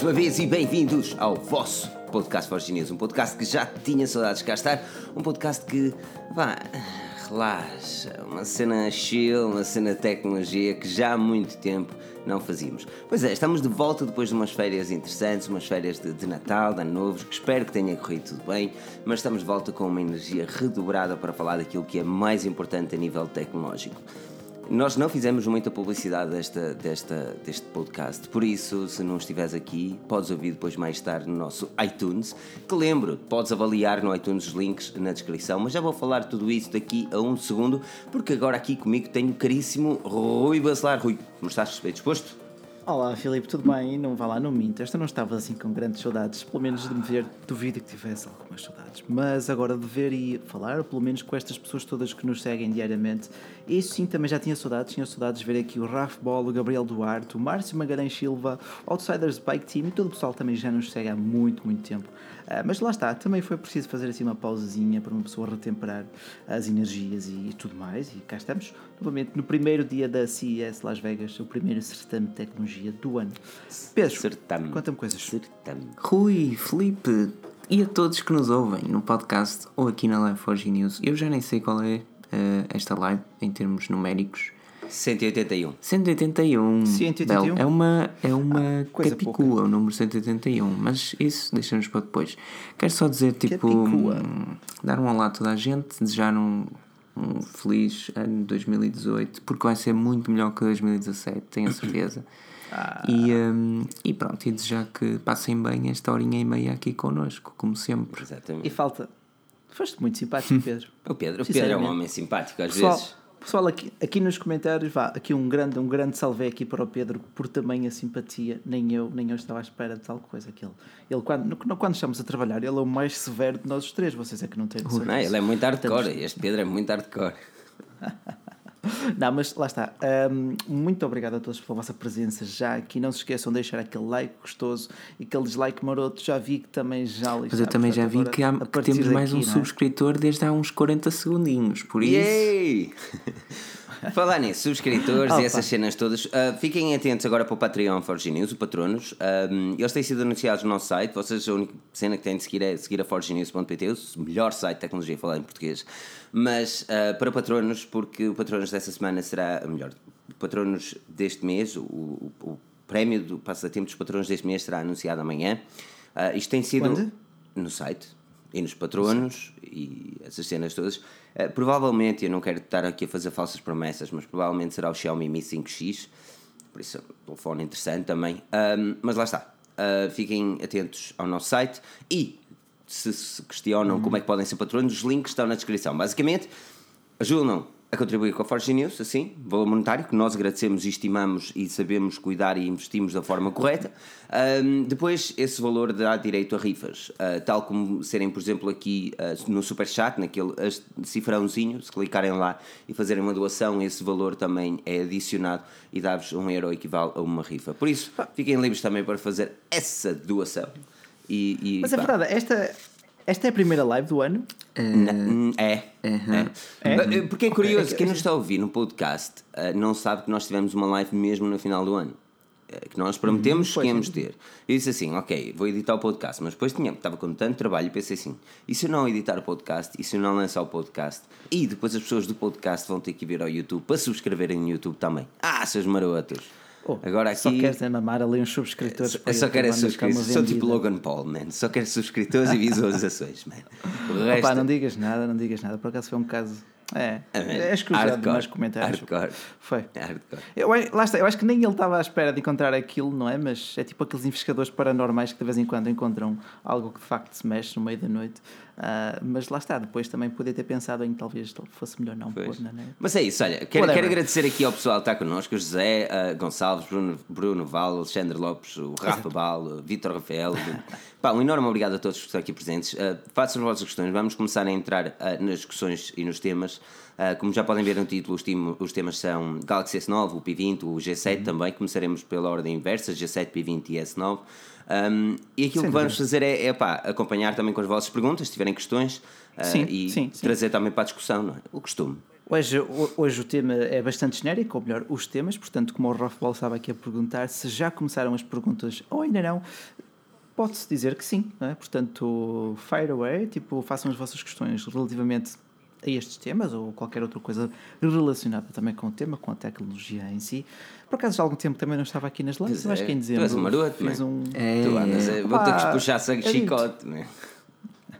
Mais uma vez e bem-vindos ao vosso podcast Forge News, um podcast que já tinha saudades de cá estar, um podcast que, vá, relaxa, uma cena chill, uma cena tecnologia que já há muito tempo não fazíamos. Pois é, estamos de volta depois de umas férias interessantes, umas férias de, de Natal, de Ano Novo, que espero que tenha corrido tudo bem, mas estamos de volta com uma energia redobrada para falar daquilo que é mais importante a nível tecnológico. Nós não fizemos muita publicidade desta, desta, deste podcast, por isso, se não estiveres aqui, podes ouvir depois mais tarde no nosso iTunes. Que lembro, podes avaliar no iTunes os links na descrição, mas já vou falar tudo isso daqui a um segundo, porque agora aqui comigo tenho o caríssimo Rui Bacelar. Rui, como estás? Bem disposto? Olá Filipe, tudo bem? Não vá lá, não minta. Esta não estava assim com grandes saudades, pelo menos de me ver, duvido que tivesse algumas saudades. Mas agora de ver e falar, pelo menos com estas pessoas todas que nos seguem diariamente, isso sim também já tinha saudades. Tinha saudades de ver aqui o Raf Bolo, o Gabriel Duarte, o Márcio Magalhães Silva, o Outsiders Bike Team e todo o pessoal também já nos segue há muito, muito tempo. Uh, mas lá está, também foi preciso fazer assim uma pausazinha para uma pessoa retemperar as energias e, e tudo mais. E cá estamos, novamente, no primeiro dia da CES Las Vegas, o primeiro certame de tecnologia do ano. Pedro, Certame. conta-me coisas. Certame. Rui, Felipe e a todos que nos ouvem no podcast ou aqui na Live Forge News. Eu já nem sei qual é eh, esta live em termos numéricos. 181. 181. 181? Bel, é uma, é uma coisa capicua o número 181, mas isso deixamos para depois. Quero só dizer, tipo, Capicua. hum, dar um olá a toda a gente, desejar um, um feliz ano 2018, porque vai ser muito melhor que 2017, tenho a certeza. Ah. E, hum, e pronto, e desejar que passem bem esta horinha e meia aqui connosco, como sempre. Exatamente. E falta. Foste muito simpático, Pedro. O Pedro, o Pedro é um homem simpático às Pessoal, vezes. Pessoal aqui, aqui nos comentários, vá, aqui um grande, um grande salve aqui para o Pedro por tamanha simpatia. Nem eu, nem eu estava à espera de tal coisa. Que ele, ele quando, no- quando estamos a trabalhar, ele é o mais severo de nós os três. Vocês é que não têm noção Não, disso. ele é muito hardcore, este Pedro é muito hardcore. Não, mas lá está. Hum, muito obrigado a todos pela vossa presença já aqui. Não se esqueçam de deixar aquele like gostoso e aquele dislike maroto. Já vi que também já. Mas eu também já vi que, há- que temos mais um subscritor desde há uns 40 segundinhos, por isso. Yay! Falar nisso, subscritores e essas cenas todas, ah, fiquem atentos agora para o Patreon Forge News, o Patronos. Um, eles têm sido anunciados no nosso site. Vocês, a única cena que têm de seguir é seguir a forgenews.pt, o melhor site de tecnologia falado em português. Mas ah, para patronos, porque o Patronos dessa semana será, melhor, o Patronos deste mês, o, o, o prémio do passatempo dos patronos deste mês será anunciado amanhã. Ah, isto tem sido Onde? no site e nos patronos e essas cenas todas. Eh, provavelmente, eu não quero estar aqui a fazer falsas promessas, mas provavelmente será o Xiaomi Mi 5X, por isso é um telefone interessante também. Ahm, mas lá está. Ah, fiquem atentos ao nosso site e se se questionam como é que podem ser patronos, os links estão na descrição. Basicamente, ajudam a contribuir com a Forge News, assim, valor monetário, que nós agradecemos e estimamos e sabemos cuidar e investimos da forma correta. Ahm, depois, esse valor dá direito a rifas, ah, tal como serem, por exemplo, aqui ah, no Superchat, naquele cifrãozinho, se clicarem lá e fazerem uma doação, esse valor também é adicionado e dá-vos um euro equivale a uma rifa. Por isso, fiquem livres também para fazer essa doação. E, e, Mas é verdade, esta, esta é a primeira live do ano. N- É. Aham. é. Porque é curioso, Ok. quem nos está a ouvir no podcast eh, não sabe que nós tivemos uma live mesmo no final do ano. Eh, Que nós prometemos que pois. íamos ter. Eu disse assim: ok, vou editar o podcast, mas depois tinha, estava com tanto trabalho e pensei assim: e se eu não editar o podcast? E se eu não lançar o podcast? E depois as pessoas do podcast vão ter que vir ao YouTube para subscreverem no YouTube também. Ah, seus marotos! Oh, Agora Só aqui. queres é mamar ali uns subscritores. Eu só quero é subscritores. Sou tipo. Logan Paul, man. Só quero subscritores e visualizações, man. O resto. Opa, não digas nada, não digas nada. Por acaso foi um caso. É, man. é escusado Hardcore. comentários. Hardcore. Foi. Hardcore. Eu, lá está, eu acho que nem ele estava à espera de encontrar aquilo, não é? Mas é tipo aqueles investigadores paranormais que de vez em quando encontram algo que de facto se mexe no meio da noite. Ah, mas lá está, depois também podia ter pensado em que talvez fosse melhor não Pois. pôr na net. Mas é isso, olha, quero, quero agradecer aqui ao pessoal que está connosco, o José uh, Gonçalves, Bruno, Bruno Val, Alexandre Lopes, o Rafa Bal, o Vítor Rafael. Pá, um enorme obrigado a todos que estão aqui presentes. Uh, façam as vossas questões, vamos começar a entrar uh, nas discussões e nos temas. Uh, como já podem ver no título, os, tim- os temas são Galaxy S9, o P20, o G7 também. Começaremos pela ordem inversa, G7, P20 e S9. Um, e aquilo Sem que vamos fazer é, é pá, acompanhar também com as vossas perguntas, se tiverem questões, uh, Sim, e sim, sim. trazer também para a discussão, não é? O costume. Hoje, hoje o tema é bastante genérico, ou melhor, os temas, portanto, como o Rafael estava aqui a perguntar, se já começaram as perguntas ou ainda não, pode-se dizer que sim, é? Portanto, fire away, tipo, façam as vossas questões relativamente a estes temas ou qualquer outra coisa relacionada também com o tema, com a tecnologia em si. Por acaso, há algum tempo também não estava aqui nas lives, acho que em dezembro. Tu és maroto, fiz né? um. É, Tu andas, a- vou ter que puxar sangue chicote?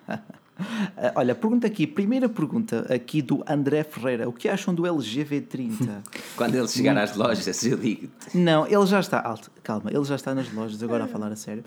Ah, Olha, pergunta aqui, primeira pergunta aqui do André Ferreira: o que acham do LG V30? Quando ele chegar às lojas, eu digo Não, ele já está alto, calma, ele já está nas lojas, agora a falar a sério.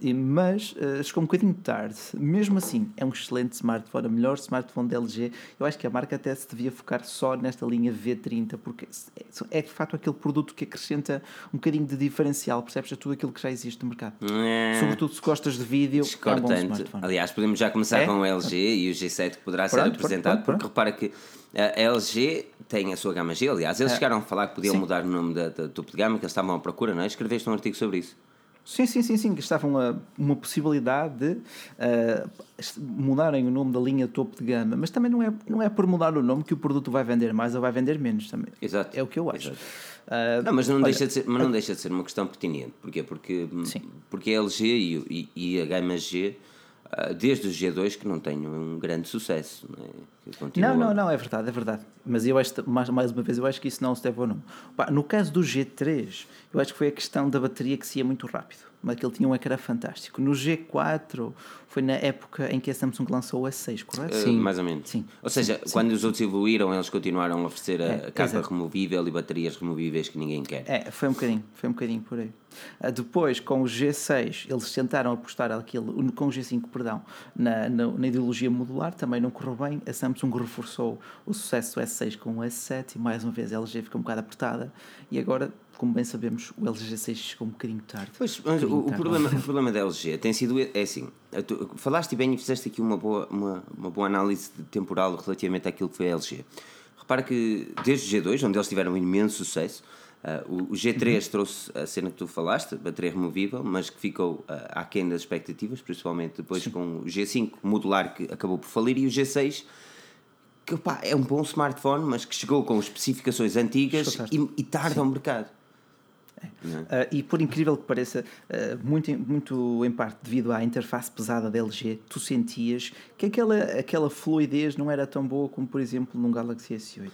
E- mas ah, chegou um bocadinho tarde. Mesmo assim, é um excelente smartphone, o melhor smartphone da LG. Eu acho que a marca até se devia focar só nesta linha V30, porque é, é de facto aquele produto que acrescenta um bocadinho de diferencial, percebes? A tudo aquilo que já existe no mercado. É. Sobretudo se gostas de vídeo, é um bom discordante. smartphone. Aliás, podemos já começar É? com o LG e o G7 que poderá ser Pronto, apresentado, pronto, pronto, porque repara que a LG tem a sua gama G. Aliás, eles chegaram a falar que podiam Sim. mudar o nome da, da topo de gama, que eles estavam à procura, não é? Escreveste um artigo sobre isso. Sim, sim, sim, sim, que estava uma, uma possibilidade de ah, mudarem o nome da linha topo de gama, mas também não é, não é por mudar o nome que o produto vai vender mais ou vai vender menos também. Exato. É o que eu acho. Ah, Não, mas não, olha, deixa de ser, mas não deixa de ser uma questão pertinente. Porquê? Porque, Sim. porque a LG e, e, e a gama G, desde o G2, que não têm um grande sucesso. Não, é? Que continuam- Não, não, não, é verdade, é verdade. Mas eu acho, mais, mais uma vez, eu acho que isso não se deve ao nome. Pá, no caso do G3, eu acho que foi a questão da bateria que se ia muito rápido. Mas aquele tinha um ecrã fantástico. No G4, foi na época em que a Samsung lançou o S6, correto? Ah, mais ou menos. Sim. Ou seja, quando os outros evoluíram, eles continuaram a oferecer a, É, capa exato. removível e baterias removíveis que ninguém quer. É, foi um bocadinho, foi um bocadinho por aí. Ah, depois, com o G6, eles tentaram apostar aquilo, com o G5, perdão, na, na, na ideologia modular, também não correu bem. A Samsung reforçou o sucesso do S6 com o S7 e mais uma vez a LG ficou um bocado apertada. E agora, como bem sabemos, o LG G6 chegou um bocadinho tarde. Pois, mas o, Um o bocadinho problema, tarde. o problema da LG tem sido, é assim, tu- falaste bem e fizeste aqui uma boa, uma, uma boa análise temporal relativamente àquilo que foi a LG. Repara que desde o G2, onde eles tiveram um imenso sucesso, ah, o, o G3 Uhum. trouxe a cena que tu falaste, bateria removível, mas que ficou ah, aquém das expectativas, principalmente depois com o G5 modular que acabou por falir e o G6 que pá, é um bom smartphone, mas que chegou com especificações antigas e, e tarde ao mercado. Não é? Ah, e por incrível que pareça, ah, muito, muito em parte devido à interface pesada da LG, tu sentias que aquela, aquela fluidez não era tão boa como, por exemplo, num Galaxy S8.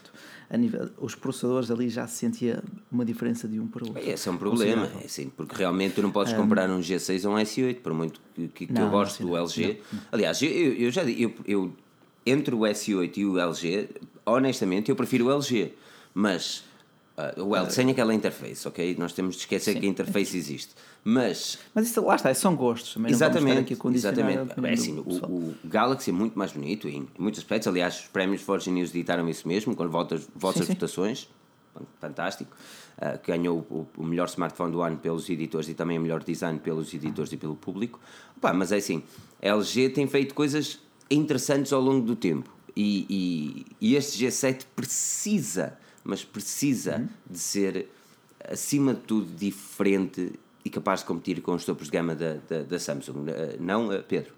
A nível, os processadores ali já se sentia uma diferença de um para o outro. Esse é um problema, é assim, porque realmente tu não podes comparar um G6 a um S8, por muito que, que, Não, eu gosto não, do LG. Aliás, eu, eu já eu, eu, entre o S8 e o LG, honestamente, eu prefiro o LG, mas ah, o LG sem aquela interface, ok? Nós temos de esquecer que a interface existe. Mas, Mas isso lá está, são gostos. Estar exatamente, exatamente. É assim, o, o Galaxy é muito mais bonito em muitos aspectos. Aliás, os prémios Forge News ditaram isso mesmo, com as votas, vossas sim. votações. Fantástico. Que ganhou o, o melhor smartphone do ano pelos editores e também o melhor design pelos editores e pelo público. Opa, mas é assim, a LG tem feito coisas interessantes ao longo do tempo. E, e, e este G7 precisa, mas precisa Uhum. de ser, acima de tudo, diferente e capaz de competir com os topos de gama da, da, da Samsung. Ah, Não, ah, Pedro?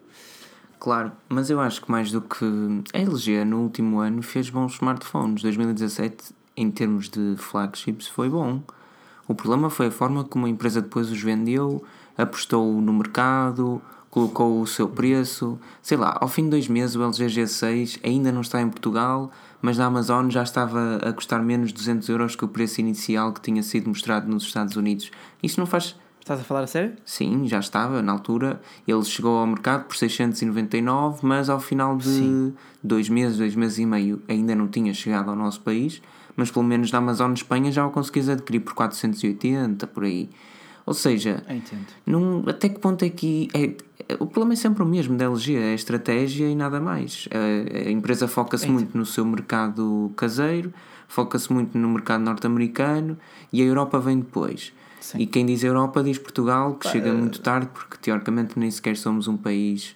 Claro, mas eu acho que mais do que a LG no último ano fez bons smartphones. 2017, em termos de flagships, foi bom. O problema foi a forma como a empresa depois os vendeu, apostou no mercado, colocou o seu preço. Sei lá, ao fim de dois meses o LG G6 ainda não está em Portugal, mas na Amazon já estava a custar menos de 200 euros que o preço inicial que tinha sido mostrado nos Estados Unidos. Isso não faz Estás a falar a sério? Sim, já estava na altura. Ele chegou ao mercado por 699, mas ao final de Sim. dois meses, dois meses e meio, ainda não tinha chegado ao nosso país. Mas pelo menos na Amazon Espanha já o conseguis adquirir por 480, por aí. Ou seja, entendo. não, até que ponto é que. É- o problema é sempre o mesmo da LG, é a estratégia e nada mais. A, a empresa foca-se muito no seu mercado caseiro, foca-se muito no mercado norte-americano e a Europa vem depois. Sim. E quem diz Europa diz Portugal, que chega muito tarde, porque teoricamente nem sequer somos um país.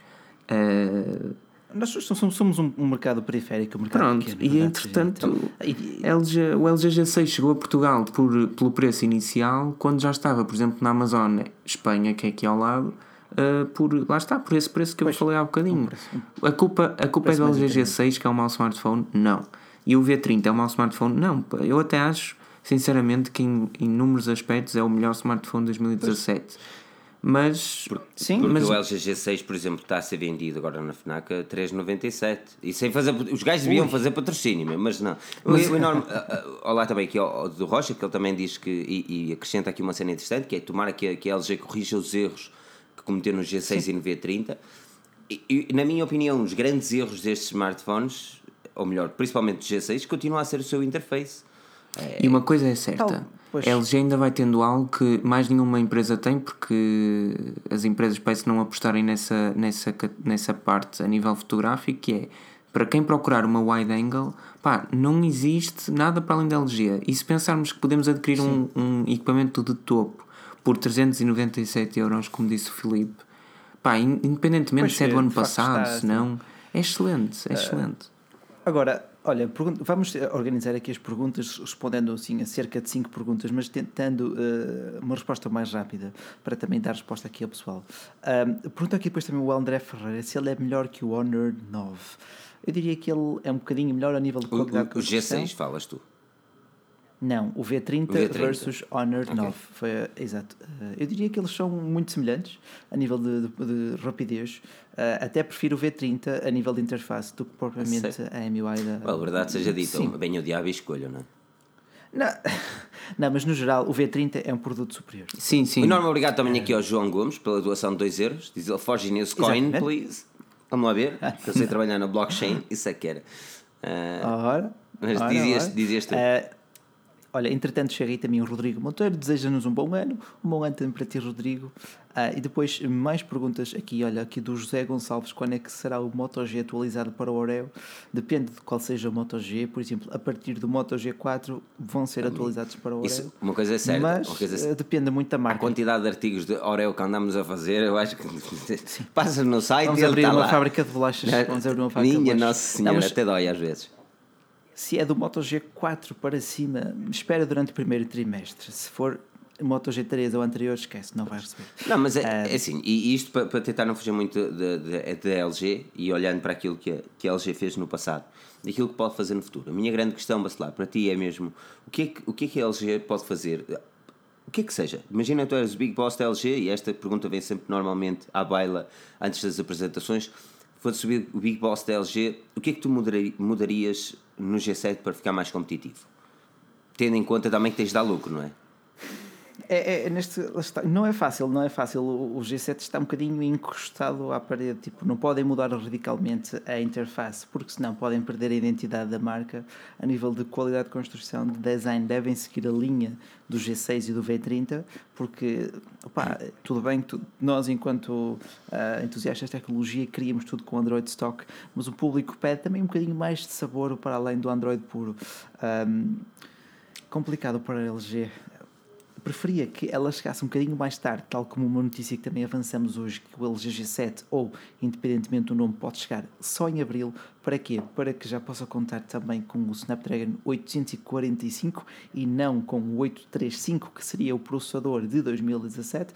eh, Nós somos, somos um, um mercado periférico, um mercado Pronto, pequeno, e entretanto. Então, LG, o LG G6 chegou a Portugal por, pelo preço inicial, quando já estava, por exemplo, na Amazon Espanha, que é aqui ao lado, eh, por, lá está, por esse preço que eu falei há bocadinho. a culpa, a culpa é preço do LG G6, que é um mau smartphone? Não. E o V30 é um mau smartphone? Não, eu até acho, sinceramente, que em inúmeros aspectos é o melhor smartphone de 2017. Pois. Mas. Porque, Sim, porque mas... o LG G6, por exemplo, está a ser vendido agora na FNAC a 3,97. E sem fazer. Os gajos deviam Ui. fazer patrocínio, mas não. Mas... O enorme. Olá também aqui ao, do Rocha, que ele também diz que. E, e, acrescenta aqui uma cena interessante, que é tomara que, que a LG corrija os erros que cometeu no G6 Sim. e no V30. E, e, na minha opinião, os grandes erros destes smartphones, ou melhor, principalmente do G6, continua a ser o seu interface. É... E uma coisa é certa. Pois. A LG ainda vai tendo algo que mais nenhuma empresa tem, porque as empresas parecem não apostarem nessa, nessa, nessa parte a nível fotográfico, que é para quem procurar uma wide angle, pá, não existe nada para além da LG. E se pensarmos que podemos adquirir um, um, equipamento de topo por 397 euros, como disse o Filipe, pá, independentemente pois se é do ano passado, se não, é excelente, é uh, excelente. Agora, Olha, vamos organizar aqui as perguntas, respondendo assim a cerca de 5 perguntas, mas tentando uh, uma resposta mais rápida, para também dar resposta aqui ao pessoal. Uh, pergunta aqui depois também o André Ferreira se ele é melhor que o Honor 9. Eu diria que ele é um bocadinho melhor a nível de qualidade o, o, o G6 falas tu? Não, o V30, o V30. versus Honor okay. 9. Foi, exato. Uh, eu diria que eles são muito semelhantes a nível de, de, de rapidez. Uh, até prefiro o V30 a nível de interface do que propriamente a MUI da. Well, a verdade seja dita, bem o diabo e escolho, não é? Não, não, mas no geral o V30 é um produto superior. Sim, sim. Enorme obrigado também aqui ao João Gomes pela doação de 2 euros. Diz ele: Forge News Coin, please. Vamos lá ver. Eu sei trabalhar na blockchain, isso é que era. Uh, ora, mas ora, dizias, ora. dizias tu. Uh, Olha, entretanto chega aí também o Rodrigo Monteiro, deseja-nos um bom ano, um bom ano também para ti, Rodrigo. Ah, e depois mais perguntas aqui, olha, aqui do José Gonçalves, quando é que será o Moto G atualizado para o Oreo? Depende de qual seja o Moto G, por exemplo, a partir do Moto G4 vão ser atualizados para o Oreo. Isso, uma coisa é certa, mas coisa é... depende muito da marca. A quantidade de artigos de Oreo que andamos a fazer, eu acho que passa no site vamos e abrir tá uma lá. fábrica de bolachas. Vamos abrir uma fábrica Minha de bolachas. Nossa Senhora, Não, mas... até dói às vezes se é do Moto G4 para cima, espera durante o primeiro trimestre. Se for Moto G3 ou anterior, esquece, não vai receber. Não, mas é, é assim, e isto para, para, tentar não fugir muito da LG e olhando para aquilo que a, que a LG fez no passado, daquilo que pode fazer no futuro. A minha grande questão, Bacelar, para ti é mesmo o que é que, o que, é que a LG pode fazer? O que é que seja? Imagina tu eres o Big Boss da LG e esta pergunta vem sempre normalmente à baila antes das apresentações fosse subir o Big Boss da LG, o que é que tu mudarias no G7 para ficar mais competitivo? Tendo em conta também que tens de dar lucro, não é? É, é, neste, não é fácil, não é fácil. O, o, G7 está um bocadinho encostado à parede. Tipo, não podem mudar radicalmente a interface, porque senão podem perder a identidade da marca. A nível de qualidade de construção, de design, devem seguir a linha do G6 e do V30, porque opa, tudo bem que nós, enquanto uh, entusiastas de tecnologia, queríamos tudo com Android stock, mas o público pede também um bocadinho mais de sabor para além do Android puro. Um, complicado para a LG preferia que ela chegasse um bocadinho mais tarde, tal como uma notícia que também avançamos hoje, que o LG G7, ou independentemente do nome, pode chegar só em abril. Para quê? Para que já possa contar também com o Snapdragon 845 e não com o 835, que seria o processador de 2017.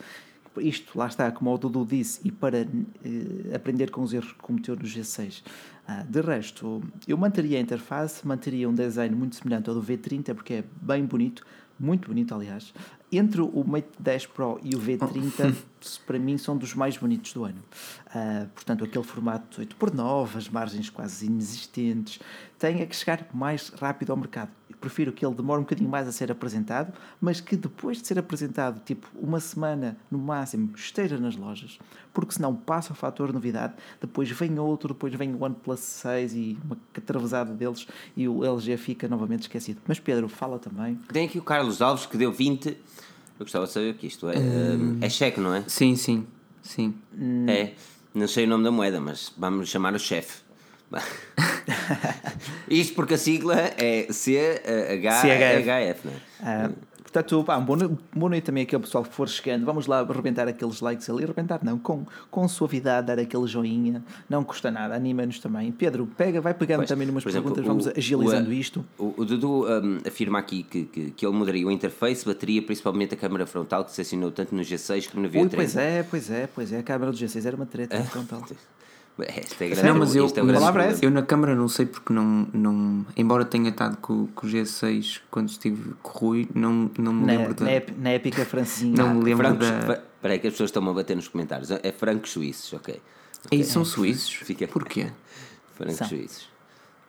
Isto, lá está, como o Dudu disse, e para eh, aprender com os erros que cometeu no G6. Ah, de resto, eu manteria a interface, manteria um design muito semelhante ao do V30, porque é bem bonito, muito bonito, aliás. Entre o Mate 10 Pro e o V30, para mim, são dos mais bonitos do ano. Uh, portanto, aquele formato 8 por 9 as margens quase inexistentes, tem é que chegar mais rápido ao mercado prefiro que ele demore um bocadinho mais a ser apresentado, mas que depois de ser apresentado, tipo uma semana no máximo, esteja nas lojas, porque senão passa o fator novidade, depois vem outro, depois vem o OnePlus 6 e uma atravesada deles e o LG fica novamente esquecido. Mas Pedro, fala também. Tem aqui o Carlos Alves que deu 20. Eu gostava de saber o que isto é. Hum, é cheque, não é? Sim, sim. Sim. É. Não sei o nome da moeda, mas vamos chamar o chefe. Isto porque a sigla é CHF, né? Ah, portanto, pá, um bom, bom noite também aqui ao pessoal que for chegando. Vamos lá arrebentar aqueles likes ali. Arrebentar não, com, com suavidade, dar aquele joinha. Não custa nada, anima-nos também. Pedro, pega, vai pegando pois, também numas perguntas, exemplo, vamos o, agilizando o, isto. O, o Dudu um, afirma aqui que, que, que, ele mudaria o interface, bateria, principalmente a câmera frontal, que se assinou tanto no G6 como no V3. Ui, pois é, pois é, pois é. A câmera do G6 era uma treta frontal. Esta é grande Não, mas eu, é o mas palavra é eu na câmara não sei porque não, não embora tenha estado com, com o G6 quando estive com o Rui, não, não me Na, lembro da. na, ép- na épica francesinha. Não me lembro Francos, da. Peraí que as pessoas estão a bater nos comentários. É francos suíços, ok. E são suíços? Fica- Porquê? Francos São. suíços.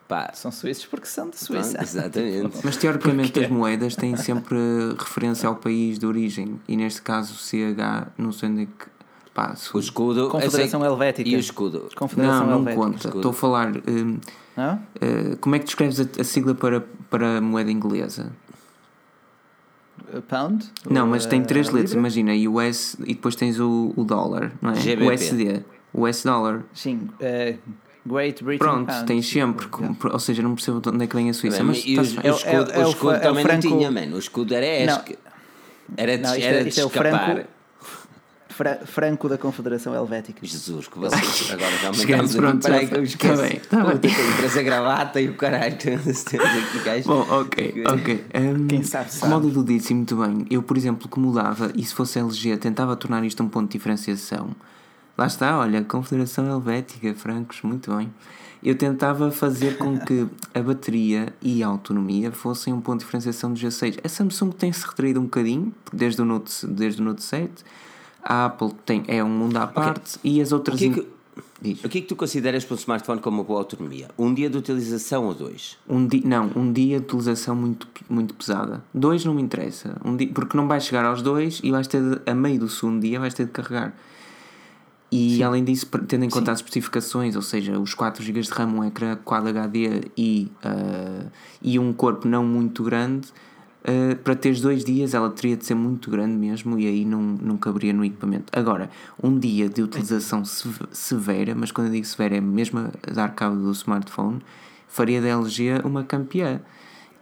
Pá, São suíços porque são de pronto, Suíça. exatamente. Mas teoricamente as moedas têm sempre referência ao país de origem e neste caso CH, não sei onde é que. Pá, O escudo. Confederação eu sei- Helvética. E o escudo. Confederação Não, não conta. Estou a falar. hum, Não? eh, como é que descreves a, a sigla para, para a moeda inglesa? Uh, Pound? Não, mas tem Uh, três letras, libra? imagina, US e depois tens o, o dólar, não é? GBP. O USD, o US dólar. Sim. uh, Great Britain Pronto, Pound. tens sempre, ou seja, não percebo de onde é que vem a Suíça, mas e o, está-se o bem. É o- escudo, é o o escudo fra- é o também franco- não tinha, mano. O escudo era esque. Era de, Não, isto é- era de isto é o escapar. Franco- Fra- Franco da Confederação Helvética. Jesus, que vocês agora Chegamos, estamos aqui. pronto, Peraí já que eu está bem, está bem. tenho trazer gravata e o caralho. Bom, ok, ok. Um, Quem sabe, sabe. Como o Dudu disse muito bem, eu, por exemplo, que mudava e se fosse LG, tentava tornar isto um ponto de diferenciação. Lá está, olha, Confederação Helvética, francos, muito bem. Eu tentava fazer com que a bateria e a autonomia fossem um ponto de diferenciação do G6. A Samsung tem-se retraído um bocadinho, desde o Note, desde o Note 7. A Apple tem, é um mundo à parte e as O outras... que, é in- que, Diz. o que é que tu consideras para um smartphone como uma boa autonomia? Um dia de utilização ou dois? Um dia, não, um dia de utilização muito, muito pesada. Dois não me interessa. Um dia, porque não vais chegar aos dois e vais ter de, a meio do segundo dia vais ter de carregar. E além disso, tendo em conta as especificações, ou seja, os 4 GB de RAM, um ecrã Quad HD e, ah, e um corpo não muito grande, ah, para teres dois dias ela teria de ser muito grande mesmo e aí não, não caberia no equipamento. Agora, um dia de utilização seve- severa, mas quando eu digo severa é mesmo a dar cabo do smartphone, faria da LG uma campeã.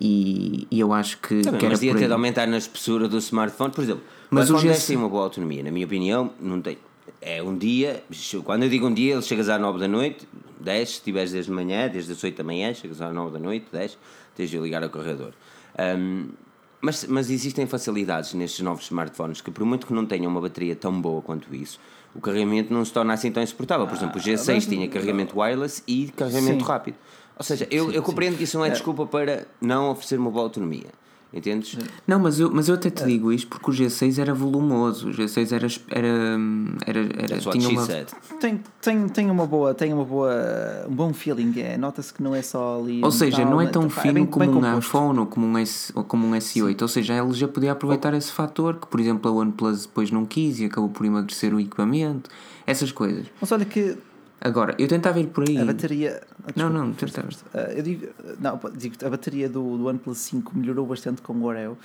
E, e eu acho que, Tá bem, que mas por ter de aumentar na espessura do smartphone. Por exemplo, Mas o iPhone ter uma boa autonomia. Na minha opinião, não tem. É um dia, quando eu digo um dia, ele chegas às 9 da noite, 10, se estiveres desde de manhã, desde as 8 da manhã, chegas às 9 da noite, 10, tens de ligar ao carregador. Ahm, mas, mas existem facilidades nestes novos smartphones que, por muito que não tenham uma bateria tão boa quanto isso, o carregamento não se torna assim tão insuportável. Por exemplo, o G6 tinha carregamento wireless e carregamento Sim. rápido. Ou seja, eu, eu compreendo que isso não é desculpa para não oferecer uma boa autonomia. Entendes? Não, mas eu, mas eu até te digo isto porque o G6 era volumoso, o G6 era. era, era, era tinha uma. Tem, tem, tem uma boa, tem uma boa, um bom feeling. É, Nota-se que não é só ali. Ou um seja, tal, não é tão fino bem- como bem um composto. iPhone ou como um, S, ou como um S8. Ou seja, a LG podia aproveitar esse fator que, por exemplo, a OnePlus depois não quis e acabou por emagrecer o equipamento. Essas coisas. Mas olha que Agora, eu tentava ir por aí. a bateria. ah, Não, desculpa. não, tentava. Ah, eu digo, não, digo a bateria do, do OnePlus 5 melhorou bastante com o Oreo,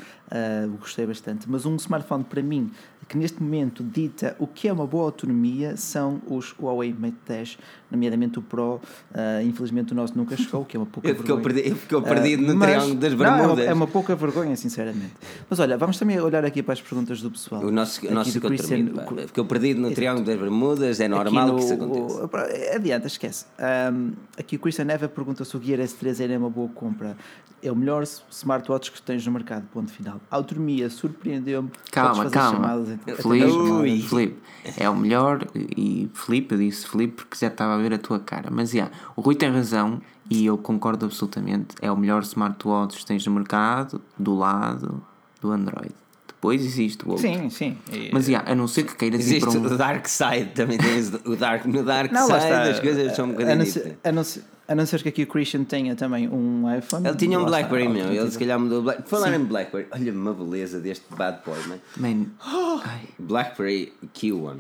eu gostei bastante. Mas um smartphone para mim que neste momento dita o que é uma boa autonomia são os Huawei Mate 10, nomeadamente o Pro. Ah, infelizmente o nosso nunca chegou, que é uma pouca ficou, vergonha. perdi, ele ficou perdido Ah, no mas- Triângulo das não, é uma- Bermudas. é uma pouca vergonha, sinceramente. Mas olha, vamos também olhar aqui para as perguntas do pessoal. O nosso, o nosso ficou Christian- tremido. pá. Ficou perdido no Triângulo das Bermudas, é normal no- que isso aconteça. o- adianta, esquece. Um, aqui o Christian Neva pergunta se o Gear S3 era uma boa compra. É o melhor smartwatch que tens no mercado, ponto final. A autonomia surpreendeu-me. Calma, fazer calma. Felipe, é o melhor. E Felipe, eu disse Felipe porque já estava ver a tua cara. Mas já, o Rui tem razão e eu concordo absolutamente. É o melhor smartwatch que tens no mercado, do lado do Android. Depois existe o outro. Sim, sim. E- Mas já, a não ser que queiras ir Existe para um. o Dark Side, também tens o Dark. No Dark Não, Side está. as coisas são um a, bocadinho não ser, diferentes. a, não ser, a não ser que aqui o Christian tenha também um iPhone. Ele tinha um Blackberry, meu. Ele se calhar mudou. Black... Falar em Blackberry, olha uma beleza deste bad boy, man. Man, ai, Blackberry Q1.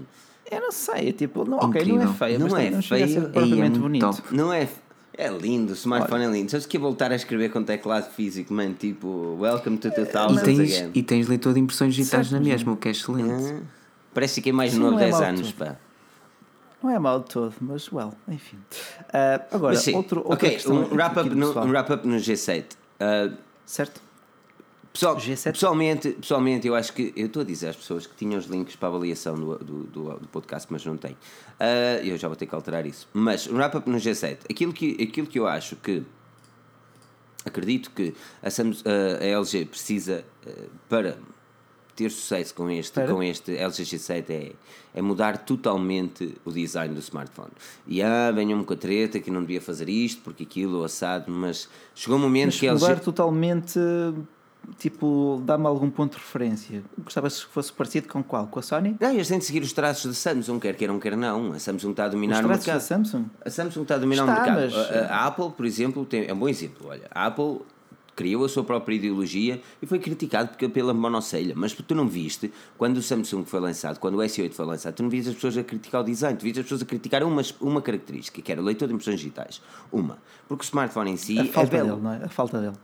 Eu não sei, tipo, não, ok, não é feio, Não mas é não feio, é muito bonito. top. Não é. É lindo, o smartphone é lindo. Sabes que ia voltar a escrever com teclado físico, man? Tipo, Welcome to 2000 e, tens, again. e tens leitor de impressões digitais na mesma, o que é excelente. Ah, Parece que é mais novo não é 10 mau anos, pá. Não é mal de todo, mas, well, enfim. Ah, agora, Mas sim, outro, outra ok, questão um wrap-up no, um wrap no G7. Ah, Certo? Pessoal, G7? pessoalmente, pessoalmente, eu acho que. Eu estou a dizer às pessoas que tinham os links para a avaliação do, do, do, do podcast, mas não tem. Ah, eu já vou ter que alterar isso. Mas um wrap-up no G7. Aquilo que, aquilo que eu acho que. Acredito que a, Samsung, a LG precisa ah, para ter sucesso com este, com este LG G7 é, é mudar totalmente o design do smartphone. E ah, venham-me com a treta que não devia fazer isto, porque aquilo, assado, mas chegou um momento Mas que mudar LG. totalmente, tipo, dá-me algum ponto de referência. Gostavas que fosse parecido com qual? Com a Sony? Não, eles têm de seguir os traços da Samsung, quer queiram, quer não. A Samsung está a dominar Os o traços da mercado. Samsung? A Samsung está a dominar Está, o mercado. mas- A, a Apple, por exemplo, tem, é um bom exemplo. Olha, a Apple criou a sua própria ideologia e foi criticado porque, pela monocelha. Mas tu não viste, quando o Samsung foi lançado, quando o S8 foi lançado, tu não viste as pessoas a criticar o design, tu viste as pessoas a criticar uma, uma característica, que era o leitor de impressões digitais. Uma. Porque o smartphone em si A é falta belo. dele, não é? A falta dele.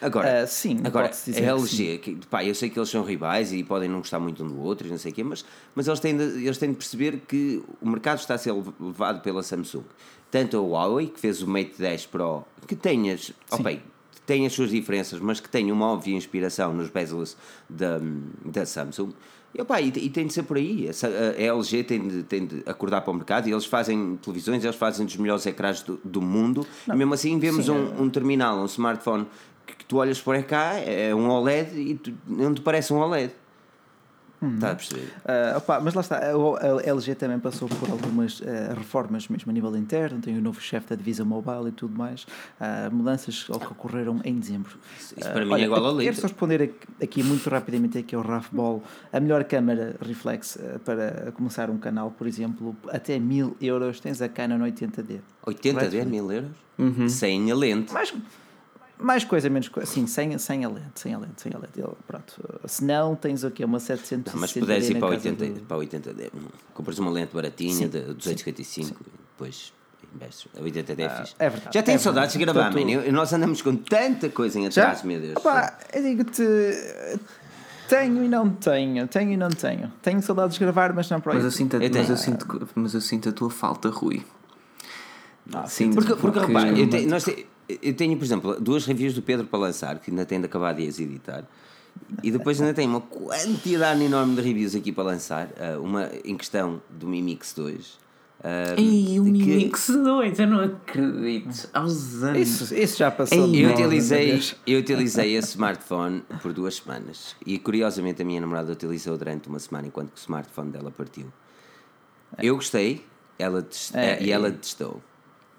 Agora, Ah, sim, agora a LG, que, pá, eu sei que eles são rivais e podem não gostar muito um do outro não sei o quê, mas, mas eles, têm de, eles têm de perceber que o mercado está a ser levado pela Samsung. Tanto a Huawei, que fez o Mate 10 Pro, que tem as, ok, tem as suas diferenças, mas que tem uma óbvia inspiração nos bezels da, da Samsung. E, opá, e, e tem de ser por aí. A, LG tem de, tem de acordar para o mercado e eles fazem televisões, eles fazem dos melhores ecrãs do, do mundo. e mesmo assim vemos sim, um, um terminal, um smartphone tu olhas para cá, é um OLED e tu, não te parece um OLED. Está a perceber? Ah, opa, mas lá está, a, a LG também passou por algumas ah, reformas mesmo a nível interno, tem o novo chefe da divisa mobile e tudo mais, Ah, mudanças que ocorreram em dezembro. Isso Ah, para mim olha, é igual ao Quero só responder aqui, aqui muito rapidamente aqui ao Raf Ball, a melhor câmara reflex para começar um canal, por exemplo, até 1000 euros tens a Canon 80D. 80 Correto, de Filipe? mil euros? Sem a lente. Mais, mais coisa, menos coisa. Sim, sem, sem a lente, sem a lente, sem a lente. Eu, pronto. Se não, tens o quê? Uma 760 Não, mas puderes ir para casa 80, do- para 80 d compras uma lente baratinha Sim, de 255 e depois investes. A 80 d é fixe. é verdade, Já tenho é saudades de gravar, Portanto- man. Nós andamos com tanta coisa em atraso, meu Deus. Opa, eu digo-te. Tenho e não tenho, tenho e não tenho. Tenho saudades de gravar, mas não para Mas eu, sinto a, Eu mas, eu sinto, mas eu sinto a tua falta, Rui. Ah, Sinto Porque, porque, repara, eu tenho, nós te- eu tenho, por exemplo, duas reviews do Pedro para lançar, que ainda tem de acabar de as editar. E depois ainda tenho uma quantidade enorme de reviews aqui para lançar. ah, uma em questão do Mi Mix 2. ah, Ei, o que- Mi Mix 2, eu não acredito. Aos anos. Isso, isso já passou. Ei, de Eu utilizei, eu utilizei esse smartphone por duas semanas. E curiosamente a minha namorada utilizou durante uma semana enquanto que o smartphone dela partiu. Eu gostei ela tes- É, e ela e- testou.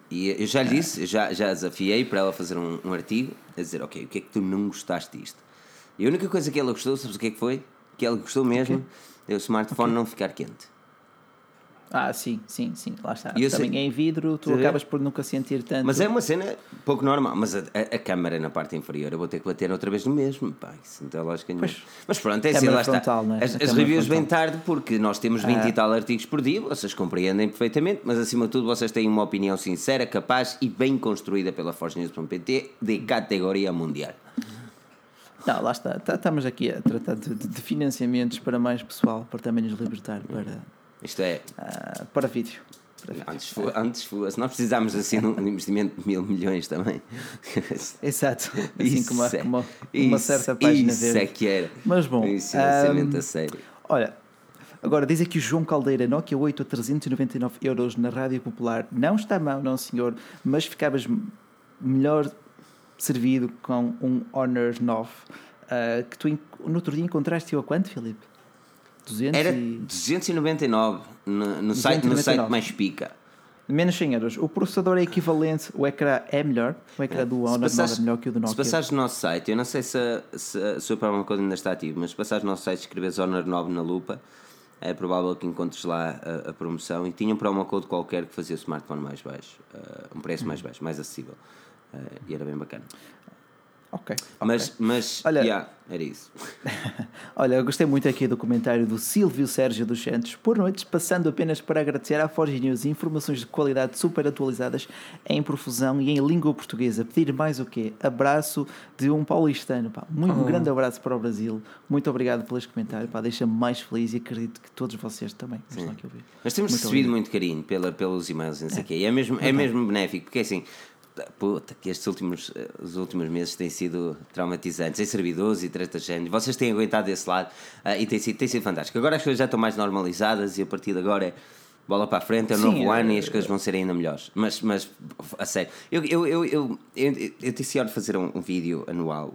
E eu já lhe disse, eu já, já desafiei para ela fazer um, um artigo a dizer: Ok, o que é que tu não gostaste disto? E a única coisa que ela gostou, sabes o que é que foi? Que ela gostou mesmo é o smartphone não ficar quente. Ah, sim, sim, sim, lá está. E eu sei- Também é em vidro, tu ver? acabas por nunca sentir tanto. Mas é uma cena pouco normal. Mas a, a, a câmara na parte inferior eu vou ter que bater outra vez no mesmo. Pá, isso não tem lógica nenhuma. Pois. Mas pronto, é assim, lá está. frontal, não é? As, as reviews frontal. vêm tarde porque nós temos 20 Ah. e tal artigos por dia, vocês compreendem perfeitamente, mas acima de tudo vocês têm uma opinião sincera, capaz e bem construída pela ForgeNews.pt de categoria mundial. Não, lá está. Tá- Estamos aqui a tratar de, de- de financiamentos para mais pessoal, para também nos libertar para, Isto é, ah, para vídeo. Para vídeo. antes, fu- antes fu- se nós precisarmos assim de um investimento de mil milhões também. Exato. Assim como uma, Isso é- como uma, uma certa página Isso verde. é que era. Mas bom, Isso é financiamento ahm, a sério. Olha, agora diz aqui o João Caldeira, Nokia 8 a 399 euros na Rádio Popular. Não está mal, não senhor, mas ficavas melhor servido com um Honor 9 ah, que tu no outro dia encontraste-o a quanto, Filipe? 200 Era e... 299 no, no, site, no 299. site mais pica. Menos 100 euros. O processador é equivalente, o ecrã é melhor, o ecrã do Se Honor 9 passares- é melhor que o do Se Nokia. passares no nosso site, eu não sei se, a- se, a- se o promo code ainda está ativo, mas se passares no nosso site e escreveres Honor 9 na lupa, é provável que encontres lá a, a promoção e tinha um promo code qualquer que fazia o smartphone mais baixo, eh, um preço mais baixo, mais acessível. Eh, e era bem bacana. Ok. Mas, mas Olha- yeah, era isso. Olha, eu gostei muito aqui do comentário do Silvio Sérgio dos Santos. Por noites, passando apenas para agradecer à Forge News informações de qualidade super atualizadas em profusão e em língua portuguesa. Pedir mais o quê? Abraço de um paulistano. Pá. Muito, Um grande abraço para o Brasil. Muito obrigado pelos comentários. Deixa-me mais feliz e acredito que todos vocês também. Nós temos Muito recebido obrigado. muito carinho pela, pelos e-mails, não sei o quê. E é mesmo, é mesmo benéfico, porque assim, puta, que estes últimos, eh, os últimos meses têm sido traumatizantes em servidores e tretas de género. Vocês têm aguentado desse lado ah, e tem sido, tem sido fantástico. Agora as coisas já estão mais normalizadas e a partir de agora é bola para a frente, é o novo é- ano e as coisas vão ser ainda melhores. Mas, mas a sério, eu, eu, eu, eu, eu, eu tenciono fazer um, um vídeo anual.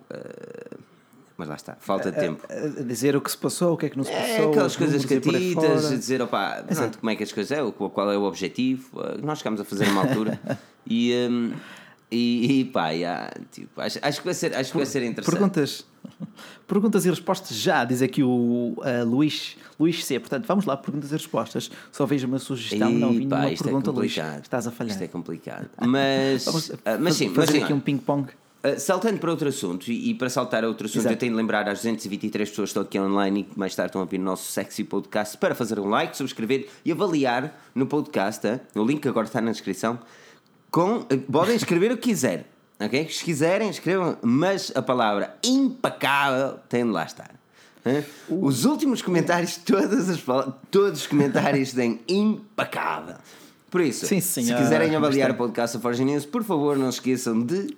Mas lá está, falta de tempo. A a dizer o que se passou, o que é que não se passou. É aquelas coisas catitas, a dizer, opá, pronto, como é que as coisas é, qual é o objetivo. eh, Nós chegámos a fazer uma altura e, hum, e, e pá, já, tipo, acho, acho que vai ser, acho que vai ser interessante. Perguntas, perguntas e respostas já, diz aqui o ah, Luís, Luís C. Portanto, vamos lá, perguntas e respostas. Só vejo uma sugestão, não vi nenhuma isto pergunta, é Luís. Estás a falhar. Isto é complicado. Mas, Vamos ah, mas sim, fazer mas aqui olha, um ping-pong. Uh, saltando para outro assunto, e, e para saltar a outro assunto, Exato. eu tenho de lembrar às 223 pessoas que estão aqui online e que mais tarde estão a ouvir o nosso sexy podcast para fazer um like, subscrever e avaliar no podcast. hein? O link agora está na descrição. Com, uh, podem escrever o que quiserem, ok? Se quiserem, escrevam, mas a palavra impecável tem de lá estar. hein? Os últimos comentários, todas as, todos os comentários têm impecável. Por isso, Sim, se quiserem avaliar o podcast da Forge News, por favor, não se esqueçam de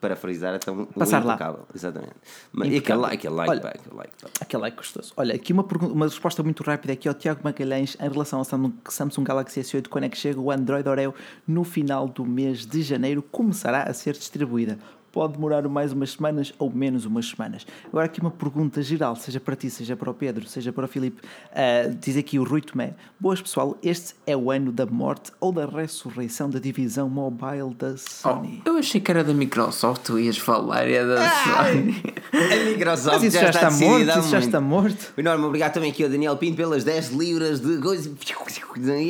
parafrisar então o Passar lá. impecável. Exatamente. Mas, e aquele like, aquele like, Olha, like. Aquele é gostoso. Olha, aqui uma, uma resposta muito rápida aqui ao Tiago Magalhães em relação ao Samsung, Samsung Galaxy S8, quando é que chega o Android Oreo no final do mês de janeiro, começará a ser distribuída. Pode demorar mais umas semanas ou menos umas semanas. Agora aqui uma pergunta geral, seja para ti, seja para o Pedro, seja para o Filipe. Ah, diz aqui o Rui Tomé. Boas pessoal, este é o ano da morte ou da ressurreição da divisão mobile da Sony. Eu achei que era da Microsoft, tu ias falar, é da Sony. A Microsoft Mas isso já, está, decidida morto, isso já está morto. Enorme obrigado também aqui ao Daniel Pinto pelas 10 libras de coisa.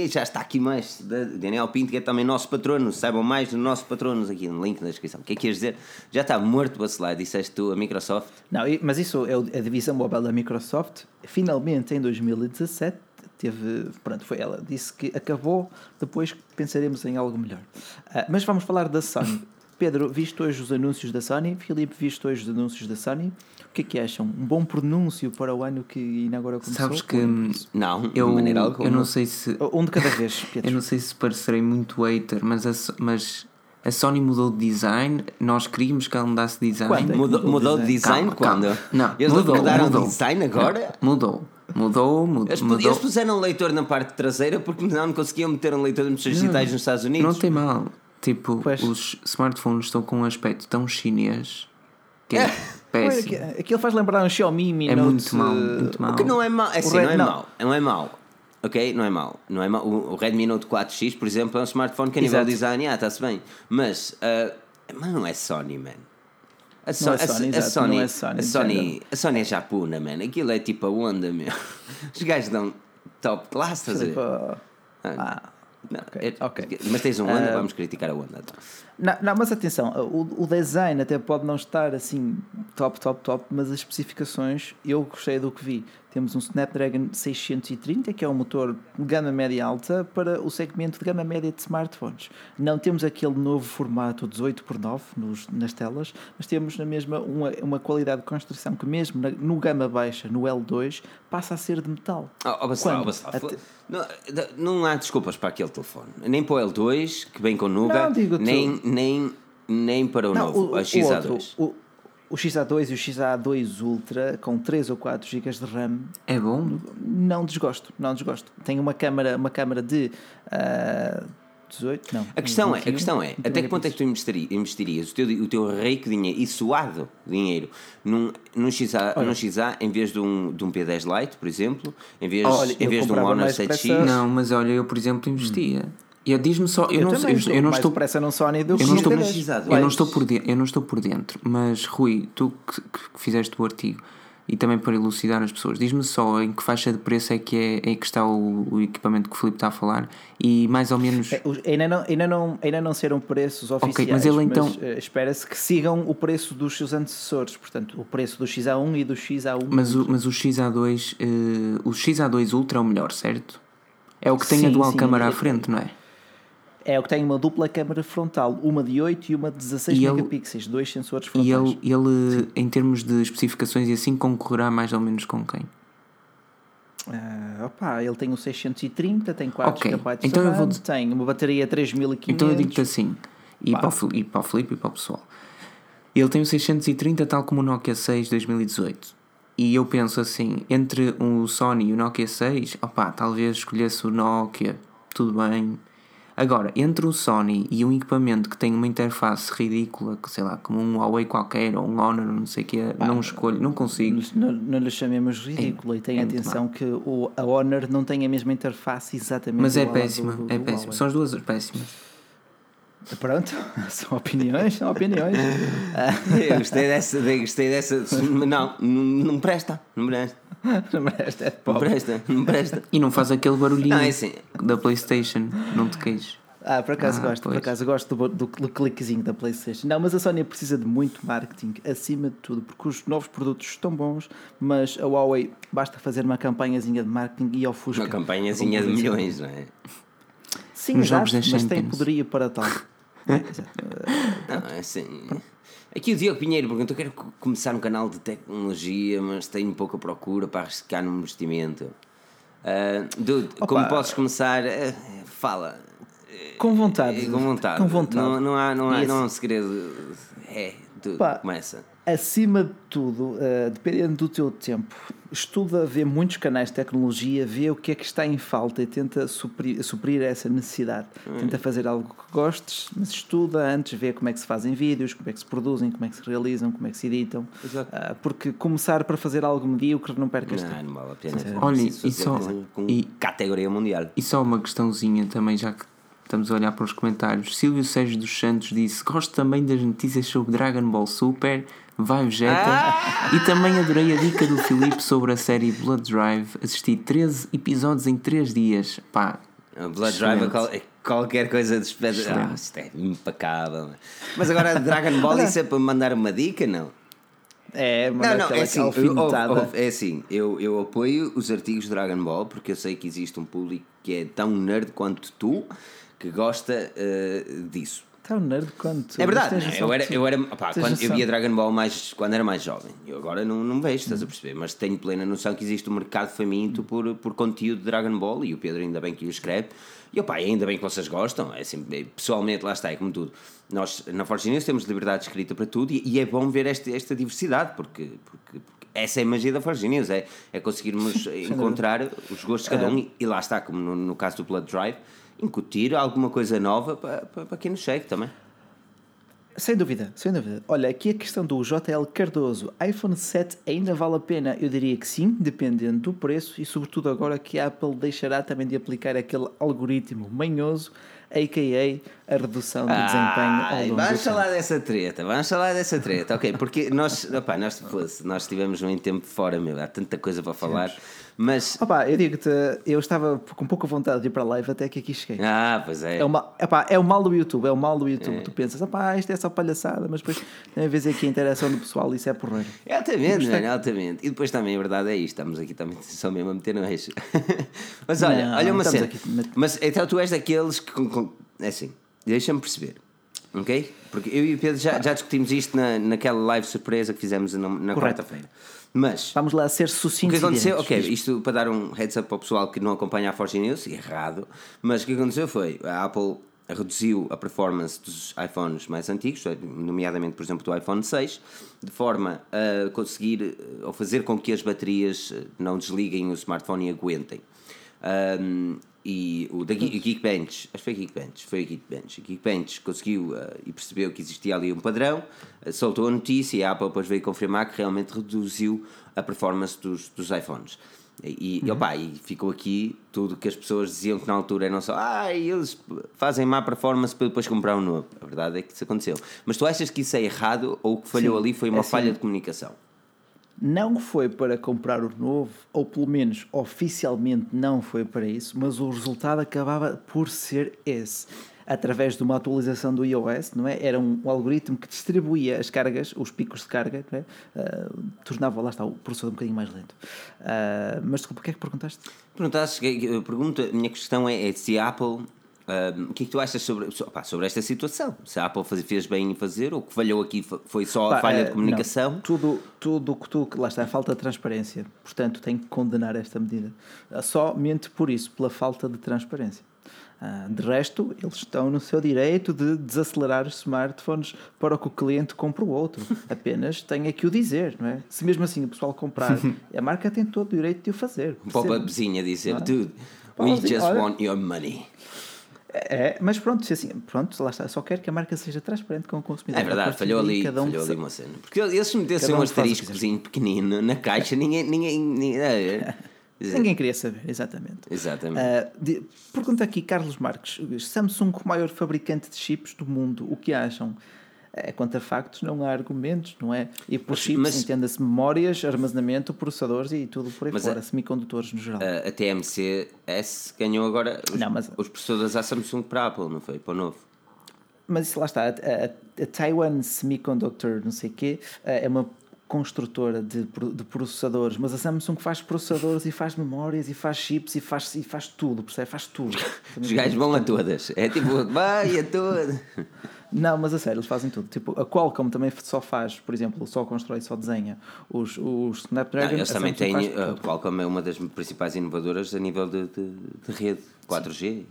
Já está aqui mais. da- Daniel Pinto, que é também nosso patrono. Saibam mais do nosso patronos aqui no link na descrição. O que é que queres dizer? Já está morto, Bacelar, disseste tu, a Microsoft. Não, mas isso é o- a divisão mobile da Microsoft. Finalmente, em 2017, teve. Pronto, foi ela. Disse que acabou, depois pensaremos em algo melhor. Ah, mas vamos falar da Sony. Pedro, visto hoje os anúncios da Sony. Filipe, visto hoje os anúncios da Sony. O que é que acham? Um bom pronúncio para o ano que ainda agora começou? Sabes que hum, Não, eu, de maneira alguma. eu não sei se Um de cada vez, eu Pedro. não sei se parecerei muito hater, mas a, mas a Sony mudou de design. Nós queríamos que ela mudasse de design. Quando? Mudou, Mudou de de design Calma, quando? calma. Não, Eles mudou, mudaram mudou. de design agora? Mudou, mudou, mudou. Eles, mudou. eles puseram um leitor na parte traseira porque não conseguiam meter um leitor de impressões digitais nos Estados Unidos. Não tem mal. Tipo, Pois. os smartphones estão com um aspecto tão chinês que é Olha, péssimo. Aquilo faz lembrar um Xiaomi Mi É Note, muito mau, eh, muito mau. O que não é mau, é assim, não é não. mau, não é mau. Ok? Não é mau. Não é mau. O o Redmi Note 4X, por exemplo, é um smartphone que a nível Exato. de design, ah, está-se bem. Mas, ah, mas não é Sony, man. A, So- Não é a- Sony, a exato, Sony, não é Sony, a Sony, a Sony é japuna, man. Aquilo é tipo a onda, meu. Os gajos dão top class, estás a ver? Tipo, Ah, ah, não, ok, é- ok. Mas tens um onda, Ah, vamos criticar a onda. então. Não, não, mas atenção, o, o design até pode não estar assim top, top, top, mas as especificações eu gostei do que vi. Temos um Snapdragon 630, que é um motor de gama média alta para o segmento de gama média de smartphones. Não temos aquele novo formato 18 por 9 nos, nas telas, mas temos na mesma uma, uma qualidade de construção que mesmo na- no gama baixa, no L2, passa a ser de metal. Oh, oh, oh, Bacelar, Até- não, não há desculpas para aquele telefone. Nem para o L2, que vem com Nuga, nem, nem, nem para o Não, novo, a XA2. outro, o, o XA2 e o XA2 Ultra com 3 ou 4 GB de RAM É bom? Não desgosto, não desgosto. Tem uma câmara, uma câmara de ah, 18, não. A questão é, a 21, questão é, 21 até que ponto é que tu investiri- investirias o teu, o teu rico dinheiro e suado dinheiro num, num, XA, num XA em vez de um, de um P10 Lite, por exemplo, em vez, Olha, em vez de um Honor mais 7X? depressa- Não, mas olha, eu por exemplo investia. E eu diz-me só, eu, Eu, não, também, eu, eu não estou depressa num Sony do eu não estou, P10. XA2. eu não estou por dentro, eu não estou por dentro, mas Rui, tu que, que fizeste o artigo e também para elucidar as pessoas, diz-me só em que faixa de preço é que é, é que está o, o equipamento que o Filipe está a falar e mais ou menos É, ainda, não, ainda, não, ainda não serão preços oficiais, mas ele então- eh, espera-se que sigam o preço dos seus antecessores, portanto, o preço do XA1 e do XA1. Mas o, mas o XA2, eh, o XA2 Ultra é o melhor, certo? É o que tem a dual sim. câmara à frente, não é? É o que tem uma dupla câmara frontal, uma de 8 e uma de 16 E ele- megapixels, dois sensores E frontais. ele, ele em termos de especificações e assim, concorrerá mais ou menos com quem? Ah, opa, ele tem o 630, tem 4 Ok, GB então de eu RAM, vou dizer- tem uma bateria 3500. Então eu digo-te assim, e para, o, e para o Filipe e para o pessoal. Ele tem o 630 tal como o Nokia 6 2018. E eu penso assim, entre o Sony e o Nokia 6, opá, talvez escolhesse o Nokia, tudo bem. Agora, entre o Sony e um equipamento que tem uma interface ridícula, que sei lá, como um Huawei qualquer ou um Honor, não sei o que, não escolho, não consigo. Não, não lhe chamemos ridículo e tenha é atenção que o, a Honor não tem a mesma interface exatamente Mas é do- péssima, do- é do péssima. Huawei. São as duas péssimas. Pronto, são opiniões, são opiniões. Eu gostei dessa, eu gostei dessa. Não, não, não presta, não presta, Esta é de não pobre. presta, não presta. E não faz aquele barulhinho Não, é assim. da Playstation, não te queixes. Ah, por acaso Ah, gosto, por pois. acaso gosto do, do, do cliquezinho da PlayStation. Não, mas a Sony precisa de muito marketing, acima de tudo, porque os novos produtos estão bons, mas a Huawei basta fazer uma campanhazinha de marketing e ofusca. Uma campanhazinha de milhões, não é? Sim, Nos exato, mas tem poderia para tal. Não, é assim. Aqui o Diogo Pinheiro perguntou: quero co- começar um canal de tecnologia, mas tenho pouca procura para arriscar no investimento. Ah, dude, como podes começar? Ah, fala. Com vontade. É, com vontade. Com vontade. Não, não há, não há, não há um segredo. É, dude, Pá. começa. Acima de tudo, eh, dependendo do teu tempo, estuda, vê muitos canais de tecnologia, vê o que é que está em falta e tenta suprir, suprir essa necessidade. Tenta fazer algo que gostes, mas estuda antes, vê como é que se fazem vídeos, como é que se produzem, como é que se realizam, como é que se editam. Ah, porque começar para fazer algo medíocre não percas tempo. Não, não vale a pena. Olha, e só- e- categoria mundial. E só uma questãozinha também, já que estamos a olhar para os comentários. Silvio Sérgio dos Santos disse: Gosto também das notícias sobre Dragon Ball Super, vai Vegeta. E também adorei a dica do Filipe sobre a série Blood Drive. Assisti 13 episódios em 3 dias. Pá, A Blood Drive é Excelente. é qualquer coisa de espécie. Ah, isto é impecável. Mas agora a Dragon Ball, isso é para mandar uma dica? Não. É, mas Não, não, é assim, eu, alfinetada. é assim eu, eu apoio os artigos de Dragon Ball porque eu sei que existe um público que é tão nerd quanto tu que gosta eh, disso. Tão nerd quanto. É verdade, não, eu era, eu era opá, quando eu via Dragon Ball mais quando era mais jovem. Eu agora não, não vejo, estás a perceber? Mas tenho plena noção que existe um mercado faminto por, por conteúdo de Dragon Ball e o Pedro ainda bem que o escreve. E opá, ainda bem que vocês gostam. É assim, é, pessoalmente, lá está, é como tudo. Nós na Forge News temos liberdade de escrita para tudo e, e é bom ver esta, esta diversidade porque, porque, porque essa é a magia da Forge News, é, é conseguirmos encontrar os gostos de cada um e, e lá está, como no, no caso do Blood Drive, incutir alguma coisa nova para, para, para quem nos segue também. Sem dúvida, sem dúvida. Olha, aqui a questão do JL Cardoso. iPhone 7 ainda vale a pena? Eu diria que sim, dependendo do preço e sobretudo agora que a Apple deixará também de aplicar aquele algoritmo manhoso, a.k.a. a redução do desempenho longo do vamos tempo. falar dessa treta, vamos falar dessa treta, ok? Porque nós, opá, nós, nós tivemos muito tempo fora, meu, há tanta coisa para falar, mas. Opa, eu digo-te, eu estava com pouca vontade de ir para a live até que aqui cheguei. Ah, pois é. É o, mal, epá, é o mal do YouTube, é o mal do YouTube. Tu pensas, opá, isto é só palhaçada, mas depois tem a ver aqui a interação do pessoal, isso é porreiro. É altamente, mano, altamente. E depois também a verdade é isto, estamos aqui também só mesmo a meter no eixo. Mas olha, Não, olha uma cena. aqui Mas então tu és daqueles que. é assim, deixa-me perceber, ok? Porque eu e o Pedro já, já discutimos isto na, naquela live surpresa que fizemos na, na quarta-feira. Mas. Vamos lá ser O sucintos que aconteceu, ok, isto para dar um heads up ao pessoal que não acompanha a Forge News, errado, mas o que aconteceu foi a Apple reduziu a performance dos iPhones mais antigos, nomeadamente, por exemplo, do iPhone 6, de forma a conseguir ou fazer com que as baterias eh, não desliguem o smartphone e aguentem. Um, e o da Ge- Geekbench, acho que foi a Geekbench, foi a Geekbench. A Geekbench conseguiu uh, e percebeu que existia ali um padrão, uh, soltou a notícia e a Apple depois veio confirmar que realmente reduziu a performance dos, dos iPhones. E, e, opa, e ficou aqui tudo que as pessoas diziam que na altura eram só ah, eles fazem má performance para depois comprar um novo. A verdade é que isso aconteceu. Mas tu achas que isso é errado ou o que falhou Sim, ali foi é uma assim. falha de comunicação? Não foi para comprar o novo, ou pelo menos oficialmente não foi para isso, mas o resultado acabava por ser esse. Através de uma atualização do iOS, não é? Era um, algoritmo que distribuía as cargas, os picos de carga, é? Ah, tornava, lá está, o processador um bocadinho mais lento. Ah, mas desculpa, o que é que perguntaste? Perguntaste, a minha questão é, é se a Apple. Ahm, o que é que tu achas sobre, so- pá, sobre esta situação? Se a Apple fez bem em fazer ou o que falhou aqui fo- foi só a falha eh, de comunicação? não. tudo tudo que tu, lá está, a falta de transparência. Portanto, tenho que condenar esta medida. Ah, Somente por isso, pela falta de transparência. Ah, de resto, eles estão no seu direito de desacelerar os smartphones para que o cliente compre o outro. Apenas tenho que o dizer, não é? Se mesmo assim o pessoal comprar, a marca tem todo o direito de o fazer. Um Percebe? pop-upzinho a dizer, é? dude, we just want your money. É, mas pronto, se assim, pronto, lá está. Só quero que a marca seja transparente com o consumidor. É verdade, falhou ali, cada um falhou ali uma cena. Porque eles se metessem um um asteriscozinho pequenino na caixa, ninguém. ninguém, ninguém é, Ninguém queria saber, exatamente. Exatamente. Ah, de- pergunta aqui Carlos Marques: Samsung, o maior fabricante de chips do mundo, o que acham? É, contra factos não há argumentos, não é? E por Mas- chips mas- entenda-se memórias, armazenamento, processadores e tudo por aí Mas fora, a- semicondutores no geral. A, a TMC-S ganhou agora os, Não, mas- os processadores à Samsung para a Apple, não foi? Para o novo. Mas isso lá está, a, a- a Taiwan Semiconductor, não sei o quê, eh, é uma construtora de, de processadores, mas a Samsung faz processadores e faz memórias e faz chips e faz, e faz tudo, percebe? Faz tudo. Os gajos vão a todas. É tipo, vai a todas. Não, mas a sério, eles fazem tudo. Tipo, a Qualcomm também só faz, por exemplo, só constrói, só desenha os, os Não, Snapdragon. eles a também têm. A. Qualcomm é uma das principais inovadoras a nível de, de, de rede 4G.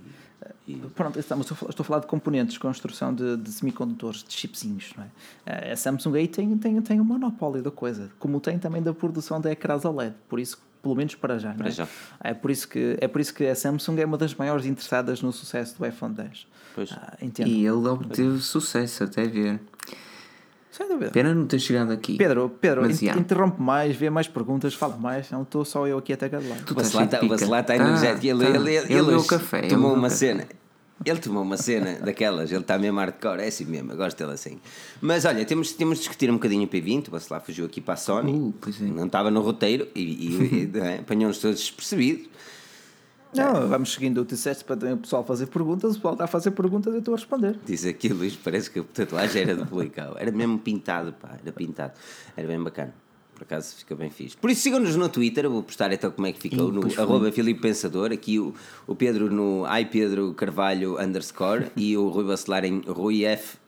E, Pronto, estamos, estou, a falar- de componentes, de construção de, de semicondutores, de chipzinhos, não é? Eh, A Samsung aí tem, tem, tem um monopólio da coisa, como tem também da produção de ecrãs OLED, por isso, pelo menos para já, não Para é? já. É por isso que é por isso que a Samsung é uma das maiores interessadas no sucesso do iPhone 10. Pois. Ah, entendo. E ele obteve sucesso até ver. Sem dúvida. Pena não ter chegado aqui. Pedro, Pedro, Mas, in- já. interrompe mais, vê mais perguntas, fala mais, não estou só eu aqui até cada lado. Tu o estás Bacelar cheio de está- o pica. Bacelar está Tá, energético. Ele, tá. ele, ele, Ele ele ele uma café. Ele tomou uma cena daquelas, ele está mesmo hardcore, é assim mesmo, eu gosto dele assim. Mas olha, temos, temos de discutir um bocadinho o P20, o Bacelar fugiu aqui para a Sony, Uh, é. não estava no roteiro e, e, e, é? apanhou-nos todos despercebidos. Não, vamos seguindo o disseste para também o pessoal fazer perguntas, o pessoal está a fazer perguntas e eu estou a responder. Diz aqui, Luís, parece que a tatuagem era do Policau. Era mesmo pintado, pá, era pintado. Era bem bacana. Por acaso fica bem fixe. Por isso sigam-nos no Twitter, eu vou postar então como é que ficou, no arroba Filipe Pensador, aqui o, o Pedro no ai Pedro Carvalho underscore e o Rui Bacelar em Rui F.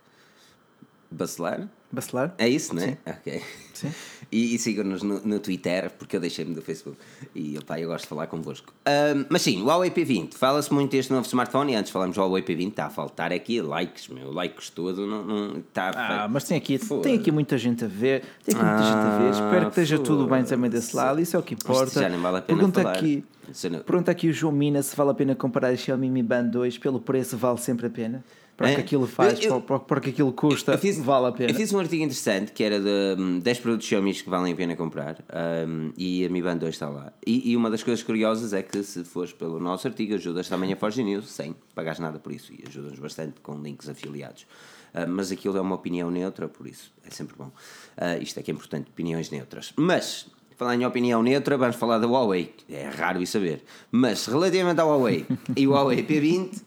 Bacelar? Bacelar? É isso, não é? Ok. Sim. E, e sigam-nos no, no Twitter, porque eu deixei-me do Facebook. E opá, eu gosto de falar convosco. Ahm, mas sim, o Huawei P20. Fala-se muito deste novo smartphone e antes falamos do Huawei P20. Está a faltar aqui likes, meu. Likes todo. Não, não, está Ah, mas tem aqui, tem aqui muita gente a ver, tem aqui muita gente a ver. Espero que esteja tudo bem também desse lado, isso é o que importa. Já nem vale a pena pergunta falar. aqui, não- pergunta aqui o João Mina se vale a pena comprar a Xiaomi Mi Band 2 pelo preço, vale sempre a pena. Para É? que aquilo faz, Eu- eu- para, para que aquilo custa, Eu fiz- vale a pena. Eu fiz um artigo interessante que era de hum, 10 produtos Xiaomi que valem a pena comprar hum, e a Mi Band 2 está lá. E, e uma das coisas curiosas é que se fores pelo nosso artigo, ajudas também a Forge News sem pagares nada por isso e ajudas bastante com links afiliados. Ah, mas aquilo é uma opinião neutra, por isso é sempre bom. Ah, isto é que é importante, opiniões neutras. Mas, falar em opinião neutra, vamos falar da Huawei. É raro isso saber. Mas, relativamente ao Huawei e o Huawei P20,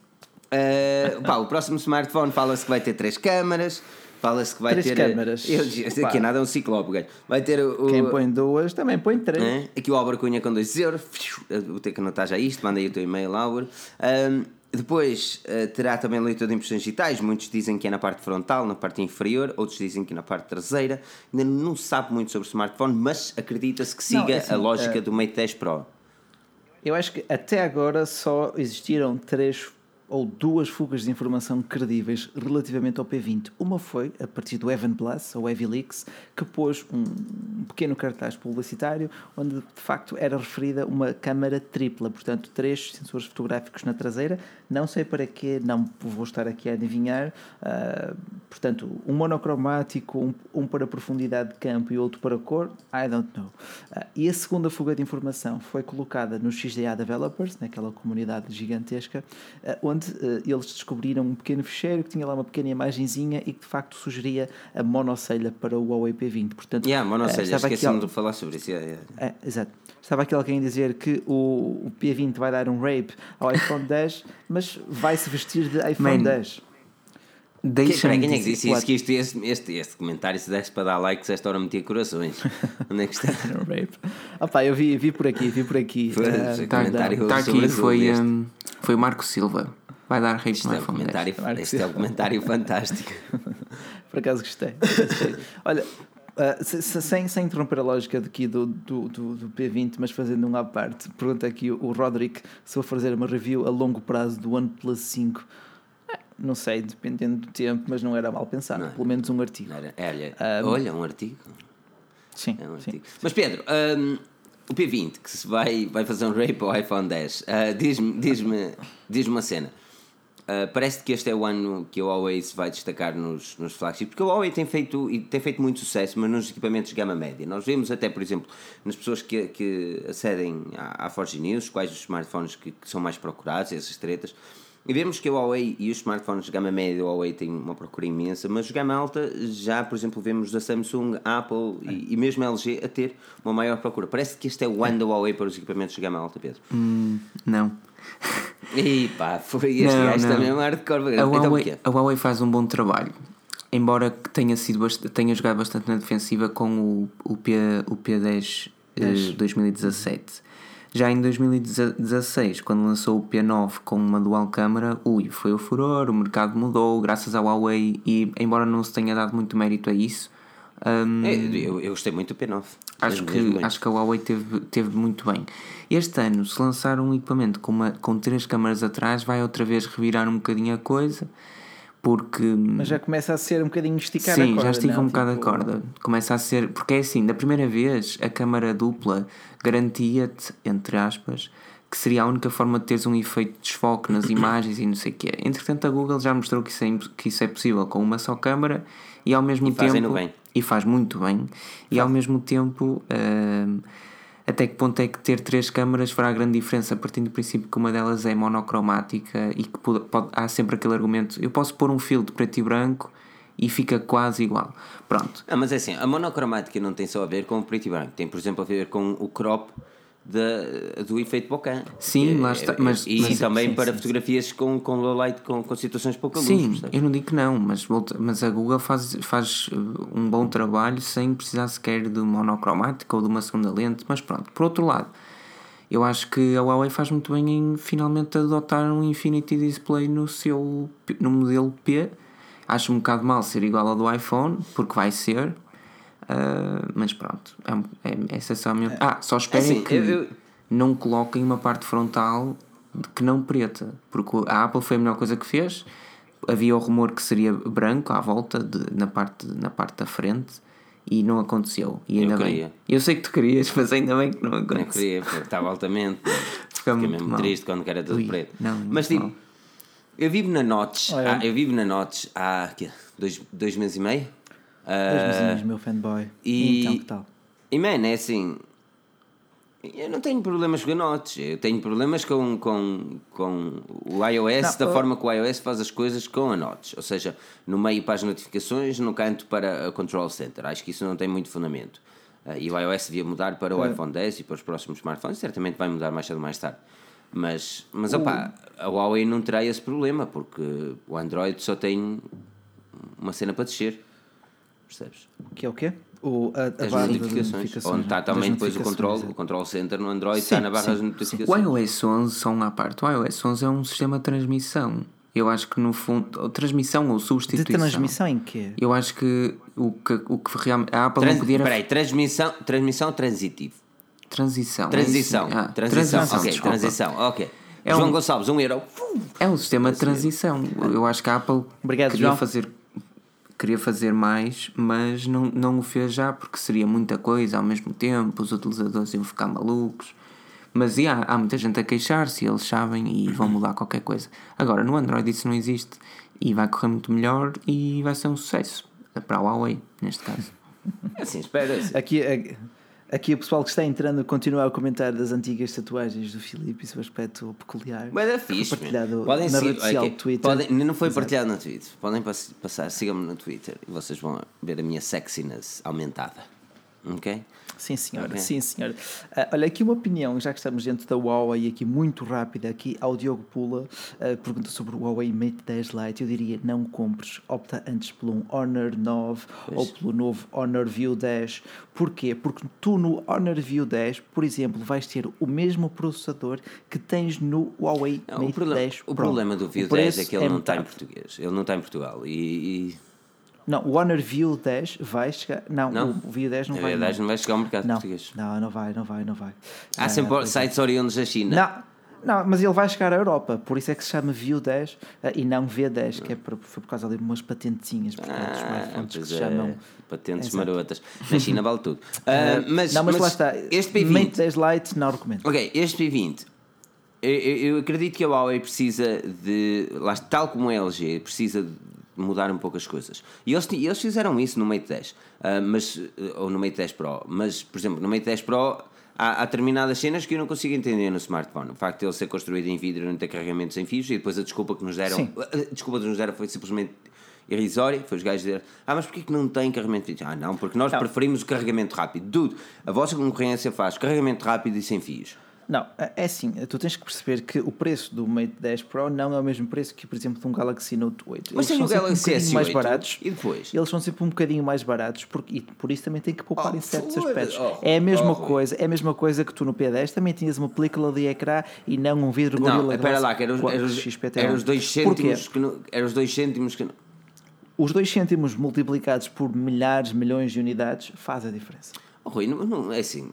Uh, pá, o próximo smartphone fala-se que vai ter três câmaras. Fala-se que vai Três ter. câmaras. Eu, aqui Pá. nada é um ciclope, gajo. Vai ter o. Quem põe duas também põe três. é? Aqui o Álvaro Cunha com 2 euros. Vou ter que anotar já isto. Manda aí o teu e-mail, Álvaro. Um, depois uh, terá também leitor de impressões digitais. Muitos dizem que é na parte frontal, na parte inferior. Outros dizem que é na parte traseira. Ainda não sabe muito sobre o smartphone, mas acredita-se que Não, siga é assim, a lógica uh, do Mate 10 Pro. Eu acho que até agora só existiram três ou duas fugas de informação credíveis relativamente ao P20. Uma foi a partir do Evan Plus, ou Evilix, que pôs um pequeno cartaz publicitário onde de facto era referida uma câmara tripla, portanto, três sensores fotográficos na traseira. Não sei para quê, não vou estar aqui a adivinhar. Ah, portanto, um monocromático, um, um para profundidade de campo e outro para cor, I don't know. Ah, e a segunda fuga de informação foi colocada no XDA Developers, naquela comunidade gigantesca, ah, onde ah, eles descobriram um pequeno ficheiro que tinha lá uma pequena imagenzinha e que de facto sugeria a monocelha para o Huawei P20. Portanto, Yeah, ah, sei, estava aqui al- de falar sobre isso. yeah, yeah. é, exato. Estava aqui alguém a dizer que o, o P20 vai dar um rape ao iPhone 10, mas vai-se vestir de iPhone Man, 10. Que, Deixa-me quem é que disse isso? Que isto, este, este, este comentário, se desse para dar likes, esta hora metia corações. Onde é que está? Um rape. Opa, eu vi, vi por aqui, vi por aqui. Pois, Ah, Tá, comentário tá aqui, azul foi, hum, foi o Marco Silva. Vai dar rape Este no é, um iPhone 10. comentário, Claro este é um sim. comentário fantástico. Por acaso gostei. gostei. Olha, ah, se- se- sem, sem interromper a lógica daqui do, do, do, do P20, mas fazendo um à parte, pergunta aqui o, o Roderick se vou fazer uma review a longo prazo do OnePlus 5. Ah, Não sei, dependendo do tempo, mas não era mal pensado. Não. Pelo menos um artigo. Era- é, olha, Um, olha, um artigo. Sim, É um sim. artigo. Mas Pedro, hum, o P20 que se vai, vai fazer um rape ao iPhone 10, ah, diz-me diz diz uma cena. Uh, parece que este é o ano que a Huawei se vai destacar nos, nos flagships, porque a Huawei tem feito, e tem feito muito sucesso, mas nos equipamentos de gama média. Nós vemos até, por exemplo, nas pessoas que, que acedem à, à Forge News, quais os smartphones que, que são mais procurados, essas tretas, e vemos que a Huawei e os smartphones de gama média, a Huawei tem uma procura imensa, mas de gama alta já, por exemplo, vemos da Samsung, Apple e, e mesmo a LG a ter uma maior procura. Parece que este é o ano da Huawei para os equipamentos de gama alta, Pedro. Hum, não. E pá, foi este não, gajo não. também é um hardcore. A Huawei, então, a Huawei faz um bom trabalho. Embora tenha, sido, tenha jogado bastante na defensiva com o, o, P, o P10 eh, 2017. Já em 2016, quando lançou o P9 com uma dual câmara, ui, foi o furor, o mercado mudou graças ao Huawei e embora não se tenha dado muito mérito a isso, um, é, eu, eu, gostei muito do P9. Acho que, acho que a Huawei teve, teve muito bem. Este ano, se lançar um equipamento com, uma, com três câmaras atrás, vai outra vez revirar um bocadinho a coisa. Porque. Mas já começa a ser um bocadinho esticar sim, a corda. Sim, já estica não? um bocado tipo... a corda. Começa a ser. Porque é assim, da primeira vez, a câmara dupla garantia-te, entre aspas, que seria a única forma de teres um efeito de desfoque nas imagens e não sei o quê. Entretanto, a Google já mostrou que isso é, que isso é possível com uma só câmara e ao mesmo e tempo. Bem. E faz muito bem. E ao mesmo tempo. Uh, até que ponto é que ter três câmaras fará grande diferença, partindo do princípio que uma delas é monocromática e que pode, pode, há sempre aquele argumento: eu posso pôr um filtro preto e branco e fica quase igual. Pronto. Ah, mas é assim, a monocromática não tem só a ver com o preto e branco, tem por exemplo a ver com o crop da, do efeito bokeh. Sim, lá está. Mas, e mas, também sim, para sim, fotografias sim. com, com low light, com, com situações pouca luz. Sim, eu não digo que não, mas, mas a Google faz, faz uh, um bom trabalho sem precisar sequer de monocromática ou de uma segunda lente. Mas pronto, por outro lado, eu acho que a Huawei faz muito bem em finalmente adotar um Infinity Display no seu no modelo P. Acho um bocado mal ser igual ao do iPhone, porque vai ser, Uh, mas pronto, é, é, essa é só a minha. Ah, só espero assim, que eu... não coloquem uma parte frontal que não preta, porque a Apple foi a melhor coisa que fez. Havia o rumor que seria branco à volta, de, na, parte, na parte da frente, e não aconteceu. E ainda eu bem. Queria. Eu sei que tu querias, mas ainda bem que não aconteceu. Eu queria, porque estava altamente. Fiquei mesmo mal. triste quando era tudo Ui, preto. Não, mas tipo, eu vivo na Notch, ah, eu vivo na Notch há dois, dois meses e meio Dois mesinhos, meu fanboy. E, então, que tal? E, man, é assim. Eu não tenho problemas com a Notch, eu tenho problemas com, com, com o iOS, não, da uh... forma que o iOS faz as coisas com a Notch. Ou seja, no meio para as notificações, no canto para a Control Center. Acho que isso não tem muito fundamento. Uh, e o iOS devia mudar para o uh... iPhone 10 e para os próximos smartphones, certamente vai mudar mais cedo ou mais tarde. Mas, mas opa, a Huawei não terá esse problema, porque o Android só tem uma cena para descer percebes? Que é o quê? O, a, a as notificações, notificações, onde está também depois o control, o control center no Android sim, está na barra sim, das notificações. O iOS 11, só uma parte, o iOS 11 é um sistema de transmissão. Eu acho que no fundo, transmissão ou substituição. De transmissão em quê? Eu acho que o que, o que realmente. A Apple Trans, não podia. Peraí, transmissão, transmissão transitivo? Transição. Transição. É ah, transição. transição. Ok, desculpa. transição. Ok. É João um, Gonçalves, um euro. É um sistema de transição. Eu acho que a Apple Obrigado, queria João. fazer queria fazer mais, mas não, não o fez já porque seria muita coisa ao mesmo tempo, os utilizadores iam ficar malucos. Mas yeah, há muita gente a queixar-se, eles sabem e vão mudar qualquer coisa. Agora, no Android isso não existe e vai correr muito melhor e vai ser um sucesso para a Huawei, neste caso. Assim, espera. -se. Aqui, Aqui o pessoal que está entrando continua a comentar das antigas tatuagens do Filipe e seu aspecto peculiar. Mas é fixe. Partilhado podem na rede social okay. Twitter. Podem, não foi Exato. partilhado no Twitter. Podem passar, sigam-me no Twitter e vocês vão ver a minha sexiness aumentada. Ok? Sim, senhora, okay. sim, senhora. Uh, olha, aqui uma opinião, já que estamos dentro da Huawei, aqui muito rápida, aqui ao Diogo Pula, uh, pergunta sobre o Huawei Mate 10 Lite. Eu diria, não compres, opta antes por um Honor 9 pois. ou pelo novo Honor View 10. Porquê? Porque tu no Honor View 10, por exemplo, vais ter o mesmo processador que tens no Huawei não, Mate o problema, 10 Pro. O problema do View 10 é que ele é não está em português. Ele não está em Portugal e... e não, o Honor View 10 vai chegar. Não, não. o View 10 não vai. O 10 não vai chegar ao mercado não, português. Não, não vai, não vai, não vai. Há sempre é. sites oriundos da China. Não. Não, mas ele vai chegar à Europa, por isso é que se chama View 10 eh, e não V10, que é por, foi por causa de umas patentezinhas, porque ah, que se é, chamam. Patentes Exato. marotas. Na China vale tudo. Uh, mas, não, mas, mas, lá está. Este P20. Mate 10 Lite não recomendo. Ok, este P20 Eu, eu- eu acredito que a Huawei precisa de. Lá, tal como a LG, precisa de mudar um pouco as coisas. E eles, eles fizeram isso no Mate 10, ah, mas, eh, ou no Mate 10 Pro. Mas, por exemplo, no Mate 10 Pro há, há determinadas cenas que eu não consigo entender no smartphone. O facto de ele ser construído em vidro e não ter carregamento sem fios, e depois a desculpa que nos deram. Sim. A desculpa que nos deram foi simplesmente irrisória. Foi os gajos dizer: Ah, mas porquê que não tem carregamento de fios? Ah, não, porque nós Não. preferimos o carregamento rápido. Dude, a vossa concorrência faz carregamento rápido e sem fios. Não, é assim, tu tens que perceber que o preço do Mate 10 Pro não é o mesmo preço que, por exemplo, de um Galaxy Note 8. Mas Eles são o Galaxy um bocadinho mais S8, baratos. e depois? Eles são sempre um bocadinho mais baratos porque, e por isso também tem que poupar Oh, em certos aspectos. Oh, é a mesma oh, coisa, é a mesma coisa que tu no P10 também tinhas uma película de ecrã e não um vidro Não, Gorilla Glass lá, que eram os, eram os, eram os dois cêntimos que não, eram os dois cêntimos que não. Os dois cêntimos multiplicados por milhares, milhões de unidades faz a diferença. Oh, Rui, não, não, é assim.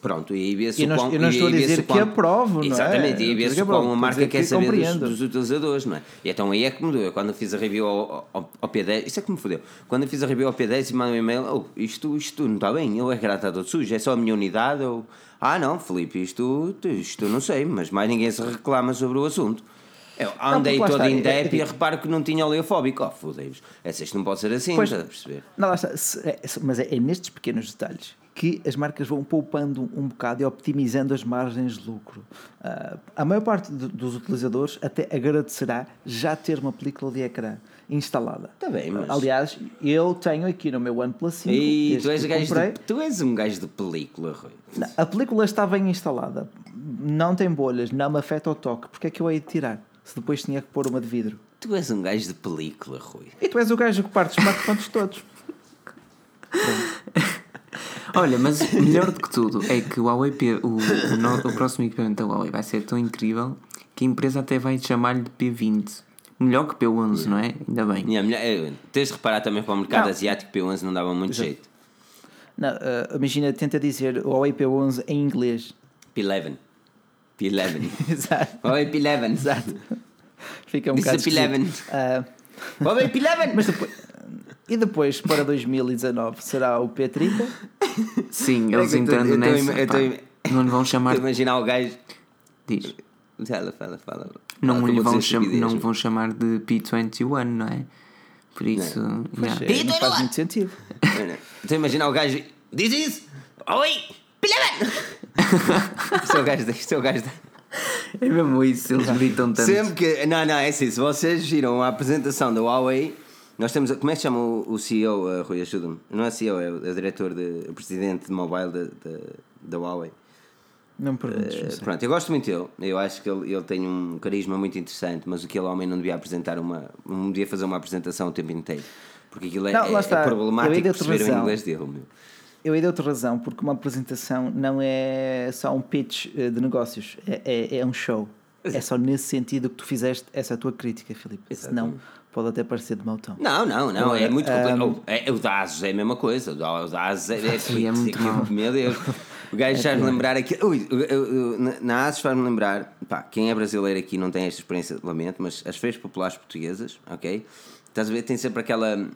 Pronto, e aí vê-se Eu o não- quão- eu não e estou a dizer o que quão- aprovo, não é? Exatamente, e aí Estou a que como aprovo, a estou a marca quer que saber dos, dos utilizadores, não é? E então aí é que mudou. Quando eu fiz a review ao, ao, ao P10, isso é que me fodeu. Quando eu fiz a review ao P10 e mandei um e-mail, oh, isto, isto não está bem, eu é está todo sujo, é só a minha unidade. Ou... Ah, não, Felipe, isto, isto não sei, mas mais ninguém se reclama sobre o assunto. Eu andei lá todo está, em é- dep e é- reparo que não tinha oleofóbico. Oh, fodei-vos. Essa isto não pode ser assim, Pois. estás a perceber? Não, lá está. É- mas é, é nestes pequenos detalhes que as marcas vão poupando um bocado e optimizando as margens de lucro. Ah, a maior parte do- dos utilizadores até agradecerá já ter uma película de ecrã instalada. Tá bem, mas- Aliás, eu tenho aqui no meu OnePlus 5. E tu és, comprei, de, tu és um gajo de película, Rui. não, a película está bem instalada, não tem bolhas, não me afeta o toque. Porque é que eu hei de tirar? Se depois tinha que pôr uma de vidro. Tu és um gajo de película, Rui. E tu és o gajo que parte os smartphones todos. Olha, mas melhor do que tudo é que o Huawei, P, o, o, no- o próximo equipamento da Huawei vai ser tão incrível que a empresa até vai chamar-lhe de P20. Melhor que P11, não é? Ainda bem. Minha mulher, é, tens de reparar também para o mercado Não. asiático, P11 não dava muito jeito. Não, ah, imagina, tenta dizer o Huawei P11 em inglês. P11. P11. Exato. Oi, P11. Exato. Fica um Disse bocado P11. esquisito. Ah, Oi, P11. mas depois, e depois, para 2019, será o P30? Sim, É eles eu tô- entrando eu tô nessa. eu tô pá, im- não lhe vão chamar. Imaginar o gajo. Diz. Fala, fala, fala. Não, lhe vão cham- não vão chamar de P21, não é? Por isso. Pois yeah. é, não faz muito sentido. Então imaginar o gajo. Diz isso! Oi! P11! Isto é o gajo da. Isto é o gajo da. É mesmo isso, eles gritam tanto. Sempre que. Não, não, é assim. Se vocês viram a apresentação da Huawei, nós temos. Como é que se chama o, o CEO, uh, Rui? Ajuda-me. Não é CEO, é o, é o diretor, de, o presidente de mobile da, da, da Huawei. Não me perguntes, sei. Pronto, eu gosto muito dele. Eu acho que ele, ele tem um carisma muito interessante, mas aquele homem não devia apresentar uma. Não devia fazer uma apresentação o tempo inteiro. Porque aquilo é, Não, é- está. é Eu problemático perceber o razão. inglês dele. Meu. Eu dou-te razão, porque uma apresentação não é só um pitch eh, de negócios, é, é, é um show. É só nesse sentido que tu fizeste essa tua crítica, Filipe. Senão pode até parecer de mau tom. Não, não, não, Agora, é muito complicado. ahm, Oh, é, o da Asus é a mesma coisa. O da o da Asus é, é, Sim, é muito mau. Meu Deus. O gajo faz-me lembrar aqui. Ui, eu- eu- eu- na- Asus faz-me lembrar. Pá, quem é brasileiro aqui não tem esta experiência, lamento, mas as feiras populares portuguesas, ok? Estás a ver? Tem sempre aquela,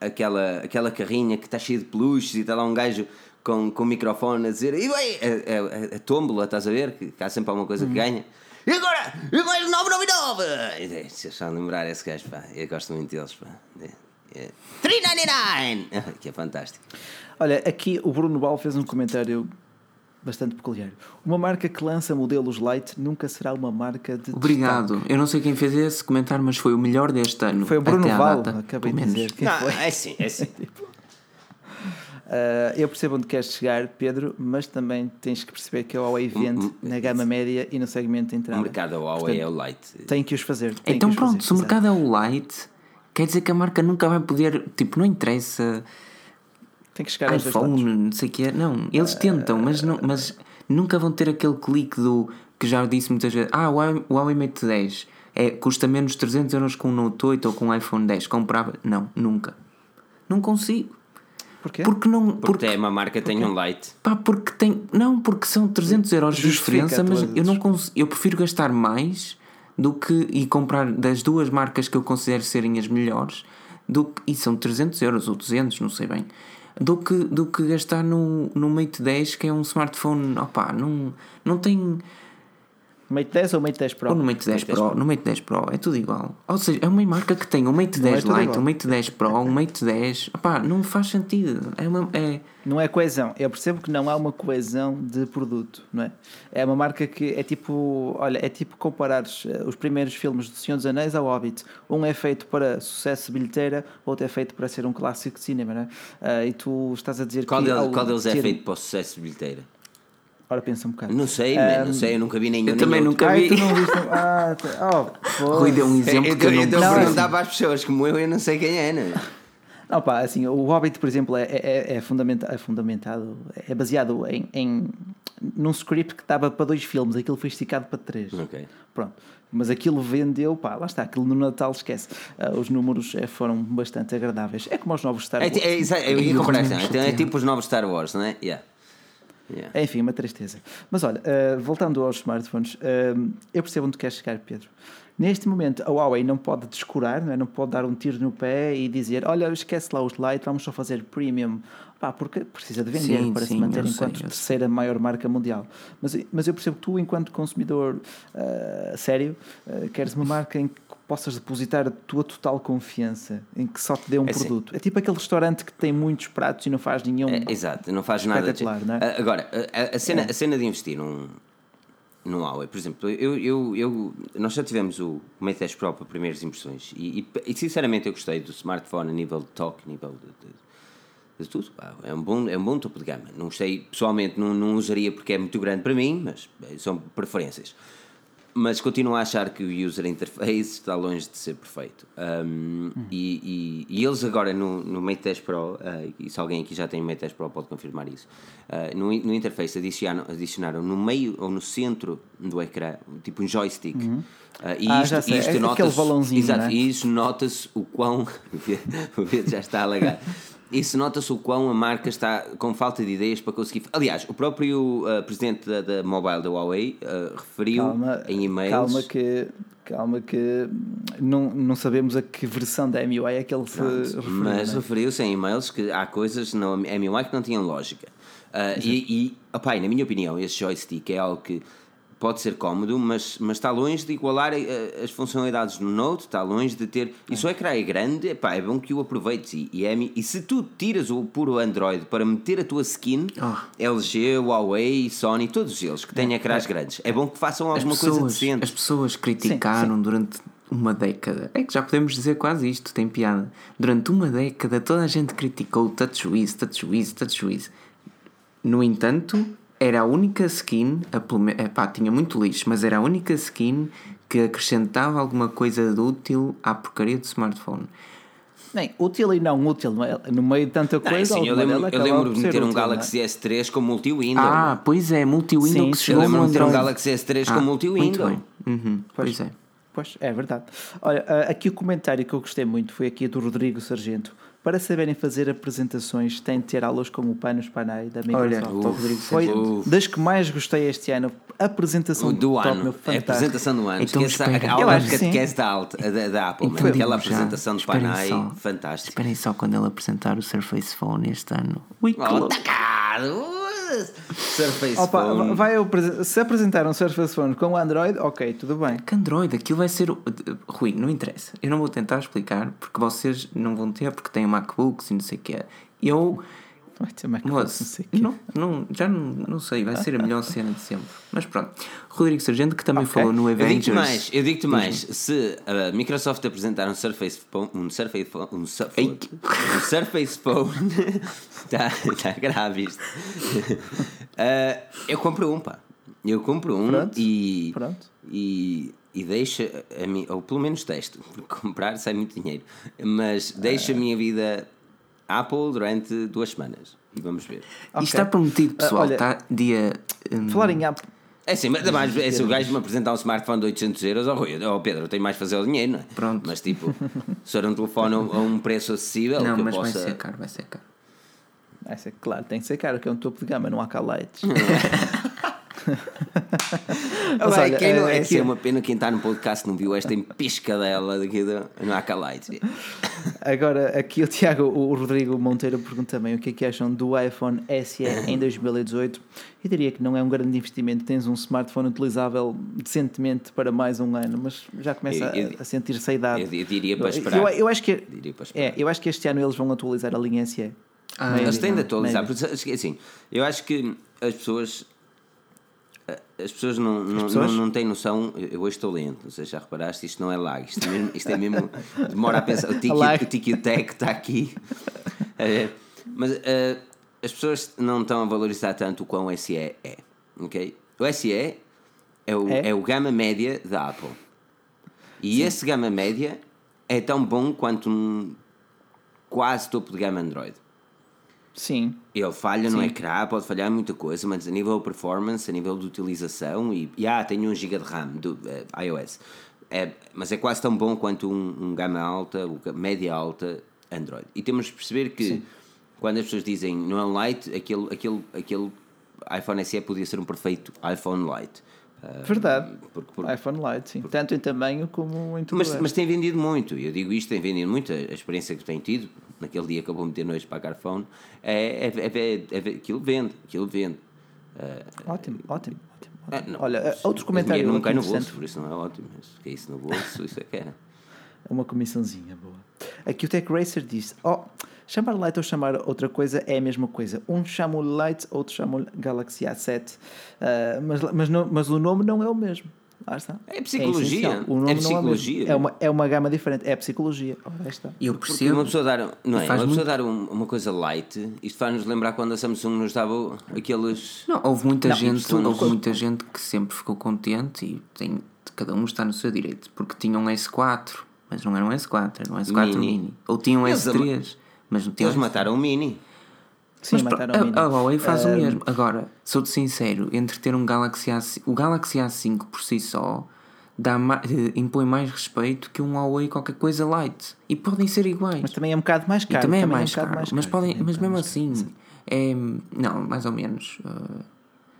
aquela, aquela carrinha que está cheia de peluches e está lá um gajo com, com o microfone a dizer. E bem, a, a, a tómbola, estás a ver? Que, que há sempre alguma coisa que ganha. E agora, e mais 999! E, Se eu lembrar esse gajo, pá, eu gosto muito deles, pá. É, é. 399! Que é fantástico. Olha, aqui o Bruno Bal fez um comentário bastante peculiar. Uma marca que lança modelos light nunca será uma marca de. Obrigado. Eu não sei quem fez esse comentário, mas foi o melhor deste ano. destaque. Foi o Bruno Val, acabei de dizer. Não, foi? é sim, é sim. Ah, eu percebo onde queres chegar, Pedro, mas também tens que perceber que a Huawei vende na gama média e no segmento de O entrada. mercado da Huawei é o light. Tem que os fazer. Então os pronto, fazer, se o mercado é o light, quer dizer que a marca nunca vai poder. Tipo, não interessa. Tem que chegar aos iPhone, não sei o que é. Não, eles tentam, mas, não, mas nunca vão ter aquele clique do que já disse muitas vezes. Ah, o Huawei- o Huawei Mate 10 é, custa menos 300 euros com um Note 8 ou com um iPhone 10. Comprava? Não, nunca. Não consigo. Porquê? Porque não. Porque Porque, é uma marca que tem um light. pá, porque tem. Não, porque são 300 euros de diferença, mas eu não consigo. Eu prefiro gastar mais do que. e comprar das duas marcas que eu considero serem as melhores. Do, que- e são 300 euros ou 200, não sei bem. Do que, do que gastar no, no Mate 10, que é um smartphone. opá, não, não tem. Mate 10 ou Mate 10 Pro? Ou no Mate 10 Pro, no Mate 10 Pro, é tudo igual. Ou seja, é uma marca que tem um Mate 10 tudo Lite, um Mate 10 Pro, um Mate 10. Opá, não faz sentido. É uma. É, Não é coesão. Eu percebo que não há uma coesão de produto, não é? É uma marca que é tipo, olha, é tipo comparares eh, os primeiros filmes do Senhor dos Anéis ao Hobbit. Um é feito para sucesso de bilheteira, outro é feito para ser um clássico de cinema, não é? Ah, e tu estás a dizer Qual, que. deles, ao qual deles é feito para o sucesso de bilheteira? Ora, pensa um bocado. Não sei, man, não sei, eu nunca vi nenhum. Eu também nunca outro. Ai, vi. tu não viste. Ah, tá- oh, pô. Rui deu um exemplo Eu que eu a Não, perguntar para as pessoas como eu, eu não sei quem é, não é? Não, pá, assim, o Hobbit, por exemplo, é, é, é, fundamenta- é fundamentado, é baseado em, em num script que estava para dois filmes, aquilo foi esticado para três. Ok. Pronto. Mas aquilo vendeu, pá, lá está, aquilo no Natal esquece. Ah, os números eh, foram bastante agradáveis. É como os novos Star É, Wars. é, exa- eu E ia o comparar Rui então, não então é chateia. tipo os novos Star Wars, não é? Yeah. Yeah. É, Enfim, uma tristeza. Mas olha, eh, voltando aos smartphones, eh, eu percebo onde queres chegar, Pedro. Neste momento, a Huawei não pode descurar, não, é? não pode dar um tiro no pé e dizer: Olha, esquece lá os Lite, vamos só fazer premium. Pá, porque precisa de vender Sim, para sim, se manter enquanto sei. terceira maior marca mundial. Mas, mas eu percebo que tu, enquanto consumidor eh, sério, eh, queres uma marca em que possas depositar a tua total confiança, em que só te dê um É assim. produto. É tipo aquele restaurante que tem muitos pratos e não faz nenhum. É, exato, não faz nada. de- não é? Agora, a, a cena, a cena de investir num, num Huawei, por exemplo, eu, eu, eu, nós já tivemos o Mate 10 Pro para primeiras impressões e, e, e, sinceramente eu gostei do smartphone a nível de toque, a nível de, de- de tudo. É um, bom, é um bom topo de gama. Não gostei, pessoalmente, não, não usaria porque é muito grande para mim, mas eh, são preferências. Mas continuo a achar que o user interface está longe de ser perfeito. Um, e, e- e eles agora no, no Mate 10 Pro, uh, e se alguém aqui já tem Mate 10 Pro pode confirmar isso, uh, no, no interface adicionaram, adicionaram no meio ou no centro do ecrã, tipo um joystick. Uh, e Ah, isto, já sei. É isto aquele nota-se- balãozinho, Exato, não é? e isso nota-se o quão. o Pedro já está a alagar. Isso nota-se o quão a marca está com falta de ideias para conseguir. Aliás, o próprio uh, presidente da, da mobile da Huawei uh, referiu Calma, em e-mails. calma que, calma que não, não sabemos a que versão da MUI é que ele se referiu. Mas não é? referiu-se em e-mails que há coisas no MUI que não tinham lógica. Uh, e, e opá, e na minha opinião, esse joystick é algo que pode ser cómodo, mas, mas está longe de igualar eh, as funcionalidades do Note, está longe de ter. E se o ecrã é grande, epá, é bom que o aproveites. E, e, é e se tu tiras o puro Android para meter a tua skin, Ah. LG, Huawei, Sony, todos eles que têm ecrãs grandes, é bom que façam alguma coisa pessoas, decente. as pessoas criticaram durante uma década. É que já podemos dizer quase isto, tem piada. Durante uma década toda a gente criticou o TouchWiz, TouchWiz, TouchWiz. No entanto, era a única skin, a, epá, tinha muito lixo, mas era a única skin que acrescentava alguma coisa de útil à porcaria do smartphone. Nem útil e não útil, não é? No meio de tanta Ah, coisa, sim, eu lembro, eu lembro de meter um útil, não é? Galaxy S3 com multi-window. Ah, pois é, multi-window Sim, que sim. eu lembro de ter um. Galaxy S3 Ah, com multi-window. bem. Uhum, pois é. Pois, é verdade. Olha, ah, aqui o comentário que eu gostei muito foi aqui do Rodrigo Sargento. Para saberem fazer apresentações, têm de ter aulas como o Panos Panay da Olha, Microsoft. o Rodrigo foi Sargento. das que mais gostei este ano. Apresentação O do top, ano, meu, é a fantástico. apresentação do ano. Então Esquece a- aula de catequese da, Alt- da, da Apple, Então, aquela apresentação de esperem Panay, só. fantástica. Esperem só quando ele apresentar o Surface Phone este ano. Ui, que Oh, louco. Surface Opa, Phone. vai se apresentar um Surface Phone com Android, ok, tudo bem. Que Android, aquilo vai ser. Rui, não interessa. Eu não vou tentar explicar porque vocês não vão ter, porque têm MacBooks e não sei o que é. Eu. Vai ter Moço, sei o quê. não, não, já não, não sei, vai ser a melhor cena de sempre. Mas pronto. Rodrigo Sargento, que também Ok. falou no Eu Avengers. digo-te mais, eu digo-te mais, se a Microsoft apresentar um Surface Phone, um Surface Phone, um, Sur- Ei. um Surface Phone, está tá grave isto. Ah, eu compro um, pá. Eu compro um Pronto, e, pronto. e e deixa a mim, ou pelo menos testo, porque comprar sai muito dinheiro, mas deixa a minha vida Apple durante duas semanas e vamos ver. Isto está prometido, Ah, pessoal. olha- Está dia. hum, Falar em app, É assim, mas mais, é, se o gajo me apresentar um smartphone de 800 euros, oh, Rui, oh Pedro, eu tenho mais de fazer o dinheiro, não é? Pronto. Mas tipo, se for um telefone a um- um preço acessível, Não, que eu mas vai possa. ser caro, vai ser caro. vai ser, claro, tem que ser caro, que é um topo de gama, não há cá lights. Mas Olha, quem não, é é, assim- que é uma pena quem está no podcast não viu esta piscadela daqui do, no Acalite. Agora, aqui o Tiago, o Rodrigo Monteiro pergunta também o que é que acham do iPhone SE em 2018. Eu diria que não é um grande investimento, tens um smartphone utilizável decentemente para mais um ano, mas já começa Eu- eu- a, a sentir-se a idade. Eu, eu diria para esperar. Eu, eu acho que, Diria para esperar. é, eu acho que este ano eles vão atualizar a linha SE. Ah. Eles têm de atualizar, porque assim, eu acho que as pessoas as pessoas não, não, pessoas? não, não têm noção. Eu hoje estou lento, não sei se já reparaste, isto não é lag, isto é mesmo, isto é mesmo demora a pensar. O tiki, o tiki Tech está aqui, Eh, mas eh, as pessoas não estão a valorizar tanto o quão o SE é. ok? O SE é o, É? é? o gama média da Apple e esse gama média é tão bom quanto um quase topo de gama Android. Sim, Ele falha no Sim. ecrã, pode falhar muita coisa, mas a nível performance, a nível de utilização, e, e ah, tem 1 GB de RAM do eh, iOS, é, mas é quase tão bom quanto um, um gama alta, média alta Android. E temos de perceber que quando as pessoas dizem não é um Lite, aquele, aquele, aquele iPhone SE podia ser um perfeito iPhone Lite. Ah, verdade. porque- porque- iPhone Lite, sim. Tanto em tamanho como em tudo. mas, mas tem vendido muito, eu digo isto, tem vendido muito. A experiência que tem tido, naquele dia que eu vou meter noite para a Carphone, é, é, é, é, é- aquilo vende, aquilo vende. Ótimo, ótimo. ótimo, Ah, Olha, isso- outro o comentário dinheiro não cai no bolso, por isso não é ótimo. Mas que é isso no bolso, isso é que era. Uma comissãozinha boa. Aqui o Tech Racer diz: Oh, chamar Lite ou chamar outra coisa é a mesma coisa. Um chama o Lite, outro chama o Galaxy A7. Ah, mas, mas, não, mas o nome não é o mesmo. Lá está. É psicologia. essencial. O nome É não psicologia. o mesmo. É, uma, é uma gama diferente. É psicologia. Aí está. Eu Porque percebo. uma pessoa dar, não é? Faz Uma pessoa muito- dar um- uma coisa light, isto faz-nos lembrar quando a Samsung nos dava aqueles. Não, houve muita Não, gente, não- houve muita gente que sempre ficou contente e tem, cada um está no seu direito, porque tinha um S4, mas não era um S4, era um S4 Mini. mini. Ou tinha um Eles S3, mas não tinha um Eles mataram o Mini. Sim, Mas mataram a, a Huawei faz o mesmo. Agora, sou-te sincero, entre ter um Galaxy A5, o Galaxy A5 por si só dá ma- eh, impõe mais respeito que um Huawei qualquer coisa light. E podem ser iguais. Mas também é um bocado mais E caro. também é um mais bocado caro, mais mas, caro, podem, é um mas mesmo assim, é, não, mais ou menos. uh,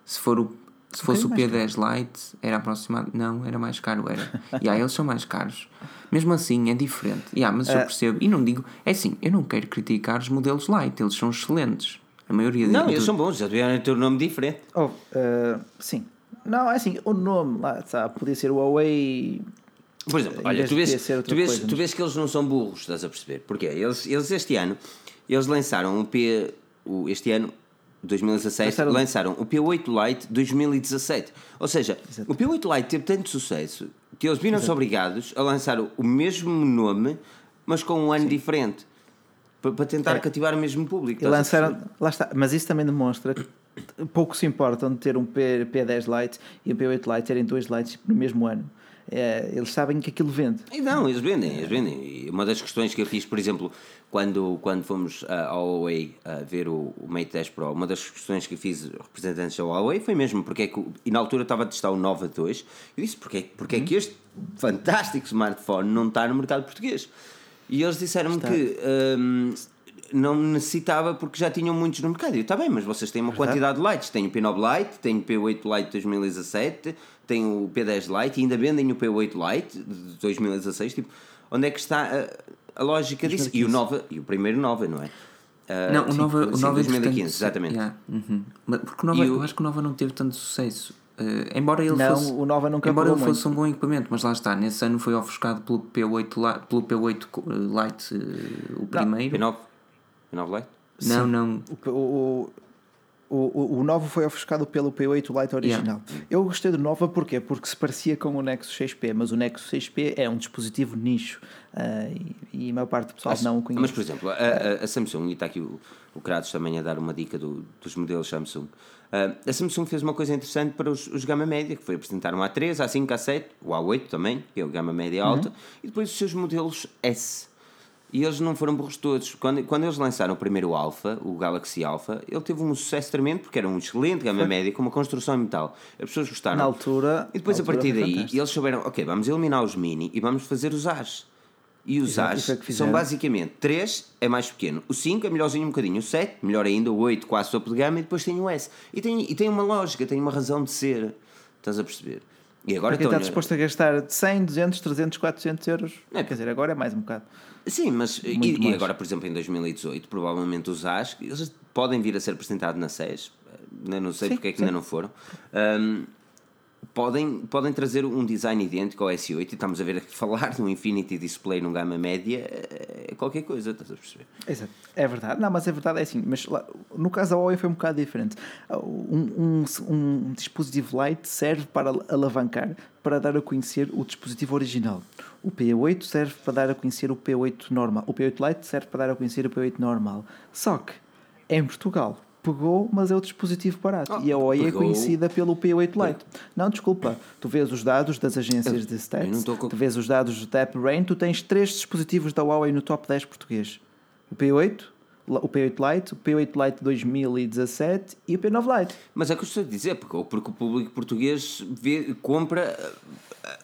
se for o, se fosse o bocadinho mais P10 Lite, era aproximado. Não, era mais caro, era. e aí eles são mais caros. Mesmo assim, é diferente. Yeah, mas Ah. eu percebo, e não digo, é assim, eu não quero criticar os modelos Lite, eles são excelentes. A maioria Não, de- eles são bons, já tiveram ter um nome diferente. Oh, ah, sim. Não, é assim, o nome lá, sabe, podia ser o Huawei. Por exemplo, Em olha, tu vês, tu, vês, coisa, tu vês que eles não são burros, estás a perceber? Porquê? Eles, eles este ano, eles lançaram o P, o, este ano, 2017, Lançaram- lançaram o P8 Lite 2017. Ou seja, o P8 Lite teve tanto sucesso que eles viram-se obrigados a lançar o mesmo nome, mas com um ano diferente. Para, tentar cativar o mesmo público. E lançaram, lá está, mas isso também demonstra que pouco se importam de ter um P, P10 Lite e um P8 Lite terem dois lights no mesmo ano. É, eles sabem que aquilo vende. E não, eles vendem, eles vendem. E uma das questões que eu fiz, por exemplo, quando, quando fomos ah, ao Huawei a ver o, o Mate 10 Pro, uma das questões que fiz representantes da Huawei foi mesmo porque é que, e na altura estava a testar o Nova 2, eu disse porque, é- porque é que este fantástico smartphone não está no mercado português. E eles disseram-me que hum, não necessitava porque já tinham muitos no mercado. E eu, está bem, mas vocês têm uma quantidade de lights. Tem o P9 Lite, tem o P8 Lite 2017, tem o P10 Lite e ainda vendem o P8 Lite de 2016. Tipo, onde é que está a, a lógica disso? E o, Nova, e o primeiro Nova, não é? Ah, Não, o sim, Nova, sim, o Nova 2015, entretanto, exatamente. yeah, uhum. Mas Porque o Nova, E o- eu acho que o Nova não teve tanto sucesso. Eh, embora ele Não, fosse, o Nova nunca embora ele fosse um bom equipamento, mas lá está, nesse ano foi ofuscado pelo P8, Li- pelo P8 co- eh, Lite, eh, o primeiro. P9? P9 Lite? Não, não. O, o, o, o, o Nova foi ofuscado pelo P8 Lite original. Eu gostei do Nova porquê? porque se parecia com o Nexus 6P, mas o Nexus 6P é um dispositivo nicho ah, e, e a maior parte do pessoal não o conhece. Mas, por exemplo, a, a- a Samsung, e está aqui o, o Kratos também a dar uma dica do- dos modelos Samsung. Ah, a Samsung fez uma coisa interessante para os, os gama média, que foi apresentar um A3, A5, A7, o A8 também, que é o gama média alta, e depois os seus modelos S. E eles não foram burros todos. Quando, quando eles lançaram o primeiro Alpha, o Galaxy Alpha, ele teve um sucesso tremendo porque era um excelente gama média com uma construção em metal. As pessoas gostaram. Na altura. E depois, a partir foi daí, fantástico. eles souberam, ok, vamos eliminar os mini e vamos fazer os As. E os Exato, As é são basicamente 3 é mais pequeno, o 5 é melhorzinho um bocadinho, o 7 melhor ainda, o 8 quase topo de gama e depois tem o S. E tem, e tem uma lógica, tem uma razão de ser. Estás a perceber? E agora Para quem está disposto a gastar 100, 200, 300, 400 euros, É. quer dizer, agora é mais um bocado. Sim, mas e, e agora, por exemplo, em 2018, provavelmente os AS, eles podem vir a ser apresentados na SES, ainda não sei Sim, porque é que sim. ainda não foram. Ahm, podem, podem trazer um design idêntico ao S8 e estamos a ver que falar de um Infinity Display num gama média é qualquer coisa, estás a perceber? Exato. É verdade. Não, mas é verdade, é assim. Mas lá, no caso da Huawei foi um bocado diferente. Um, um, um dispositivo Lite serve para alavancar, para dar a conhecer o dispositivo original. O P8 serve para dar a conhecer o P8 normal. O P8 Lite serve para dar a conhecer o P8 normal. Só que, em Portugal, pegou, mas é o dispositivo barato. Oh, e a Huawei pegou. é conhecida pelo P8 Lite. Não, desculpa. Tu vês os dados das agências de eu não stats, com- tu vês os dados da App Rain, tu tens três dispositivos da Huawei no top 10 português. O P8, o P8 Lite, o P8 Lite 2017 e o P9 Lite. Mas é o que eu estou a dizer, porque, porque o público português vê, compra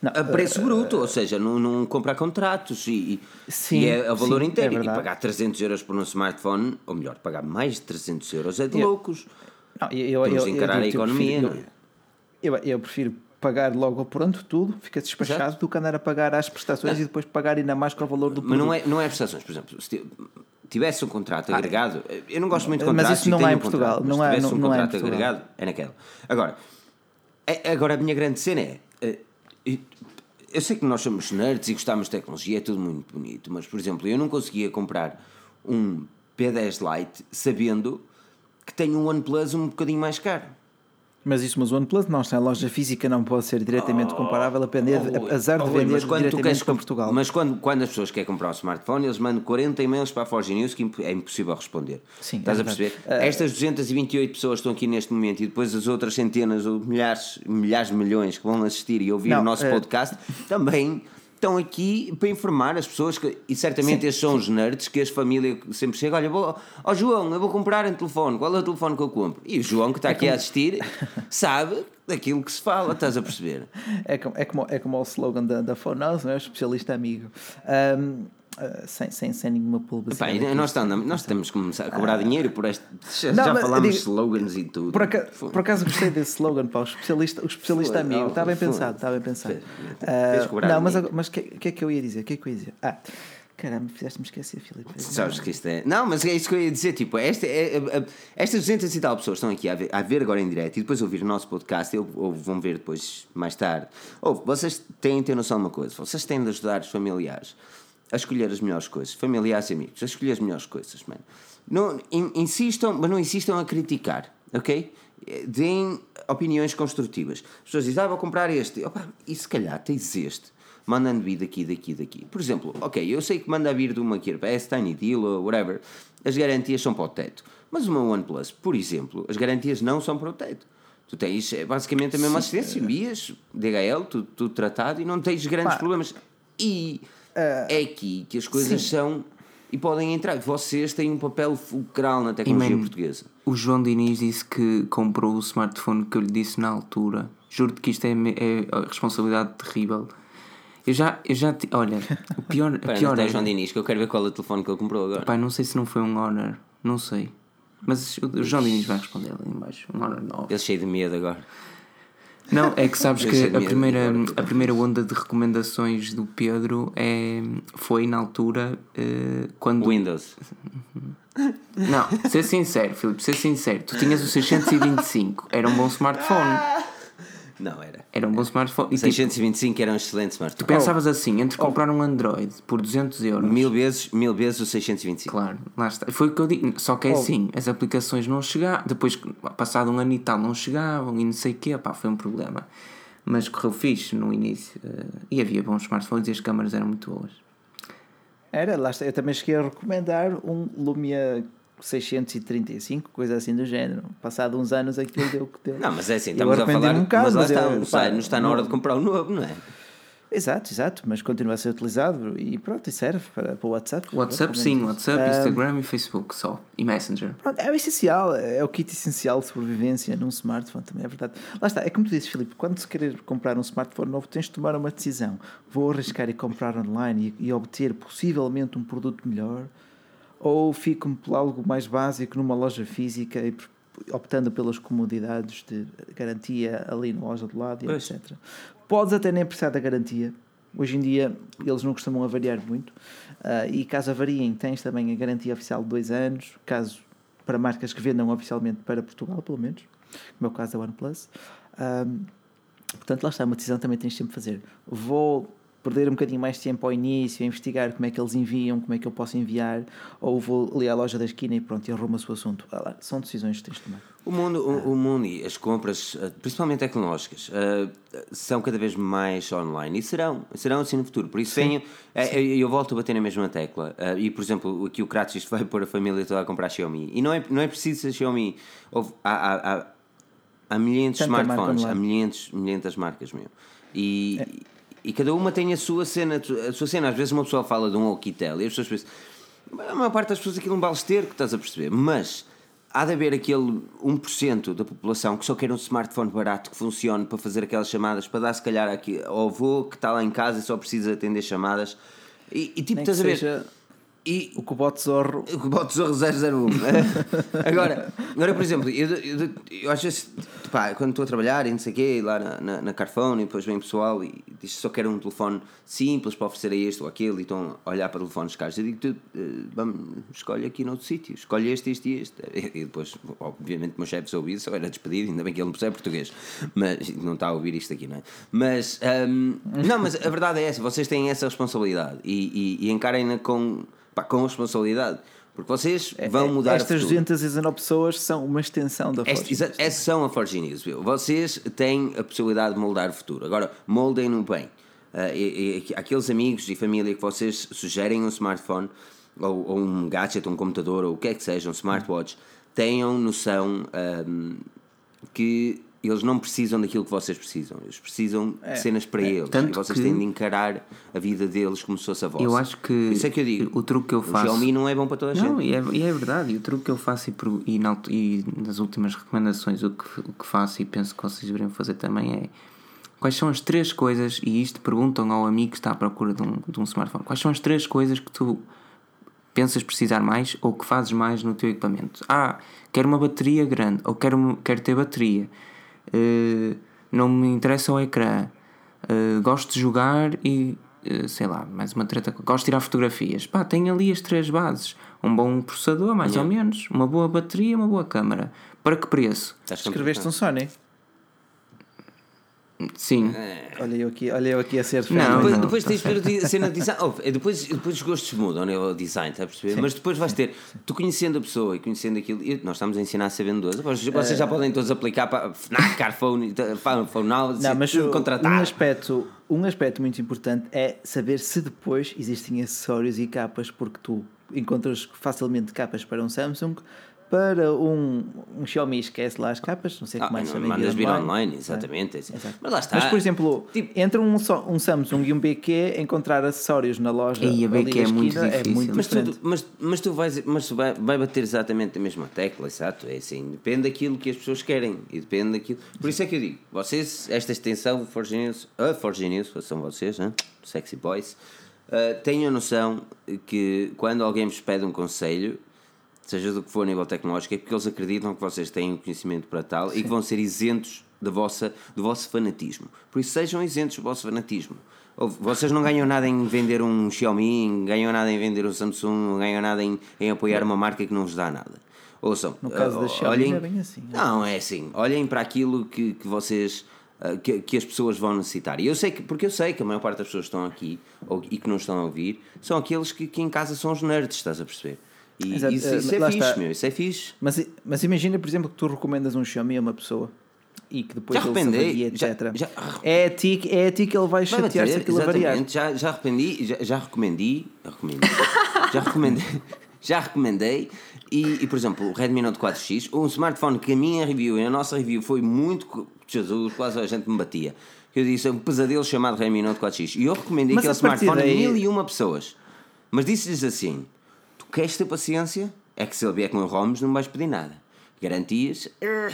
Não, a, a preço bruto, ou seja, não, não compra a contratos e, Sim, e é a valor sim, inteiro. é e pagar 300 euros por um smartphone, ou melhor, pagar mais de 300 euros é de Eu- loucos. Não, eu, Temos de encarar a digo-te, eu economia, prefiro- não é? Eu, eu prefiro pagar logo ao pronto tudo, fica despachado, Exato. do que andar a pagar as prestações e depois pagar ainda mais com o valor do Mas não produto. é, não é prestações, por exemplo, se ti- tivesse um contrato agregado, eu não gosto muito de Ah, mas contratos. isso não há em um contrato, Portugal, não se há- tivesse não- um não em contrato Portugal. agregado, é naquela. Agora, é- agora a minha grande cena é. eh, eu- Eu sei que nós somos nerds e gostamos de tecnologia, é tudo muito bonito, mas por exemplo, eu não conseguia comprar um P10 Lite sabendo que tenho um OnePlus um bocadinho mais caro. Mas isso, mas o OnePlus não está em loja física, não pode ser diretamente comparável, a depender, Oh, apesar de oh, vender mas quando diretamente queres comp- Portugal. Mas quando, quando as pessoas querem comprar um smartphone, eles mandam 40 e-mails para a Forge News que é impossível responder. Sim, Estás é a perceber? Estas 228 pessoas que estão aqui neste momento e depois as outras centenas ou milhares, milhares de milhões que vão assistir e ouvir Não, o nosso eh, podcast também estão aqui para informar as pessoas que, e certamente Sim, estes são os nerds que as famílias sempre chegam, olha, vou, ó João, eu vou comprar um telefone, qual é o telefone que eu compro? E o João que está aqui a assistir sabe daquilo que se fala, estás a perceber? É como, é como, é como o slogan da, da Fonos, não é? O especialista amigo. Ahm, ah, sem, sem, sem nenhuma publicidade. e nós, estamos, nós começar a cobrar dinheiro por este. Já. Não, já falámos digo- slogans e tudo. Por, aca- Foda. por acaso gostei desse slogan, pá, o especialista, o especialista Foda- amigo. oh, Está bem foda- pensado, está bem pensado. Cobrar não, mas agora- mas o que, que é que eu ia dizer? O que é que eu ia dizer? Ah, caramba, fizeste-me esquecer, Filipe. Sabes que isto é. Não, mas é isso que eu ia dizer. Tipo, esta, é, é- é- estas 200 e tal pessoas estão aqui a ver, a ver agora em direto e depois ouvir o nosso podcast ou, ou vão ver depois mais tarde. Ou vocês têm de ter noção de uma coisa: vocês têm de ajudar os familiares a escolher as melhores coisas, familiares e amigos, a escolher as melhores coisas, mano. Não, in- insistam, mas não insistam a criticar, ok? Eh, Deem opiniões construtivas. As pessoas dizem, ah, vou comprar este. Opa, e se calhar tens este. Mandando vir daqui, daqui, daqui. Por exemplo, ok, eu sei que manda vir de uma Gearbest, Tiny Deal ou whatever. As garantias são para o teto. Mas uma OnePlus, por exemplo, as garantias não são para o teto. Tu tens é, basicamente a mesma assistência, envias, DHL, tudo, tudo tratado e não tens grandes Pá. problemas. E é aqui que as coisas sim. são e podem entrar. Vocês têm um papel fulcral na tecnologia man, portuguesa. O João Diniz disse que comprou o smartphone que eu lhe disse na altura. Juro-te que isto é, é a responsabilidade terrível. Eu já, eu já ti- olha, o pior, Espera, pior é, o João Diniz, que eu quero ver qual é o telefone que ele comprou agora. Pai, não sei se não foi um Honor, não sei. Mas o o João Diniz vai responder ali em baixo. Um Honor 9. Ele cheio de medo agora. Não, é que sabes que a primeira, a primeira onda de recomendações do Pedro é, foi na altura eh, quando. Windows. Não, ser sincero, Filipe, ser sincero. Tu tinhas o 625, era um bom smartphone. Não, era. Era um bom smartphone. E tipo, 625 era um excelente tu smartphone. pensavas assim, entre comprar um Android por 200 euros. Mil vezes, mil vezes o 625. Claro, lá está. Foi o que eu digo. Só que é Oh. assim, as aplicações não chegavam, depois, passado um ano e tal, não chegavam e não sei o quê, pá, foi um problema. Mas correu fixe no início. eh, e havia bons smartphones e as câmaras eram muito boas. Era, lá está. Eu também cheguei a recomendar um Lumia 635, coisa assim do género. Passado uns anos aquilo deu o que deu. Não, mas é assim, Eu estamos a falar. um bocado, mas lá está, eu- não, sai, pá, não está na hora de comprar o novo, não é? Exato, exato, mas continua a ser utilizado e pronto, e serve para, para o WhatsApp. WhatsApp, sim, pelo menos. WhatsApp, Instagram e Facebook só. E Messenger. Pronto, é o essencial, é o kit essencial de sobrevivência num smartphone, também é verdade. Lá está, é como tu dizes, Filipe, quando se querer comprar um smartphone novo, tens de tomar uma decisão. Vou arriscar e comprar online e, e obter possivelmente um produto melhor, ou fico por algo mais básico numa loja física e optando pelas comodidades de garantia ali na loja do lado e Pois. etc. Podes até nem precisar da garantia. Hoje em dia eles não costumam avariar muito ah, e caso avariem tens também a garantia oficial de dois anos, caso para marcas que vendam oficialmente para Portugal, pelo menos, como é o caso da OnePlus. Ahm, portanto, lá está, uma decisão também tens sempre de fazer. Vou perder um bocadinho mais de tempo ao início a investigar como é que eles enviam, como é que eu posso enviar, ou vou ali à loja da esquina e pronto, e arrumo o seu assunto. Ah lá, são decisões que tens de tomar. O mundo, o, o mundo e as compras, eh, principalmente tecnológicas, eh, são cada vez mais online e serão, serão assim no futuro. Por isso tenho, eh, eu, eu volto a bater na mesma tecla. e, por exemplo, aqui o Kratos isto vai pôr a família toda a comprar Xiaomi. E não é, não é preciso ser Xiaomi. Houve, há, há, há, há milhares de smartphones, há milhares, milhares marcas mesmo. E, e cada uma tem a sua cena, a sua cena. Às vezes uma pessoa fala de um Alquitel e as pessoas pensam, a maior parte das pessoas aquilo é um balesteiro que estás a perceber, mas há de haver aquele 1% da população que só quer um smartphone barato que funcione para fazer aquelas chamadas, para dar se calhar aqui ao avô que está lá em casa e só precisa atender chamadas. E, e tipo, Nem estás a ver? seja E, o Cobote Zorro. o Bote Zorro 001. agora, agora, por exemplo, eu, eu, eu às vezes, pá, quando estou a trabalhar e não sei o quê, lá na, na, na Carphone, e depois vem pessoal e diz que só quero um telefone simples para oferecer a este ou aquele, e estão a olhar para telefones caros. Eu digo, tu, eh, vamos, escolhe aqui noutro sítio, escolhe este, este e este. E depois, obviamente, o meu chefe soube isso, eu era despedido, ainda bem que ele não percebe português, mas não está a ouvir isto aqui, não é? Mas, hum, não, mas a verdade é essa, vocês têm essa responsabilidade e, e, e encarem-na com, pá, com responsabilidade. Porque vocês vão mudar É, Estas o futuro. 219 pessoas são uma extensão da Forge. exa- Essas são a Forge News. viu? Vocês têm a possibilidade de moldar o futuro. Agora, moldem-no bem. Ah, e- e- aqueles amigos e família que vocês sugerem um smartphone, ou, ou um gadget, um computador, ou o que é que seja, um smartwatch, tenham noção ahm, que eles não precisam daquilo que vocês precisam. Eles precisam de cenas para eles. Tanto E vocês que- têm de encarar a vida deles como se fosse a vossa. Eu acho que Isso é que eu digo. o truque que eu O faço- Xiaomi não é bom para toda a Não, gente. e é, e é verdade. E o truque que eu faço e, por- e, na e nas últimas recomendações o que, o que faço e penso que vocês deveriam fazer também é quais são as três coisas, e isto perguntam ao amigo que está à procura de um, de um smartphone, quais são as três coisas que tu pensas precisar mais ou que fazes mais no teu equipamento? Ah, quero uma bateria grande ou quero, quero ter bateria. Eh, não me interessa o ecrã. Eh, gosto de jogar e eh, sei lá, mais uma treta. Gosto de tirar fotografias. Pá, tem ali as três bases: um bom processador, mais ou menos, uma boa bateria, uma boa câmara. Para que preço? Escreveste um Sony. Sim. Olha eu aqui, olha eu aqui a ser Não, Depois, não, depois tens de ver a cena de design. Oh, é depois, depois os gostos mudam, né? o design, está a perceber? Mas depois vais ter, tu conhecendo a pessoa e conhecendo aquilo, e nós estamos a ensinar a ser vendedores. Vocês, já podem todos aplicar para FNAC, Carphone, Phone, Now, Não, mas contratar. um aspecto, um aspecto muito importante é saber se depois existem acessórios e capas, porque tu encontras facilmente capas para um Samsung, para um, um Xiaomi esquece lá as capas, não sei Ah, como mais não, sabem mandas vir online. online, exatamente. é assim. Exato. Mas lá está. Mas, por exemplo, Tipo- entre um, um Samsung e um BQ, encontrar acessórios na loja E a BQ é muito esquina difícil. muito Mas tu, mas, mas tu vais, mas tu vai, vai bater exatamente a mesma tecla, exato. É assim, depende daquilo que as pessoas querem e depende daquilo. Por isso é que eu digo, vocês, esta extensão, Forge News, a Forge News, são vocês, hein? Sexy Boys, uh, tenham noção que quando alguém vos pede um conselho, seja do que for a nível tecnológico, é porque eles acreditam que vocês têm o conhecimento para tal e que vão ser isentos da vossa, do vosso fanatismo. Por isso, sejam isentos do vosso fanatismo. Vocês não ganham nada em vender um Xiaomi, não ganham nada em vender um Samsung, não ganham nada em, em apoiar uma marca que não vos dá nada. Ouçam, No caso da uh, Xiaomi olhem, não é bem assim. Não, é assim. Olhem para aquilo que, que vocês. uh, Que, que as pessoas vão necessitar. E eu sei que, porque eu sei que a maior parte das pessoas que estão aqui ou, e que não estão a ouvir são aqueles que, que em casa são os nerds, estás a perceber? E Exato, isso, eh, isso é lá fixe, está. meu, isso é fixe. Mas, mas imagina, por exemplo, que tu recomendas um Xiaomi a uma pessoa e que depois Já ele se arrependei, avaria, já- etc. já- é, a ti, é a ti que ele vai Vai chatear-se aquilo a variar. Já, já arrependi, já, já recomendei, recomendei já recomendei, já recomendei e, e, por exemplo, o Redmi Note 4X, um smartphone que a minha review e a nossa review foi muito. Jesus, quase a gente me batia. que eu disse um pesadelo chamado Redmi Note 4X. E eu recomendei Mas aquele a smartphone a daí- mil e uma pessoas. Mas disse-lhes assim: queres ter paciência? É que se ele vier com ROMs não vais pedir nada. Garantias? "Eh."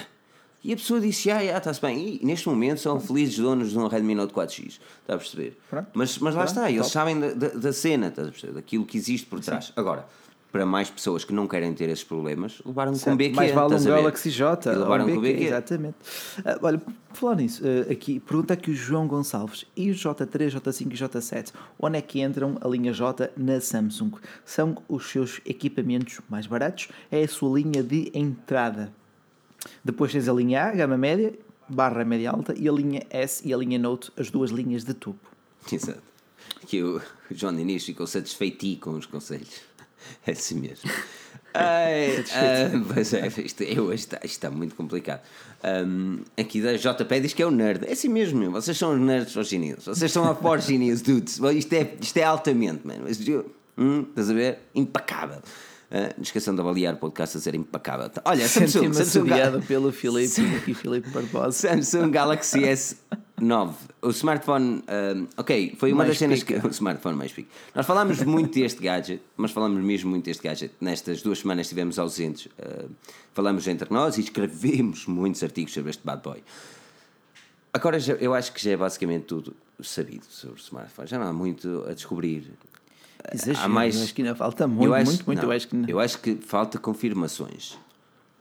E a pessoa disse: Ah, já, está-se bem. E neste momento são felizes donos de um Redmi Note 4X. Está a perceber? Pronto. Mas, mas lá Pronto, está, eles top. sabem da, da, da cena, estás a perceber? Daquilo que existe por trás. Agora, para mais pessoas que não querem ter esses problemas, levaram com BQ. Mais vale um? Galaxy J. Levaram um com BQ. Exatamente. Ah, olha, falar nisso, ah, aqui, pergunta aqui o João Gonçalves. E o J3, J5 e J7? Onde é que entram a linha J na Samsung? São os seus equipamentos mais baratos? É a sua linha de entrada? Depois tens a linha A, gama média, barra média alta, e a linha S e a linha Note, as duas linhas de topo. Exato. Que o João Diniz ficou satisfeitinho com os conselhos. É assim mesmo. Ai, ah, pois é, isto, eu, hoje está, isto está muito complicado. Ahm, aqui da JP diz que é o nerd. É assim mesmo, vocês são os nerds chineses. Vocês são a for chineses, dudes. Isto é, isto é altamente, mano. Isto- Hum, estás a ver? Impecável. Ah, não esqueçam de avaliar o podcast a ser impecável. Olha, Samsung, Samsung, assediado pelo Filipe e Filipe Barbosa. Samsung Galaxy S9. O smartphone. um, ok, foi uma Mais das cenas pica. que. O smartphone mais pico. Nós falámos muito deste gadget, mas falámos mesmo muito deste gadget. Nestas duas semanas estivemos ausentes. uh, falámos entre nós e escrevemos muitos artigos sobre este bad boy. Agora já- eu acho que já é basicamente tudo sabido sobre o smartphone. Já não há muito a descobrir. Exagero, há mais. acho que ainda falta muito, acho, muito, muito. não, eu acho que eu acho que falta confirmações.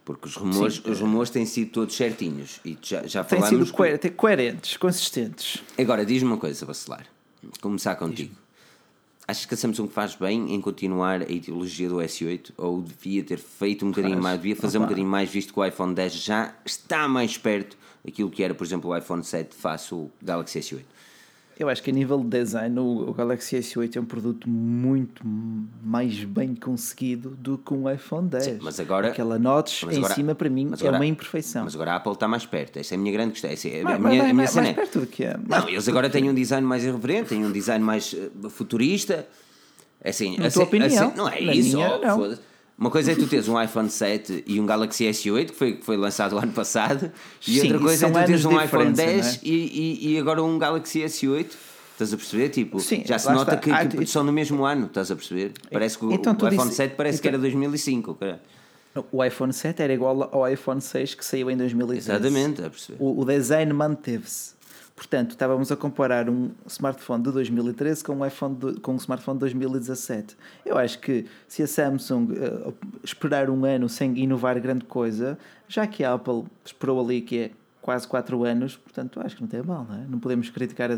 Porque os rumores, Sim. os rumores têm sido todos certinhos. E já, já têm falamos. sido coer- te- coerentes, consistentes. Agora, diz-me uma coisa, vacilar. Começar contigo. Achas que a Samsung faz bem em continuar a ideologia do S8 ou devia ter feito um bocadinho Faz. mais, devia fazer um Opa. bocadinho mais, visto que o iPhone 10 já está mais perto daquilo que era, por exemplo, o iPhone 7 face o Galaxy S8? Eu acho que a nível de design o, Galaxy S8 é um produto muito mais bem conseguido do que um iPhone 10. Sim, mas agora- Aquela notch em agora- cima para mim é agora- uma imperfeição. Mas agora a Apple está mais perto. Essa é a minha grande questão. Essa é a Mas- minha, mas- a minha mas- mais é- perto do que é. Não, eles agora têm um design mais irreverente, têm um design mais eh, futurista. Assim, Na assim, tua opinião. assim- não é isso, minha, não. Uma coisa é tu teres um iPhone 7 e um Galaxy S8, que foi, que foi lançado o ano passado, e Sim, outra coisa é tu teres um iPhone diferença, 10 e, e, e agora um Galaxy S8. Estás a perceber? Tipo, Sim, já se nota está. que, Ah, que são no mesmo ano, estás a perceber? Parece que o, Então o iPhone disse- 7 parece que então- era 2005. cara. O iPhone 7 era igual ao iPhone 6 que saiu em 2013. Exatamente, a perceber. O, o design manteve-se. Portanto, estávamos a comparar um smartphone de 2013 com um, iPhone de- com um smartphone de 2017. Eu acho que se a Samsung eh, esperar um ano sem inovar grande coisa, já que a Apple esperou ali que é quase 4 anos, portanto, acho que não tem mal, não é? Não podemos criticar a,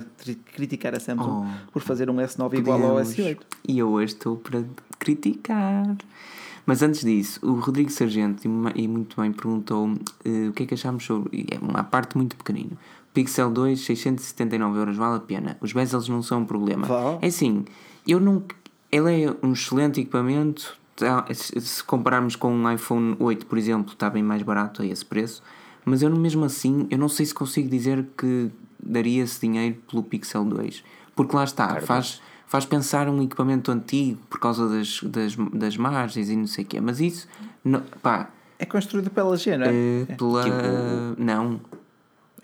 criticar a Samsung Oh. por fazer um S9 igual ao Podemos. S8. E eu hoje estou para criticar. Mas antes disso, o Rodrigo Sargento, e muito bem, perguntou eh, o que é que achámos sobre. É uma parte muito pequenina. Pixel 2, 679 euros, vale a pena. Os bezels não são um problema. Vale. É assim, eu não. Ele é um excelente equipamento. tá- se compararmos com um iPhone 8, por exemplo, está bem mais barato a esse preço. Mas eu mesmo assim, eu não sei se consigo dizer que daria esse dinheiro pelo Pixel 2. Porque lá está, faz, faz pensar um equipamento antigo por causa das, das, das margens e não sei o quê. Mas isso, não, pá, É construído pela LG, não é? eh, pela. Tipo- não,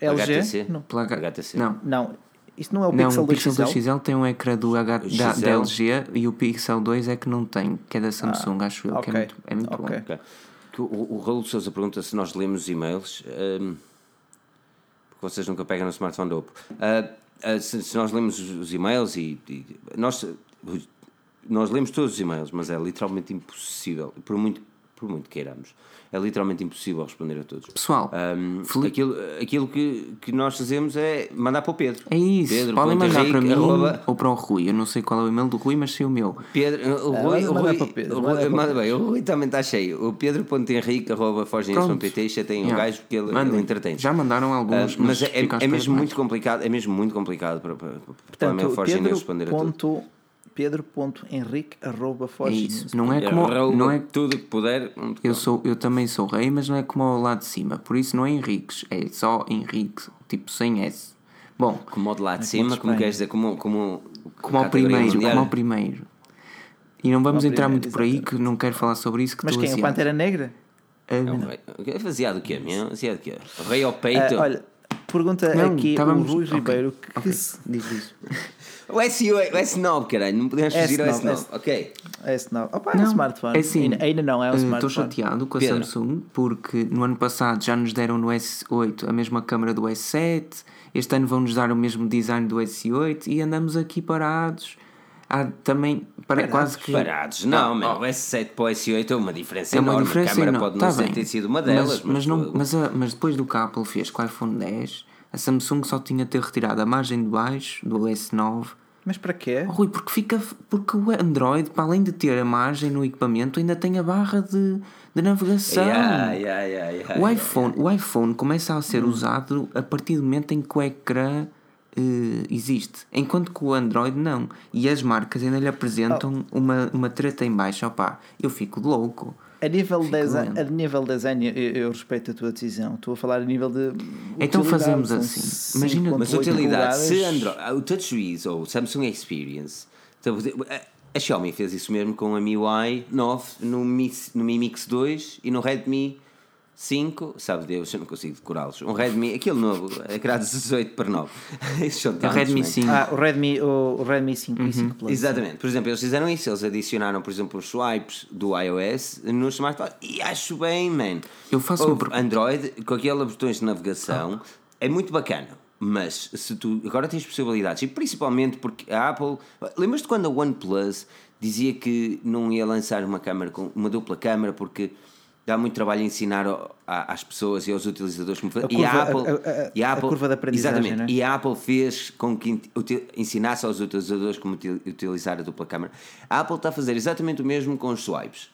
LG? HTC? Não. pela H- HTC. Não, Não, isto não é o não, Pixel o 2 Pixel XL? 2 XL tem um ecrã do H, O da, da. LG e o Pixel 2 é que não tem, que é da Samsung, acho eu, que é muito, é muito ok. bom. Ok. Que O, o Raul de Souza pergunta se nós lemos os e-mails. hum, porque vocês nunca pegam no smartphone do Oppo. Ah, ah, se, se nós lemos os, os e-mails e, e nós, nós lemos todos os e-mails, mas é literalmente impossível, por muito, por muito queiramos, é literalmente impossível responder a todos. Pessoal, Hum, Felipe- aquilo aquilo que, que nós fazemos é mandar para o Pedro. é isso, Pedro podem mandar para Henrique, mim arroba- ou para o Rui. Eu não sei qual é o e-mail do Rui, mas sei o meu. Pedro, o Ah, Rui, manda- o Rui, para o Pedro, o manda Rui- para o manda bem, o Rui também está cheio. O pedro.henrique.forginhas.pt já tem o Yeah. gajo porque ele, ele entretém. Já mandaram Ah, alguns, mas é, fica à é espera mesmo de muito mais. complicado, é mesmo muito complicado para, para, para, para o Portanto, meu Forginhas Pedro responder a tudo. Ponto, Pedro.henrique arroba É isso. Não é como. Arroba Não é, tudo que puder. eu, for. sou, eu também sou rei, mas não é como ao lado de cima. Por isso não é Henriques, é só Henrique, tipo sem S. Bom, Como de lá de cima, como queres dizer, como, como, como ao primeiro, como ao primeiro. E não vamos entrar muito por aí, que não quero falar sobre isso. Que Mas quem? O ansiado. Pantera Negra? Ah, É um rei. É baseado o quê? meu? Baseado o quê? Rei ao peito? Ah, olha, pergunta Não, aqui estávamos- o Rui Ribeiro que ok. se- Diz isso. O S8, o S9, caralho, não podemos fugir ao S9, S9. Ok. é esse não. Opa, é um Não, smartphone. é assim, ainda, ainda não é um eh, smartphone. Estou chateado com a Pedro. Samsung porque no ano passado já nos deram no S8 a mesma câmera do S7, este ano vão-nos dar o mesmo design do S8 e andamos aqui parados. Há também para, quase que. Parados. Não, Ah, meu, oh. o S7 para o S8 é uma diferença É uma enorme. diferença a câmera enorme. pode Tá não ter sido uma delas, mas, mas, não, foi- mas, a- mas depois do que a Apple fez com o iPhone 10, a Samsung só tinha de ter retirado a margem de baixo do S9. Mas para quê? Oh, Rui, porque fica. Porque o Android, para além de ter a margem no equipamento, ainda tem a barra de, de navegação. Yeah, yeah, yeah, O iPhone, o iPhone começa a ser usado a partir do momento em que o ecrã eh, existe, enquanto que o Android não. E as marcas ainda lhe apresentam uma, uma treta em baixo. Opá, eu fico louco. A nível, de Fico design, lento. a nível de design, eu, eu respeito a tua decisão. Estou a falar a nível de. Então fazemos assim. Imagina- 5.8 Mas utilidade, se. Android, o TouchWiz ou o Samsung Experience, então, a, a Xiaomi fez isso mesmo com a MIUI 9 no, Mi, no Mi Mix 2 e no Redmi 5, sabe Deus, eu não consigo decorá-los. Um Redmi, aquele novo, é que era 18 para 9. Esses são O tantos, Redmi man. 5. Ah, o Redmi, o, o Redmi 5 e 5 Plus. Exatamente. Por exemplo, eles fizeram isso. Eles adicionaram, por exemplo, os swipes do iOS nos smartphones. E acho bem, man. Eu faço Houve pergunta. Android, com aqueles botões de navegação, é muito bacana. Mas se tu agora tens possibilidades, e principalmente porque a Apple. Lembras-te quando a OnePlus dizia que não ia lançar uma câmera com uma dupla câmera porque dá muito trabalho ensinar às pessoas e aos utilizadores como fazer. A e a curva- Apple, a- a- e a Apple curva de aprendizagem, exatamente, não é? e a Apple fez com que ensinasse aos utilizadores como util- utilizar a dupla câmera. A Apple está a fazer exatamente o mesmo com os swipes.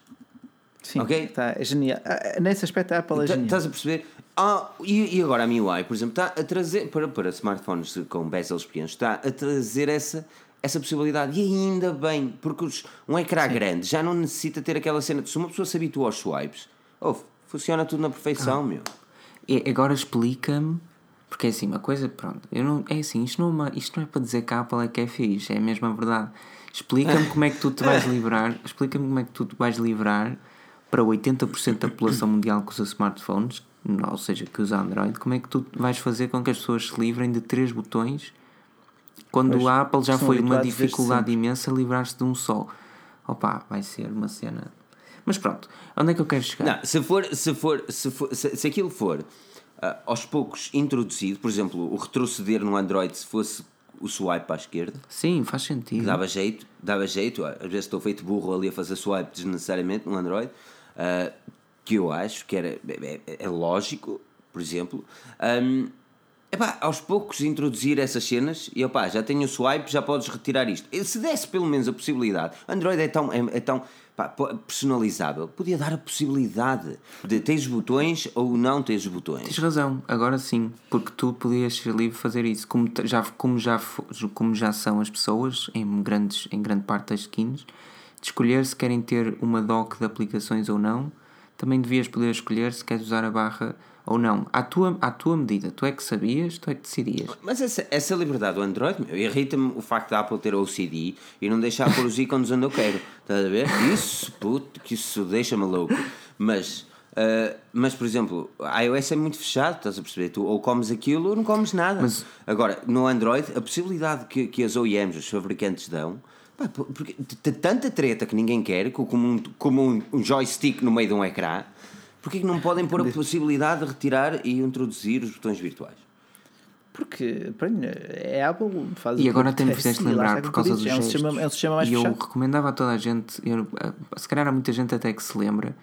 Sim, Ok? tá, é genial. Ah, Nesse aspecto, a Apple é Tá- genial. Estás a perceber? Ah, e, e agora a MIUI, por exemplo, está a trazer para, para smartphones com bezels pequenos, está a trazer essa, essa possibilidade. E ainda bem, porque os- um ecrã grande já não necessita ter aquela cena de se uma pessoa se habitua aos swipes, oh, funciona tudo na perfeição, Ah. meu. E agora explica-me, porque é assim, uma coisa, pronto, eu não, é assim, isto não, é uma- isto não é para dizer que a Apple é que é fixe, é mesmo a verdade. Explica-me como é que tu te vais livrar, explica-me como é que tu te vais livrar para 80% da população mundial que usa smartphones, ou seja, que usa Android, como é que tu vais fazer com que as pessoas se livrem de três botões quando Pois, a Apple já foi uma dificuldade imensa livrar-se de um só. Opa, vai ser uma cena. Mas pronto, onde é que eu quero chegar? Não, se for, se for, se, for, se, se aquilo for ah, aos poucos introduzido, por exemplo, o retroceder no Android se fosse o swipe a esquerda, Sim, faz sentido. dava jeito, dava jeito. Às vezes estou feito burro ali a fazer swipe desnecessariamente no Android, ah, que eu acho que era, é, é- é lógico, por exemplo. Ahm, epá, aos poucos introduzir essas cenas e opá, já tenho o swipe, já podes retirar isto. Se desse pelo menos a possibilidade, Android é tão, é, é tão pá, personalizável, podia dar a possibilidade de tens botões ou não tens botões. Tens razão, agora sim, porque tu podias ser livre fazer isso, como já, como já, como já são as pessoas em, grandes, em grande parte das skins, de escolher se querem ter uma dock de aplicações ou não, também devias poder escolher se queres usar a barra ou não, à tua, à tua medida, tu é que sabias, tu é que decidias. Mas essa, essa liberdade do Android, meu, irrita-me o facto da Apple ter OCD e não deixar pôr os ícones onde eu quero. Estás a ver? Isso, puto, que isso deixa-me louco. Mas, ah, mas, por exemplo, a iOS é muito fechado, estás a perceber? Tu ou comes aquilo ou não comes nada. Mas- Agora, no Android, a possibilidade que, que as OEMs, os fabricantes, dão. pá, por- porque tanta treta que ninguém quer, co- como um, como um, um joystick no meio de um ecrã, porque é que não podem pôr a possibilidade de retirar e introduzir os botões virtuais? Porque, pronto, é a Apple faz E agora que até me fizeste lembrar por causa dos é um gestos. sistema, é um sistema mais e eu fechado. recomendava a toda a gente, eu, eh, se calhar há muita gente até que se lembra,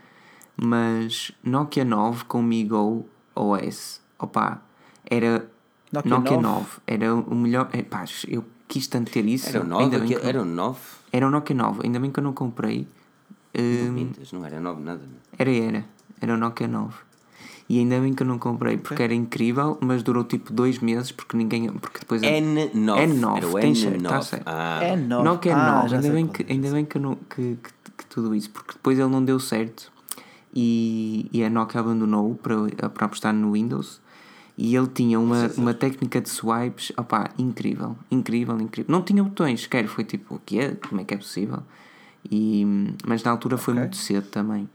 mas Nokia 9 com Migo OS, opa, era Nokia Nokia, 9? 9. era o melhor. É, pá, eu quis tanto ter isso. Era o 9, ainda bem que não- era o 9. era o Nokia 9, ainda bem que eu não comprei. Hum, Mintas, não era 9 nada. meu. era, era, era o Nokia 9. E ainda bem que eu não comprei, porque era incrível, mas durou tipo dois meses, porque ninguém. Porque depois N9. N9, Era o tem certo, N9. tá certo. Ah, É 9. Nokia ah, 9, já ainda sei bem, que, é. ainda bem que, não- que, que- que tudo isso, porque depois ele não deu certo e, e a Nokia abandonou para, para apostar no Windows e ele tinha uma, uma técnica de swipes opá, incrível, incrível, incrível. Não tinha botões sequer, foi tipo, o que é? Como é que é possível? E, mas na altura foi muito cedo também.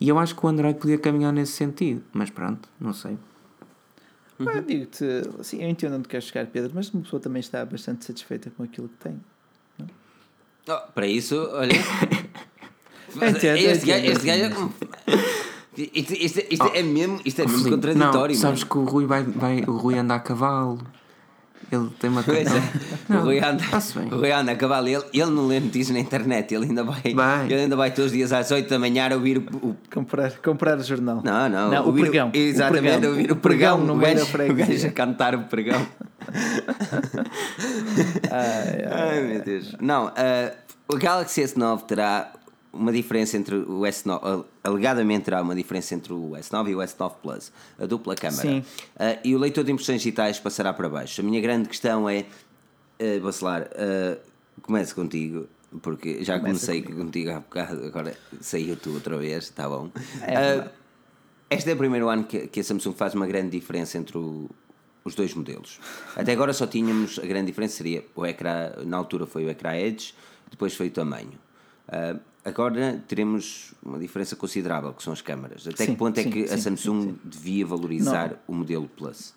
E eu acho que o Android podia caminhar nesse sentido, mas pronto, não sei. Ah, Digo-te, assim, eu entendo onde queres chegar, Pedro, mas uma pessoa também está bastante satisfeita com aquilo que tem. Oh, para isso, olha. Entendo, este, gajo, entendo. este gajo é. Isto, isto- isto é mesmo, isto é mesmo contraditório. Não, sabes mano. que o Rui, vai, vai, o Rui anda a cavalo. Ele tem uma não, é. o Rui anda, o Rui anda a cavalo. Ele, ele não lê notícias na internet. Ele ainda vai, Vai. Ele ainda vai todos os dias às 8 da manhã a ouvir o. o- Comprar, comprar o jornal. não, não. Não, o ouvir pregão. o Exatamente, pregão. ouvir o pregão. no o meio da gajo, o gajo a cantar o pregão. Ai, ai. Ai meu Deus. Não, ah, o Galaxy S9 terá uma diferença entre o S9, ah, alegadamente terá uma diferença entre o S9 e o S9 Plus, a dupla câmara. Sim. Ah, e o leitor de impressões digitais passará para baixo. A minha grande questão é, uh, Bacelar, uh, começo contigo, porque já Começa comecei contigo há bocado, agora saiu tu outra vez, está bom. É verdade. este é o primeiro ano que, que a Samsung faz uma grande diferença entre o- os dois modelos. Até agora só tínhamos, a grande diferença seria o ecrã, na altura foi o ecrã Edge, depois foi o tamanho. Ah, agora teremos uma diferença considerável, que são as câmaras. Até Sim, que ponto é sim, que a sim, Samsung devia valorizar o modelo Plus?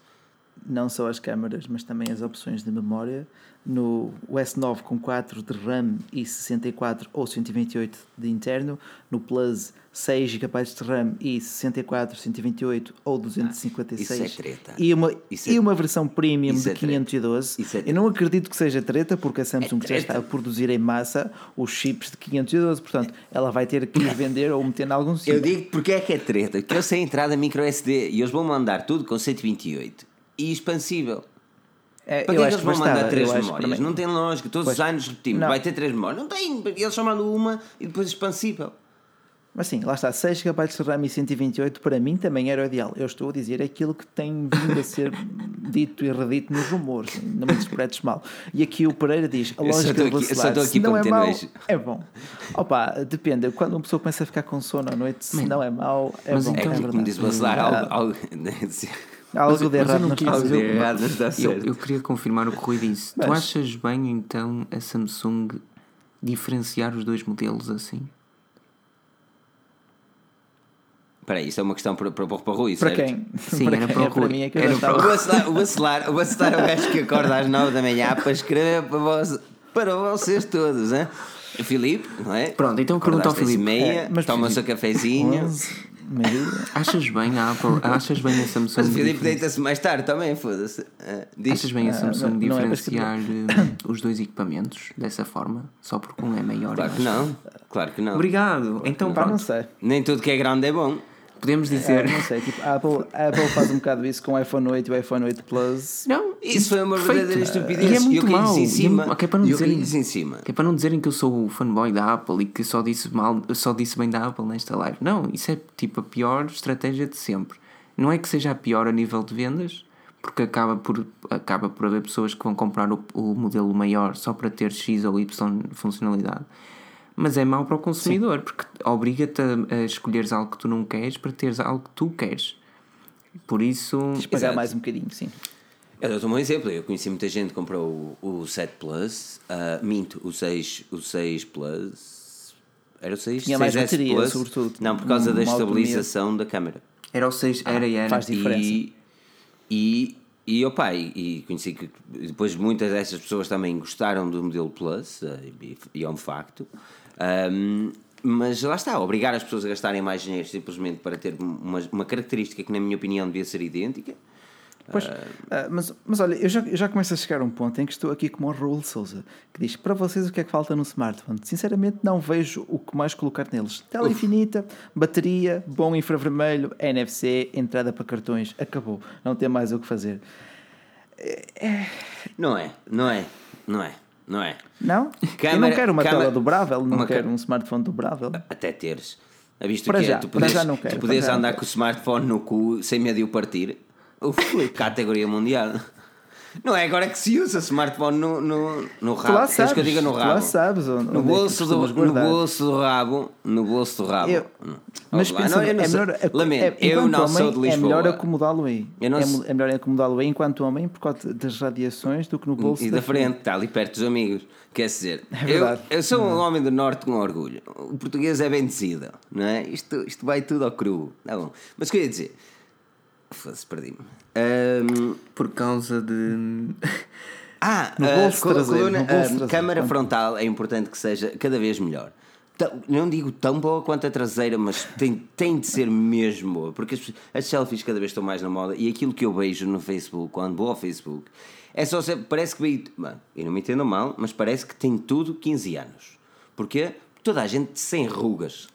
Não só as câmaras, mas também as opções de memória. No S9 com 4 de RAM e 64 ou 128 de interno. No Plus 6 GB de RAM e 64, 128 ou 256. isso é treta. E uma, Isso é- e uma versão premium isso de é treta. 512. Isso é Eu não acredito que seja treta, porque a Samsung já treta. está a produzir em massa os chips de 512. Portanto, ela vai ter que vender ou meter em algum sítio. Eu digo porque é que é treta, porque eu sei a entrada micro SD e eles vão mandar tudo com 128 e expansível. É, Para que é que eles vão mandar três acho que memórias? Não tem lógica, todos os Pois. anos repetimos, Não. vai ter três memórias. Não tem, eles só mandam uma e depois expansível. Mas sim, lá está, 6 GB de RAM e 128 para mim também era o ideal. Eu estou a dizer aquilo que tem vindo a ser dito e redito nos rumores, não me interpretes mal. E aqui o Pereira diz: a lógica estou do aqui- eu só estou aqui não é mau, é bom. Opa, depende, quando uma pessoa começa a ficar com sono à noite, se não é mau, é Mas bom. então- É é como diz Bacelar, algo, algo, Algo de errado não algo de errado não está Eu, certo. eu queria confirmar o que o Rui disse. Tu Mas- achas bem então a Samsung diferenciar os dois modelos assim? Espera aí, isso é uma questão para, para, para o Rui, Para certo? quem? Sim, para era quem? para o É para Rui. mim é que Era para O. Bacelar, o Bacelar, o Bacelar é o gajo que acorda às 9 da manhã para escrever para, vós, para vocês todos, hein? Filipe, não é? Pronto, então pergunta ao Filipe. meia, É, toma o seu cafezinho. 11, Achas bem a Apple? Achas bem a Samsung? Mas o Filipe deita-se mais tarde também, foda-se. Ah, diz. Achas bem a Ah, Samsung não- não é diferenciar eh, os dois equipamentos dessa forma? Só porque um é maior Claro e que não, claro que não. Obrigado. Então não pronto. sei. Nem tudo que é grande é bom. Podemos É, dizer. não sei, tipo, a Apple, a Apple faz um bocado isso com o iPhone 8 e o iPhone 8 Plus. Não, Isso foi uma perfeito. verdadeira estupidez. E é muito caí-lhes mau. em é cima. ok, para não dizerem- em cima. Que é para não dizerem que eu sou o fanboy da Apple e que só disse mal, só disse bem da Apple nesta live. Não, isso é tipo a pior estratégia de sempre. Não é que seja a pior a nível de vendas, porque acaba por, acaba por haver pessoas que vão comprar o, o modelo maior só para ter X ou Y funcionalidade. Mas é mau para o consumidor, porque obriga-te a, a escolheres algo que tu não queres para teres algo que tu queres. Por isso. Tens pagar mais um bocadinho, sim. Eu dou-te um exemplo. Eu conheci muita gente que comprou o, o 7 Plus, ah, minto, o 6, o 6 Plus. Era o 6? Tinha mais 6S bateria, Plus? sobretudo. Não, por causa da Uma autonomia. estabilização da câmera. Era o 6, era e era. faz diferença. E, e, e opa, e, e conheci que depois muitas dessas pessoas também gostaram do modelo Plus, eh, e, e é um facto. Ahm, mas lá está, obrigar as pessoas a gastarem mais dinheiro simplesmente para ter uma, uma característica que, na minha opinião, devia ser idêntica. Pois, ah, mas, mas olha, eu já, eu já começo a chegar a um ponto em que estou aqui como o Raul Souza, que diz: para vocês o que é que falta no smartphone? Sinceramente, não vejo o que mais colocar neles. Tela infinita, bateria, bom infravermelho, NFC, entrada para cartões. Acabou. Não tem mais o que fazer. Não é, não é, não é, não é. Não? eu Câmara- não quero uma câmara- tela dobrável, não uma quero um smartphone dobrável. Até teres. A visto Para que é, já, tu para podes, já não quero, tu podes andar com o smartphone no cu sem medo de o partir. Uf, categoria mundial. Não é agora que se usa smartphone no, no, no Tu rabo. lá Queres sabes, que eu diga no tu rabo? lá sabes onde, No é que bolso, do, costumas no bolso do rabo. No bolso do rabo. Eu- Hum. Mas lá. pensa, Não, eu não é sou- melhor, Lamento, é, eu não homem, sou de Lisboa. É melhor acomodá-lo aí. Não é, é melhor acomodá-lo aí enquanto homem por causa das radiações do que no bolso E da frente, está ali perto dos amigos. Quer dizer, É eu, eu sou um homem do Norte com orgulho. O português é bendecido, não é? Isto, isto vai tudo ao cru. Tá bom. Mas o que eu ia dizer? Foda-se, perdi-me. Ahm, Por causa de. Ah, No bolso traseiro, coluna- no bolso a traseiro. câmara frontal é importante que seja cada vez melhor. Tão- não digo tão boa quanto a traseira, mas tem, tem de ser mesmo boa, porque as, as selfies cada vez estão mais na moda e aquilo que eu vejo no Facebook, quando vou ao Facebook, é só ser, parece que veio. Bom, eu não me entendo mal, mas parece que tem tudo 15 anos. Porquê? Toda a gente sem rugas.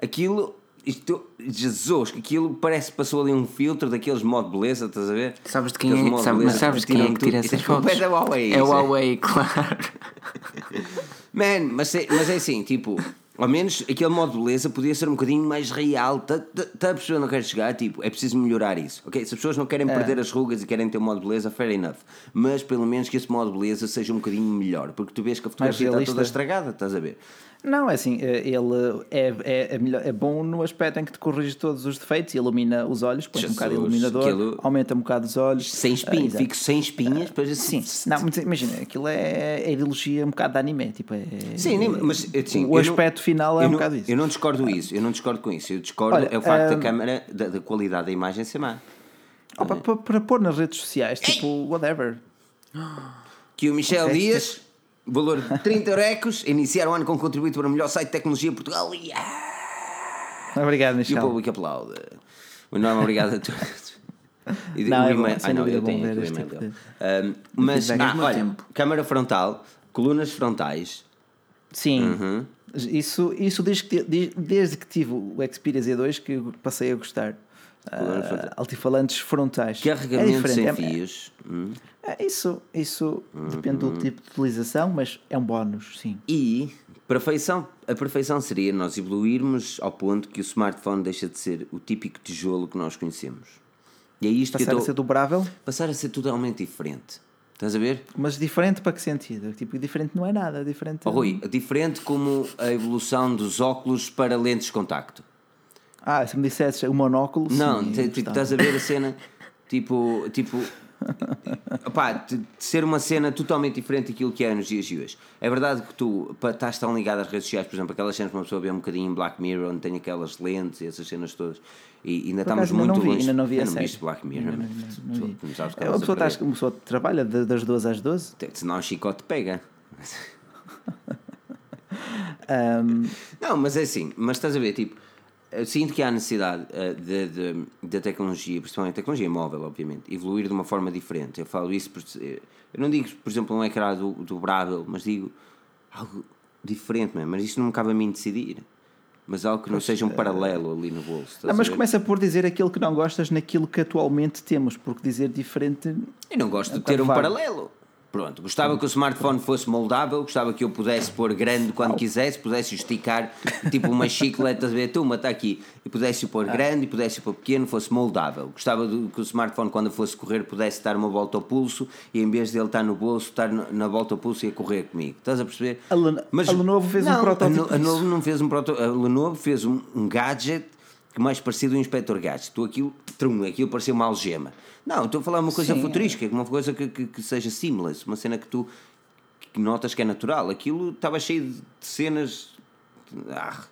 Aquilo. Isto, Jesus, que aquilo parece que passou ali um filtro daqueles modo beleza, estás a ver? Sabes de quem Aqueles é, sabe- mas sabes de quem é que tira essas é fotos? da Huawei, É o é. Huawei, claro. Man, mas é, mas é assim, tipo, ao menos aquele modo de beleza podia ser um bocadinho mais real. Está tá a pessoa não quer chegar, tipo, é preciso melhorar isso. Ok? Se as pessoas não querem perder as rugas e querem ter um modo de beleza, fair enough. Mas pelo menos que esse modo de beleza seja um bocadinho melhor, porque tu vês que a fotografia está toda estragada, estás a ver? Não, é assim, eh, ele é, é, é, melhor, é bom no aspecto em que te corrige todos os defeitos e ilumina os olhos, põe um bocado de iluminador, aquilo- aumenta um bocado os olhos. Sem Ah, espinhos, exato. fico sem espinhas, depois assim. Sim, não, imagina, aquilo é, é ideologia um bocado de anime, tipo, é, Sim, nem- mas assim, o aspecto não, final é um não- bocado isso. Eu não discordo isso, eu não discordo com isso. Eu discordo Olha, é o facto da hum, câmera, da, da qualidade da imagem ser má. Opa, para, para pôr nas redes sociais, tipo, whatever. Que o Michel. Dias, valor de 30 eurecos, iniciar o ano com contributo para o melhor site de tecnologia de Portugal. Yeah! Obrigado, E o Michel. público aplaude. O enorme obrigado a todos. E Não, sem ah, não, eu tenho aqui o e-mail tipo dele. Um, mas, ah, olha, tempo. câmara frontal, colunas frontais. Sim, Uhum. isso, isso desde, que, de- desde que tive o Xperia Z2 que eu passei a gostar. Ah, frontal. altifalantes frontais. Carregamento é sem é- fios. Hum. É- isso isso depende Uhum. do tipo de utilização, mas é um bónus, sim. E perfeição, a perfeição seria nós evoluirmos ao ponto que o smartphone deixa de ser o típico tijolo que nós conhecemos. E é isto que Passar eu a ser dobrável, Passar a ser totalmente diferente. Estás a ver? mas diferente para que sentido? Tipo, diferente não é nada, diferente. Oh, Rui, diferente como a evolução dos óculos para lentes de contacto. Ah, se me dissesses o monóculo. Não, sim, eu tipo, estás a ver a cena, tipo, tipo, opá, de de ser uma cena totalmente diferente daquilo que é nos dias de hoje. É verdade que tu pá, estás tão ligado às redes sociais, por exemplo, aquelas cenas que uma pessoa vê um bocadinho em Black Mirror, onde tem aquelas lentes e essas cenas todas, e ainda estamos muito não vi, longe. ainda não vi a Ainda série. viste Black Mirror? Ainda não vi, não Tu- vi. tu não sabes que É, elas uma, pessoa a está, uma pessoa trabalha de- das 12 às 12. perder. Senão o chicote pega. Ahm, Não, mas é assim, mas estás a ver, tipo, eu sinto que há necessidade eh, da tecnologia, principalmente a tecnologia móvel, obviamente, evoluir de uma forma diferente. Eu falo isso, por, eu não digo, por exemplo, um ecrã do, dobrável, mas digo algo diferente mesmo. Mas isso não me cabe a mim decidir. Mas algo que não seja um paralelo ali no bolso. não, mas começa por dizer aquilo que não gostas naquilo que atualmente temos, porque dizer diferente. Eu não gosto É de ter um vago. paralelo. Pronto, gostava que o smartphone fosse moldável, gostava que eu pudesse pôr grande quando quisesse, pudesse esticar tipo uma chiclete, estás a ver, tuma, está aqui, e pudesse pôr grande e pudesse pôr pequeno, fosse moldável. Gostava de, que o smartphone, quando fosse correr, pudesse dar uma volta ao pulso e em vez dele estar no bolso, estar na, volta ao pulso e a correr comigo. Estás a perceber? A Len- a Lenovo fez um não, protótipo A, disso. Lenovo não fez um protótipo, a Lenovo fez um, um gadget mais parecido um inspector gadget. Tu aquilo, trum, aquilo parecia uma algema. Não, estou a falar uma coisa Sim. futurística, uma coisa que, que, que seja seamless, uma cena que tu que notas que é natural. Aquilo estava cheio de cenas. Ah,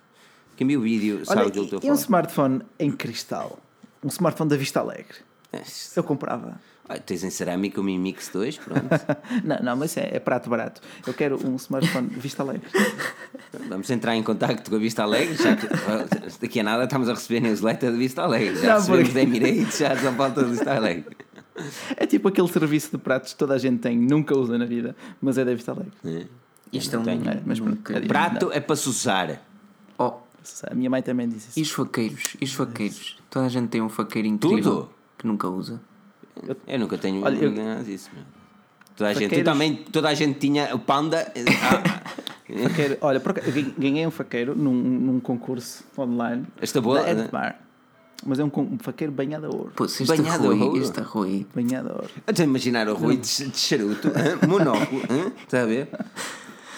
quem viu o vídeo sabe Olha, do que eu estou a e um falar. smartphone em cristal? Um smartphone da Vista Alegre? É, Eu comprava. Ah, tens em cerâmica o Mi Mix 2, pronto. Não, não, mas é, é prato barato. Eu quero um smartphone de Vista Alegre. Vamos entrar em contacto com a Vista Alegre. Já que, daqui a nada estamos a receber newsletter da Vista Alegre. Já Não, recebemos porque- da Emirates, já só falta da Vista Alegre. É tipo aquele serviço de pratos que toda a gente tem, nunca usa na vida, mas é da Vista Alegre. É. Isto é um. tenho. É, mas nunca- é- Prato é para se usar. Oh, A minha mãe também disse isso. e os faqueiros? E os faqueiros? Toda a gente tem um faqueiro incrível Tudo? que nunca usa. Eu nunca tenho Olha, eu- nada disso, meu. Toda a, gente, também, toda a gente tinha o panda. Ah, Faqueiro- olha, por acaso, eu gan- ganhei um faqueiro num, num concurso online Esta boa, da né? Mas é um, um faqueiro banhado a ouro. Pô, se este Banhado a Rui, ouro. este Rui. Banhado a ouro. Estou a imaginar o Rui de, de charuto, hã? monóculo, hã? está a ver?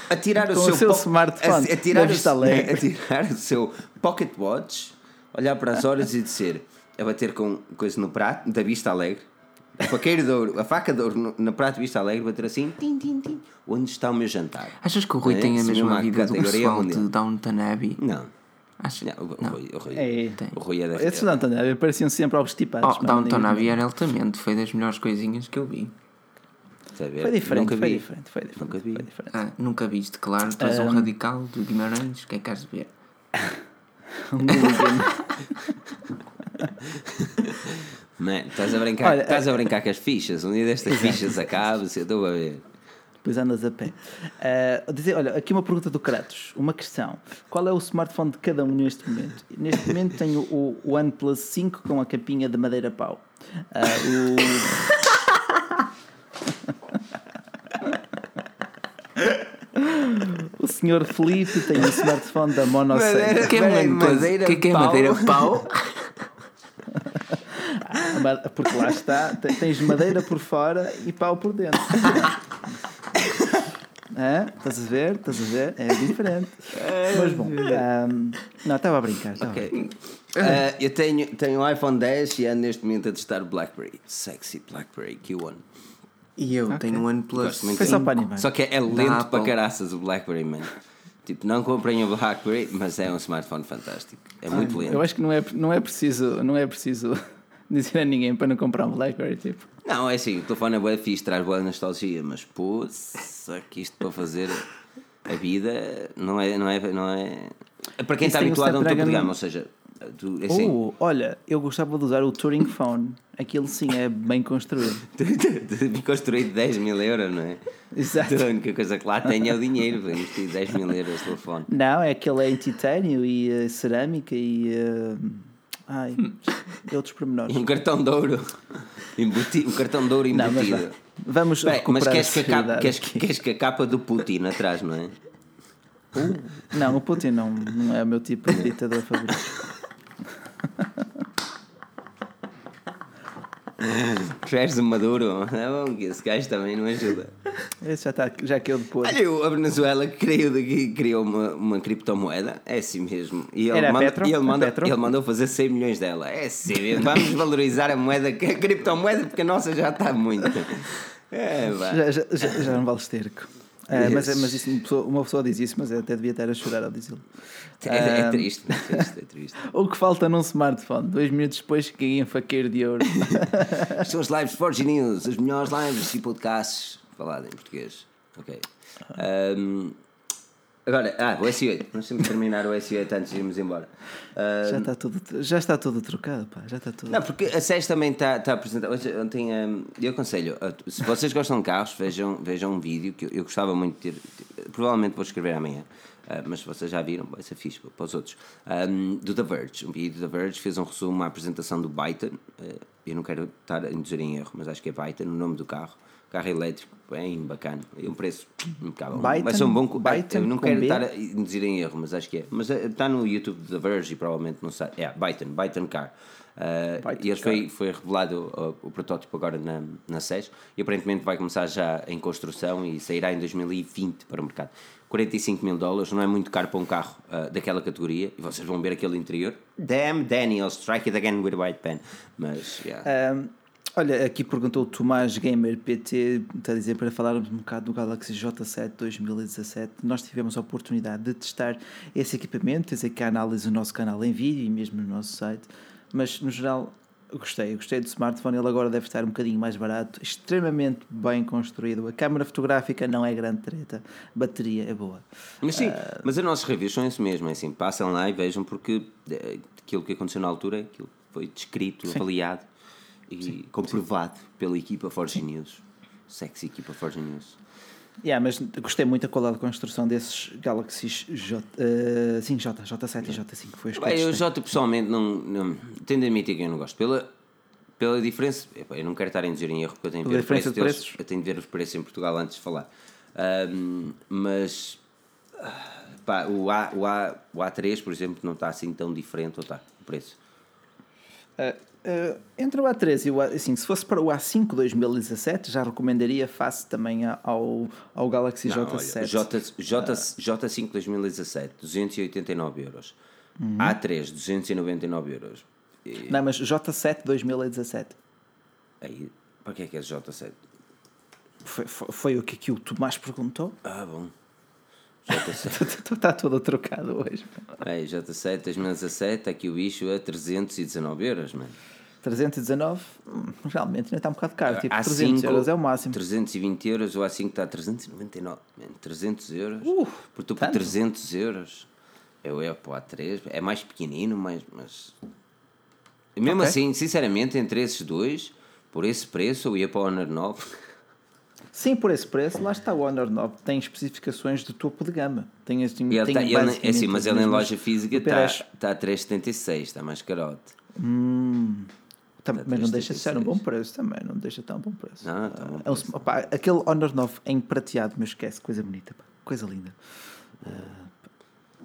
A tirar o Com o seu, seu po- smartphone a, a tirar o, Alegre. a tirar o seu pocket watch, olhar para as horas e dizer a bater com coisa no prato da Vista Alegre, o faqueiro de ouro, a faca de ouro no prato de Vista Alegre, bater assim, tim, tim, tim, onde está o meu jantar? Achas que o Rui É, tem a mesma vida do pessoal de Downton Abbey? Não. Acho Não, o, não. Rui, o, Rui, É. o Rui é da Esses não estão a pareciam sempre obstipados. Oh, Downton Abbey era altamente, foi das melhores coisinhas que eu vi. A? Foi diferente, Nunca foi vi. diferente, foi diferente. Nunca vi. Foi diferente. Ah, nunca viste, claro, tu és um Ahm. radical do Guimarães, o que é que has de ver? Um. Man, estás a brincar, Olha, estás a brincar com as fichas. Um dia destas fichas acabam-se, eu estou a ver. Depois andas a pé. Ah, dizer, olha, aqui uma pergunta do Kratos, uma questão. Qual é o smartphone de cada um neste momento? Neste momento tenho o OnePlus 5 com a capinha de madeira pau. Ah, o... o senhor Felipe tem o smartphone da Mono 100. Madeira- O que é, madeira, madeira que é, que é madeira pau? Ma- Porque lá está, te- tens madeira por fora e pau por dentro. Hã? Estás a ver? Estás a ver? É diferente. Mas bom, ahm, não, estava a brincar. estava a brincar. Ok. Ah, eu tenho, tenho um iPhone 10 e ando neste momento a testar o BlackBerry. Sexy BlackBerry Q1. E eu tenho um OnePlus. Foi só 5. para animar. Só que é Da lento Apple. para caraças o BlackBerry, man. Tipo, não comprem o BlackBerry, mas é um smartphone fantástico. É muito lento. Eu acho que não é, não é preciso, não é preciso dizer a ninguém para não comprar um Blackberry. Tipo. Não, é assim, o telefone é bué fixe, traz boa nostalgia, mas pô, só que isto para fazer a vida não é. Não é, não é... é para quem Isso está habituado a um topo de gama, ou seja, é assim, Oh, olha, eu gostava de usar o Turing Phone. Aquilo sim é bem construído. construído 10 mil euros, não é? Exato. A única coisa que lá tem é o dinheiro, para investir 10 mil euros no telefone. Não, é aquele é em titânio e eh, cerâmica e. eh, ai, e outros pormenores. Um cartão de ouro embutido, um cartão de ouro Não, embutido. vá. Vamos aí, mas queres que, a capa, queres, queres que a capa do Putin atrás, não é? Não, o Putin não, não é o meu tipo de ditador favorito. Preferes o Maduro? É bom que esse gajo também não ajuda. Esse já, está, já que eu depois. Olha, a Venezuela criou, criou uma, uma criptomoeda, é assim mesmo. E ele, Era manda, Petro? ele, manda, Petro? ele mandou fazer 100 milhões dela. É assim mesmo. Vamos valorizar a moeda, a criptomoeda, porque a nossa já está muito. É. Já, já, já, já não vale esterco. Ah, mas, Yes. mas isso, uma, pessoa, uma pessoa diz isso, mas até devia estar a chorar ao dizê-lo. É, é triste, é triste, é triste. O que falta num smartphone? Dois minutos depois caí em faqueiro de ouro. São as lives Forge News, as melhores lives e podcasts falados em português. Ok. Ahm, agora, ah, o SE8. Vamos sempre terminar o SE8 antes de irmos embora. Ah, já, está tudo, já está tudo trocado, pá. Já está tudo. Não, porque a SES também está tá apresentada. Ontem, hum, eu aconselho, uh, se vocês gostam de carros, vejam, vejam um vídeo que eu, eu gostava muito de ter. Provavelmente vou escrever amanhã, uh, mas se vocês já viram, vai ser fixe para os outros. Um, do The Verge, um vídeo do The Verge fez um resumo, uma apresentação do Byton. Uh, eu não quero estar a induzir em erro, mas acho que é Byton, o nome do carro. Carro elétrico, bem bacana. E um preço impecável. Byton? Vai ser um bom. Byton eu não quero estar a induzir em erro, mas acho que é. Mas eh, está no YouTube The Verge e provavelmente não sei. É, Byton, Byton Car. Uh, Byton e eles foi, foi revelado uh, o protótipo agora na, na SES e aparentemente vai começar já em construção e sairá em 2020 para o mercado. 45 mil dólares, não é muito caro para um carro uh, daquela categoria e vocês vão ver aquele interior. Damn Daniel, strike it again with a white pen. Mas, yeah. Ahm, olha, aqui perguntou o Tomás Gamer PT, está a dizer para falarmos um bocado do Galaxy J7 2017. Nós tivemos a oportunidade de testar esse equipamento, dizer que há análise no nosso canal em vídeo e mesmo no nosso site, mas no geral eu gostei, eu gostei do smartphone, ele agora deve estar um bocadinho mais barato, extremamente bem construído. A câmara fotográfica não é grande treta, a bateria é boa. Mas sim, Ah. mas as nossas reviews são isso mesmo, é assim, passam lá e vejam porque eh, aquilo que aconteceu na altura, aquilo foi descrito, avaliado e comprovado pela equipa Forge News. Sexy equipa Forge News. Yeah, mas gostei muito da qualidade de construção desses Galaxy J, eh, sim, J, J7 e J5. Foi os Bem, eu. Jota pessoalmente não, não tenho de admitir que eu não gosto. Pela, pela diferença, eu não quero estar a induzir em erro porque eu tenho Pela ver preço de deles, preços? eu tenho de ver os preços em Portugal antes de falar. Ahm, mas pá, o, A, o, A, o A3, por exemplo, não está assim tão diferente, ou está o preço? Eh, eh, entre o A3 e o A, assim, se fosse para o A5 2017, já recomendaria face também ao, ao Galaxy Não, J7. olha, J, J, J5 2017, 289 euros. Uhum. A3, 299 euros. E, Não, mas J7 2017. aí, para que é que é J7? Foi, foi, foi o que aqui o Tomás perguntou. Ah, bom. J7. Está todo trocado hoje. É, J7 2017, aqui o bicho a 319 euros, mano. 319, hum, realmente ainda está um bocado caro. Tipo, A5, 300 euros é o máximo. 320 euros, o A5 está a 399, man, 300 euros. Uh, por tu por tanto? 300 euros. Para o A3, é mais pequenino, mas. mas... Mesmo Ok. assim, sinceramente, entre esses dois, por esse preço, eu ia para o Honor 9. Sim, por esse preço, lá está o Honor 9. Tem especificações de topo de gama. Tem assim, ele tem tá, ele, é assim, mas as ele em loja física está tá a 3,76, está mais carote. Também, mas não deixa de ser um 3,76. bom preço também. Não deixa um bom preço. Não, tá bom É um- opá, aquele Honor 9 em prateado, mas esquece, coisa bonita. pá, Coisa linda.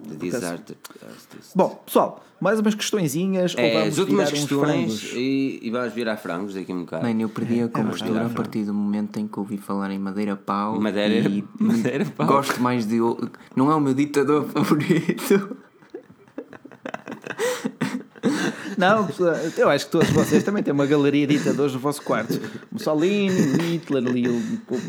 The Desert Artist. Bom, pessoal, mais umas questõezinhas. ou É, vamos as últimas questões frangos? e, e vamos virar frangos daqui a um bocado. Mano, eu perdi a compostura verdade. a partir do momento em que ouvi falar em Madeira Pau. Madeira- e Madeira Pau. Gosto mais de. Não é o meu ditador favorito. Não, eu acho que todos vocês também têm uma galeria de ditadores no vosso quarto. Mussolini, Hitler, ali, o,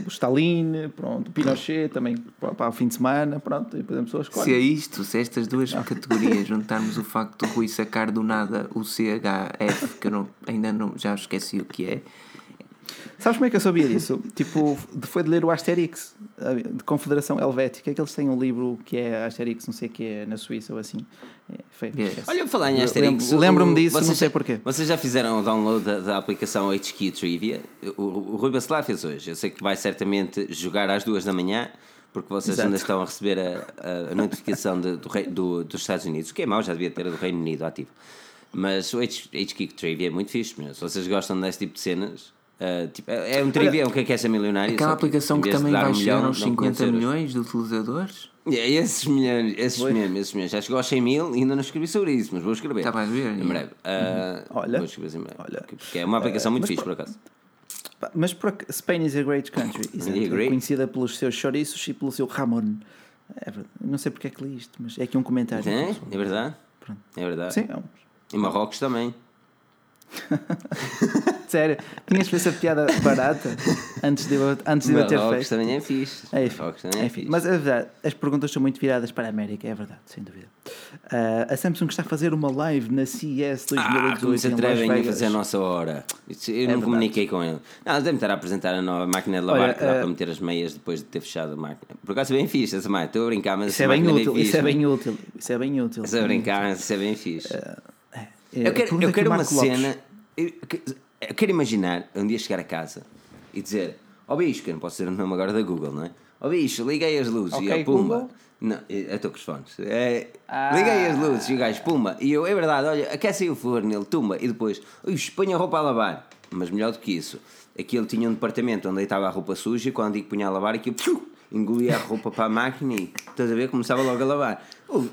o Stalin, pronto, Pinochet também para, o fim de semana, pronto, e depois a pessoa escolhe. Se é isto, se estas duas categorias juntarmos o facto do Rui sacar do nada o CHF, que eu não- ainda não, já esqueci o que é, Sabes como é que eu sabia disso? Tipo, foi de ler o Asterix, de Confederação Helvética, que eles têm um livro que é Asterix, não sei o que é, na Suíça ou assim. É, foi, esquece. Olha, falar em Asterix. lembro- Lembro-me disso, não vocês sei já- porquê. Vocês já fizeram o download da, da aplicação HQ Trivia? O, o Rui Bacelar fez hoje. Eu sei que vai certamente jogar às duas da manhã, porque vocês Exato. ainda estão a receber a, a- notificação de- do do- dos Estados Unidos, o que é mau, já devia ter a do Reino Unido ativo. Mas o H- HQ Trivia é muito fixe, meu. se vocês gostam desse tipo de cenas. Ah, tipo, é é um trivia, é um que é que é ser milionário. aquela que aplicação que de também vai um chegar milhão, aos dão 500 50 euros. milhões de utilizadores. É, esses milhões, esses mesmo, esses mesmo. Já chegou aos 100 mil e ainda não escrevi sobre isso, mas vou escrever. Tá, vais ver, Em é. breve. Ah, Olha. Vou escrever em breve. Olha. Porque é uma aplicação muito mas fixe, por- por acaso. Mas por Spain is a great country, é conhecida pelos seus chouriços e pelo seu Ramon. É verdade. Não sei porque é que li isto, mas é aqui um comentário. É, é verdade. Pronto. É verdade. Sim, é um- Em Marrocos também. sério. Tinhas feito essa piada barata antes de eu, antes de eu ter feito. também é fixe. É, Marrocos também é é fixe. Mas é verdade, as perguntas são muito viradas para a América, é verdade, sem dúvida. Ah, a Samsung está a fazer uma live na CES Ah, como 2018 se atrevem a fazer a nossa hora. Eu não verdade. comuniquei com ele. Não, eles devem estar a apresentar a nova máquina de lavar Olha, que dá eh, para meter as meias depois de ter fechado a máquina. Por acaso é bem fixe essa máquina. Estou a brincar, mas Isso é essa bem útil, fixe. isso é bem útil, isso é bem útil. Estás a brincar, mas isso é bem fixe. É, Eu quero, eu quero uma Lopes. cena. Eu, eu quero imaginar um dia chegar a casa e dizer: Ó bicho, que eu não posso ser o nome agora da Google, não é? Ó bicho, liguei as luzes Ok, e eu, pumba. Google. Não, eu estou com os fones. É, Ah. Liguei as luzes e o gajo, pumba. E eu, é verdade, olha, aquece o forno, ele, tumba. E depois, "Ux, põe a roupa a lavar. Mas melhor do que isso, aquilo tinha um departamento onde deitava a roupa suja e quando digo punha a lavar, aquilo engolia a roupa para a máquina e, estás a ver, começava logo a lavar.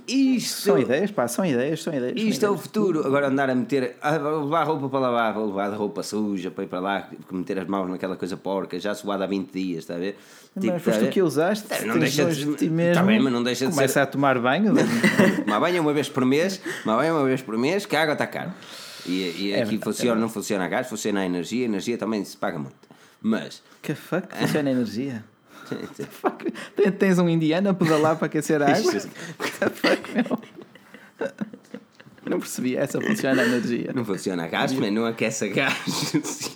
Isto. São ideias, pá, são ideias, são ideias. são Isto é o ideias. futuro. Agora andar a meter. A levar a roupa para lavar, vou levar a roupa suja para ir para lá, meter as mãos naquela coisa porca, já suada há 20 dias, está a ver? Mas Tipo, foste está a tu que ver? usaste, É, não deixa de- ti tá mesmo. bem, mas não deixa de Começa ser- a tomar banho. Tomar banho uma vez por mês, tomar banho uma vez por mês, que a água está cara. E, e É aqui verdade, funciona, não funciona a gás, funciona a energia, a energia também se paga muito. Mas. que fuck, funciona a energia. Tem- Tens um indiano a pedalar para aquecer a água? Fuck, meu? Não percebi, essa funciona a energia. Não funciona a gás, mas não aquece a gás.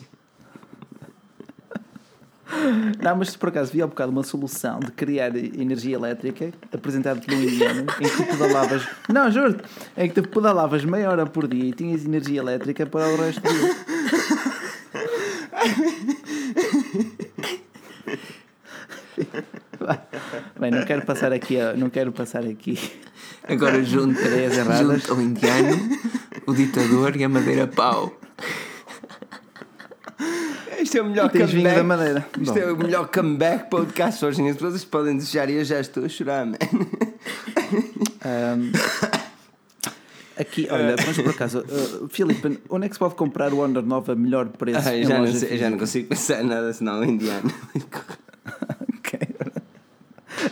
Não, mas por acaso vi há bocado uma solução de criar energia elétrica apresentada por um indiano em que tu pedalavas. Não, juro em que tu pedalavas meia hora por dia e tinhas energia elétrica para o resto do dia. Bem, não quero passar aqui, a- não quero passar aqui. Agora junto, junto ao indiano, o ditador e a madeira pau. Isto é o melhor comeback. da Madeira. Isto Bom. é o melhor comeback podcast hoje. As pessoas podem desejar e eu já estou a chorar, man. Ahm, aqui, olha, mas por acaso, uh, Filipe, onde é que se pode comprar o Honor 9 a melhor preço? Em já, não sei- já não consigo pensar nada senão indiano.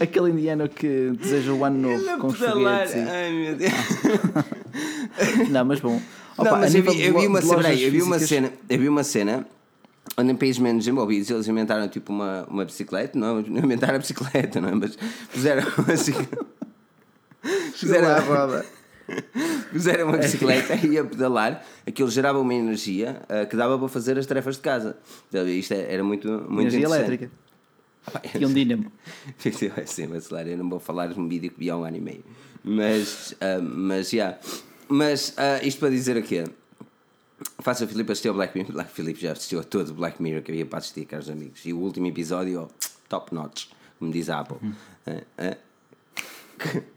Aquele indiano que deseja o ano novo com os Pedalar. foguetes. e- Ai meu Deus. Não, mas bom. Não, Opa, mas a eu vi, eu vi uma cena, eu vi uma cena, eu vi uma cena onde em países menos desenvolvidos eles inventaram tipo uma, uma bicicleta, não, não inventaram a bicicleta, não é? Mas fizeram assim. Fizeram a roda. Fizeram uma bicicleta e a pedalar, aquilo gerava uma energia uh, que dava para fazer as tarefas de casa. Então, isto é- era muito, muito Energia elétrica. E um dínamo. Sim, mas claro, eu não vou falar de um vídeo que vi há um ano e meio. Mas, ah, mas, já. Mas ah, isto para dizer o quê? Faça o Filipe assistir ao Black Mirror. Black Filipe já assistiu a todo o Black Mirror que havia para assistir, caros amigos. E o último episódio, oh, top notch, como diz a Apple.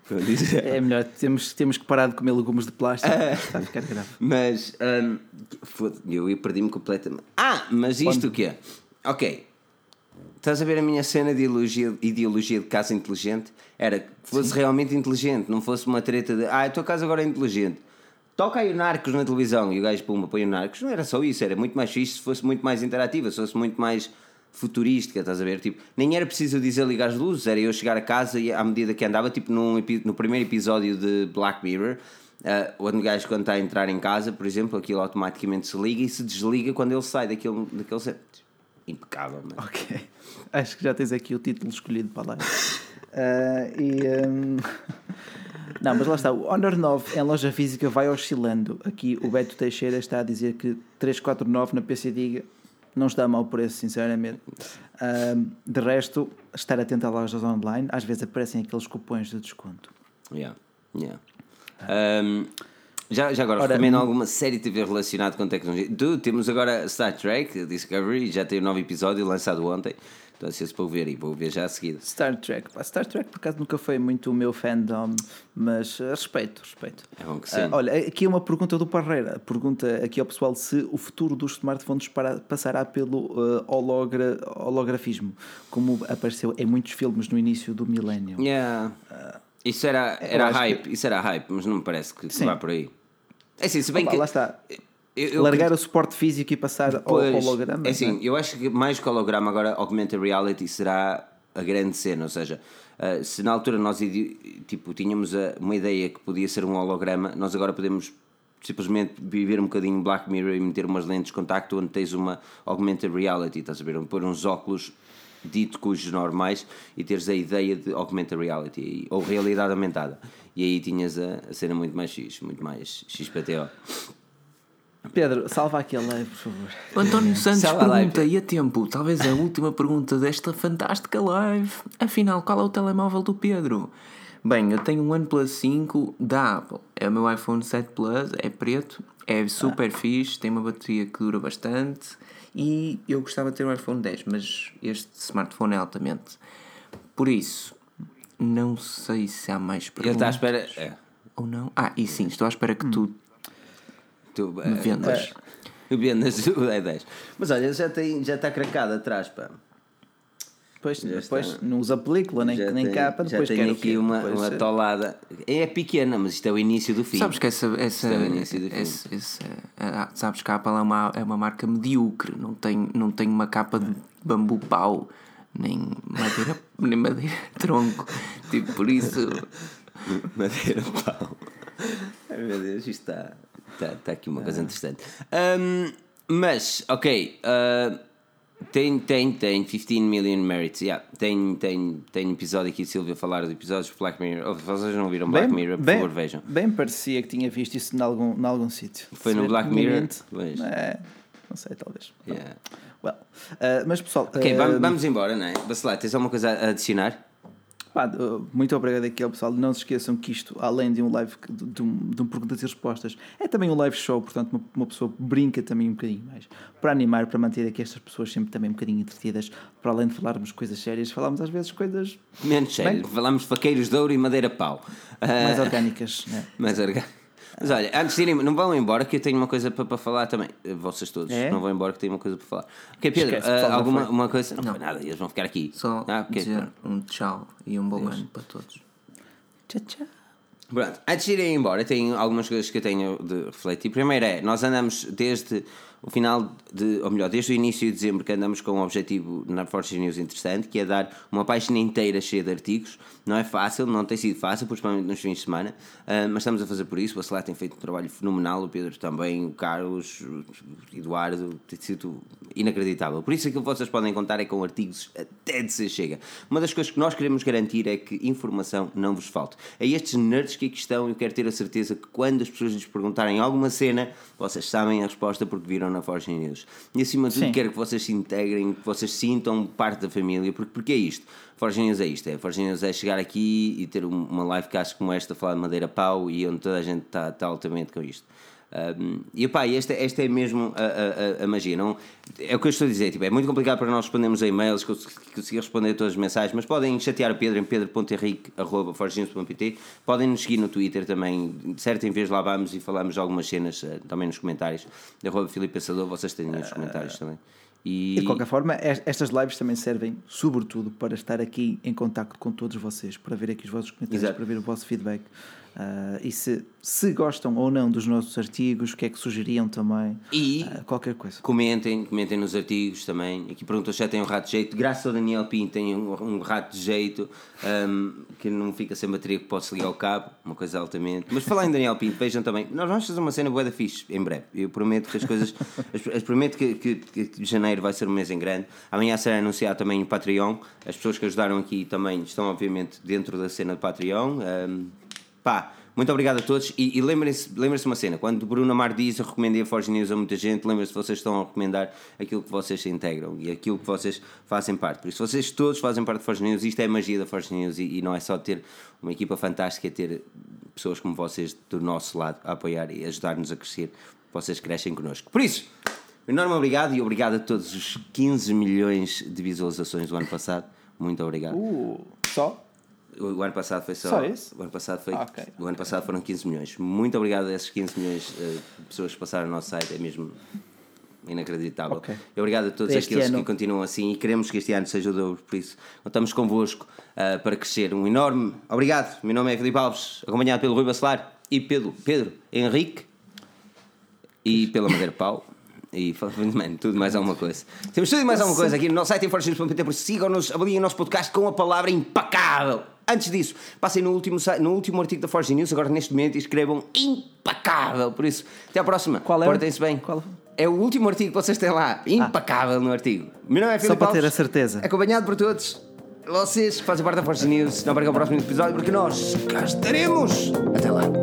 Como diz- É melhor, temos, temos que parar de comer legumes de plástico. Está a ficar grave. Mas hum, foda- eu perdi-me completamente. Ah, mas isto o quê? Ok. Estás a ver a minha cena de ideologia, ideologia de casa inteligente? Era que fosse realmente inteligente, não fosse uma treta de ah, a tua casa agora é inteligente. Toca aí o Narcos na televisão e o gajo puma põe o Narcos. Não era só isso, era muito mais fixe se fosse muito mais interativa, se fosse muito mais futurística, estás a ver? Tipo, nem era preciso dizer ligar as luzes, era eu chegar a casa e à medida que andava, tipo num, no primeiro episódio de Black Mirror, uh, onde o gajo quando está a entrar em casa, por exemplo, aquilo automaticamente se liga e se desliga quando ele sai daquele, daquele set. Impecável, mano. Ok. Acho que já tens aqui o título escolhido para lá. Ah, e, hum, Não, mas lá está. O Honor 9 em loja física vai oscilando. Aqui o Beto Teixeira está a dizer que 349 na PC Diga não está a mau preço, sinceramente. Ahm, de resto, estar atento a lojas online. Às vezes aparecem aqueles cupons de desconto. Yeah, yeah. Um, já, já agora, Ora, recomendo alguma série TV relacionada com tecnologia. Du, temos agora Star Trek Discovery, já tem um novo episódio lançado ontem. Estou ansioso para ver e vou ver já a seguida. Star Trek. Star Trek, por acaso, nunca foi muito o meu fandom, mas ah, respeito, respeito. É bom que sim. Ah, olha, aqui uma pergunta do Parreira. Pergunta aqui ao pessoal se o futuro dos smartphones para- passará pelo ah, hologra- holografismo, como apareceu em muitos filmes no início do milénio. Yeah. Isso era, era acho hype, isso era hype, mas não me parece que, que Sim. vá por aí. É assim, se bem Opa, que. lá está. eu- eu- Largar o suporte físico e passar ao Pois, holograma. É assim, é? eu acho que mais que holograma agora augmented reality será a grande cena, ou seja, uh, se na altura nós tipo, tínhamos a- uma ideia que podia ser um holograma, nós agora podemos simplesmente viver um bocadinho Black Mirror e meter umas lentes de contacto onde tens uma augmented reality, estás a ver? Onde pôr uns óculos dito cujos normais e teres a ideia de augmented reality ou realidade aumentada. E aí tinhas a, a cena muito mais X, muito mais XPTO. Pedro, salva aquele live, por favor. O António Santos Salva pergunta, e a tempo, talvez a última pergunta desta fantástica live. Afinal, qual é o telemóvel do Pedro? Bem, eu tenho um OnePlus 5 da Apple. É o meu iPhone 7 Plus, é preto, é super fixe, tem uma bateria que dura bastante e eu gostava de ter um iPhone 10, mas este smartphone é altamente. Por isso, não sei se há mais Ele perguntas. está à espera. É, Ou não? Ah, e sim, estou à espera que tu tu, me vendas. O Vendas o 10. Mas olha, já, tem, já está cracado atrás, pá. Depois, Já depois está. não usa película nem, Já nem tem- capa, já depois tem aqui quê? uma, Depois, uma eh, tolada. É pequena, mas isto é o início do fim. Sabes que essa. essa, é o início do fim. esse- esse- ah, sabes que a Apple é uma, é uma marca medíocre, não tem, não tem uma capa de bambu pau, nem madeira, nem madeira de tronco. Tipo, por isso. Madeira pau. Ai meu Deus, isto está, está, está aqui uma coisa interessante. Ahm, mas, ok. ah, tem, tem, tem 15 million merits. Yeah, tem, tem, tem episódio aqui, Silvia, falar de episódios de Black Mirror. Oh, vocês não viram Black Mirror, por bem, favor, vejam. Bem parecia que tinha visto isso em algum, em algum sítio. Foi Se no Black Mirror? É, não sei, talvez. Yeah. Well, uh, mas pessoal, Ok, uh, vamos, vamos embora, não é? Bacelar, tens alguma coisa a adicionar? Pá, muito obrigado aqui ao pessoal. Não se esqueçam que isto, além de um live de, um, de um perguntas e respostas, é também um live show, portanto, uma, uma pessoa brinca também um bocadinho mais para animar, para manter aqui estas pessoas sempre também um bocadinho entretidas. Para além de falarmos coisas sérias, falamos às vezes coisas Menos sério. Falamos de faqueiros de ouro e madeira pau. Ah, mais orgânicas. né? mais orgânico. Mas olha, antes de irem, não vão embora que eu tenho uma coisa para, para falar também. Eh, Vocês todos, É? não vão embora que tenho uma coisa para falar. Ok, Pedro, Esquece, não alguma uma coisa? Não, foi nada, eles vão ficar aqui. Só Ah, ok, dizer pronto. um tchau e um bom ano para todos. Tchau, tchau. Pronto, antes de irem embora, tenho algumas coisas que eu tenho de refletir. Primeiro é, nós andamos desde o final de, ou melhor, desde o início de dezembro que andamos com um objetivo na Forge News interessante, que é dar uma página inteira cheia de artigos. Não é fácil, não tem sido fácil, principalmente nos fins de semana, uh, mas estamos a fazer por isso. O Bacelar tem feito um trabalho fenomenal, o Pedro também, o Carlos, o Eduardo, tem sido inacreditável. Por isso aquilo que vocês podem contar é com artigos até de ser chega. Uma das coisas que nós queremos garantir é que informação não vos falte. A estes nerds que aqui estão, eu quero ter a certeza que quando as pessoas lhes perguntarem alguma cena, vocês sabem a resposta porque viram na Forge News. E acima de tudo, Sim. quero que vocês se integrem, que vocês sintam parte da família, porque, porque é isto. Forge News é isto, é. Forge News é chegar aqui e ter um- uma livecast como esta, falar de madeira pau e onde toda a gente está está altamente com isto. Um, e pá, esta, esta é mesmo a, a- a, magia, não? É o que eu estou a dizer, tipo, é muito complicado para nós respondermos a e-mails, cons- conseguir responder todas as mensagens, mas podem chatear o Pedro em pedro.henrique.forgenews.pt podem nos seguir no Twitter também, de certo em vez lá vamos e falamos algumas cenas eh, também nos comentários, arroba Filipe Pensador, vocês têm nos comentários também. E, E de qualquer forma, es- estas lives também servem, sobretudo, para estar aqui em contacto com todos vocês, para ver aqui os vossos comentários, Exato. para ver o vosso feedback. Ah, e se, se gostam ou não dos nossos artigos, o que é que sugeriam também, E- ah, qualquer coisa. Comentem, comentem nos artigos também. Aqui perguntou se já tem um rato de jeito. Graças ao Daniel Pinto tem um, um rato de jeito um, que não fica sem bateria que pode-se ligar ao cabo, uma coisa altamente. Mas falar em Daniel Pinto, vejam também. Nós vamos fazer uma cena boa da fixe em breve. Eu prometo que as coisas. as- as- prometo que, que, que janeiro vai ser um mês em grande. Amanhã será anunciado também o Patreon. As pessoas que ajudaram aqui também estão, obviamente, dentro da cena do Patreon. Um, Pá, muito obrigado a todos e, e lembrem-se lembrem uma cena, quando o Bruno Amar diz eu recomendei a Forge News a muita gente, lembrem-se que vocês estão a recomendar aquilo que vocês se integram e aquilo que vocês fazem parte. Por isso, vocês todos fazem parte da Forge News, isto é a magia da Forge News e, e não é só ter uma equipa fantástica, é ter pessoas como vocês do nosso lado a apoiar e ajudar-nos a crescer. Vocês crescem connosco. Por isso, enorme obrigado e obrigado a todos os 15 milhões de visualizações do ano passado. Muito obrigado. Uh, só? O, o ano passado foi só. Só isso? O ano passado foi. Ah, ok. O ano passado foram 15 milhões. Muito obrigado a esses 15 milhões eh, de pessoas que passaram no nosso site. É mesmo inacreditável. Ok. E obrigado a todos Este aqueles ano- que continuam assim e queremos que este ano seja o dobro. Por isso, contamos convosco eh, para crescer. Um enorme obrigado. Meu nome é Filipe Alves, acompanhado pelo Rui Bacelar e pelo Pedro Henrique e pela Madeira Pau. E mano, tudo mais alguma coisa. Temos tudo e mais alguma coisa aqui no nosso site isso sigam-nos, avaliem o nosso podcast com a palavra impecável. Antes disso, passem no último, no último artigo da Forge News, agora neste momento, e escrevam impecável. Por isso, até à próxima. Qual é? Portem-se bem. Qual? É o último artigo que vocês têm lá. Impecável no artigo. Meu nome é Só Filipe para ter Alves, a certeza. Acompanhado por todos. Vocês que fazem parte da Forge News. Não percam o próximo episódio, porque nós cá estaremos. Até lá.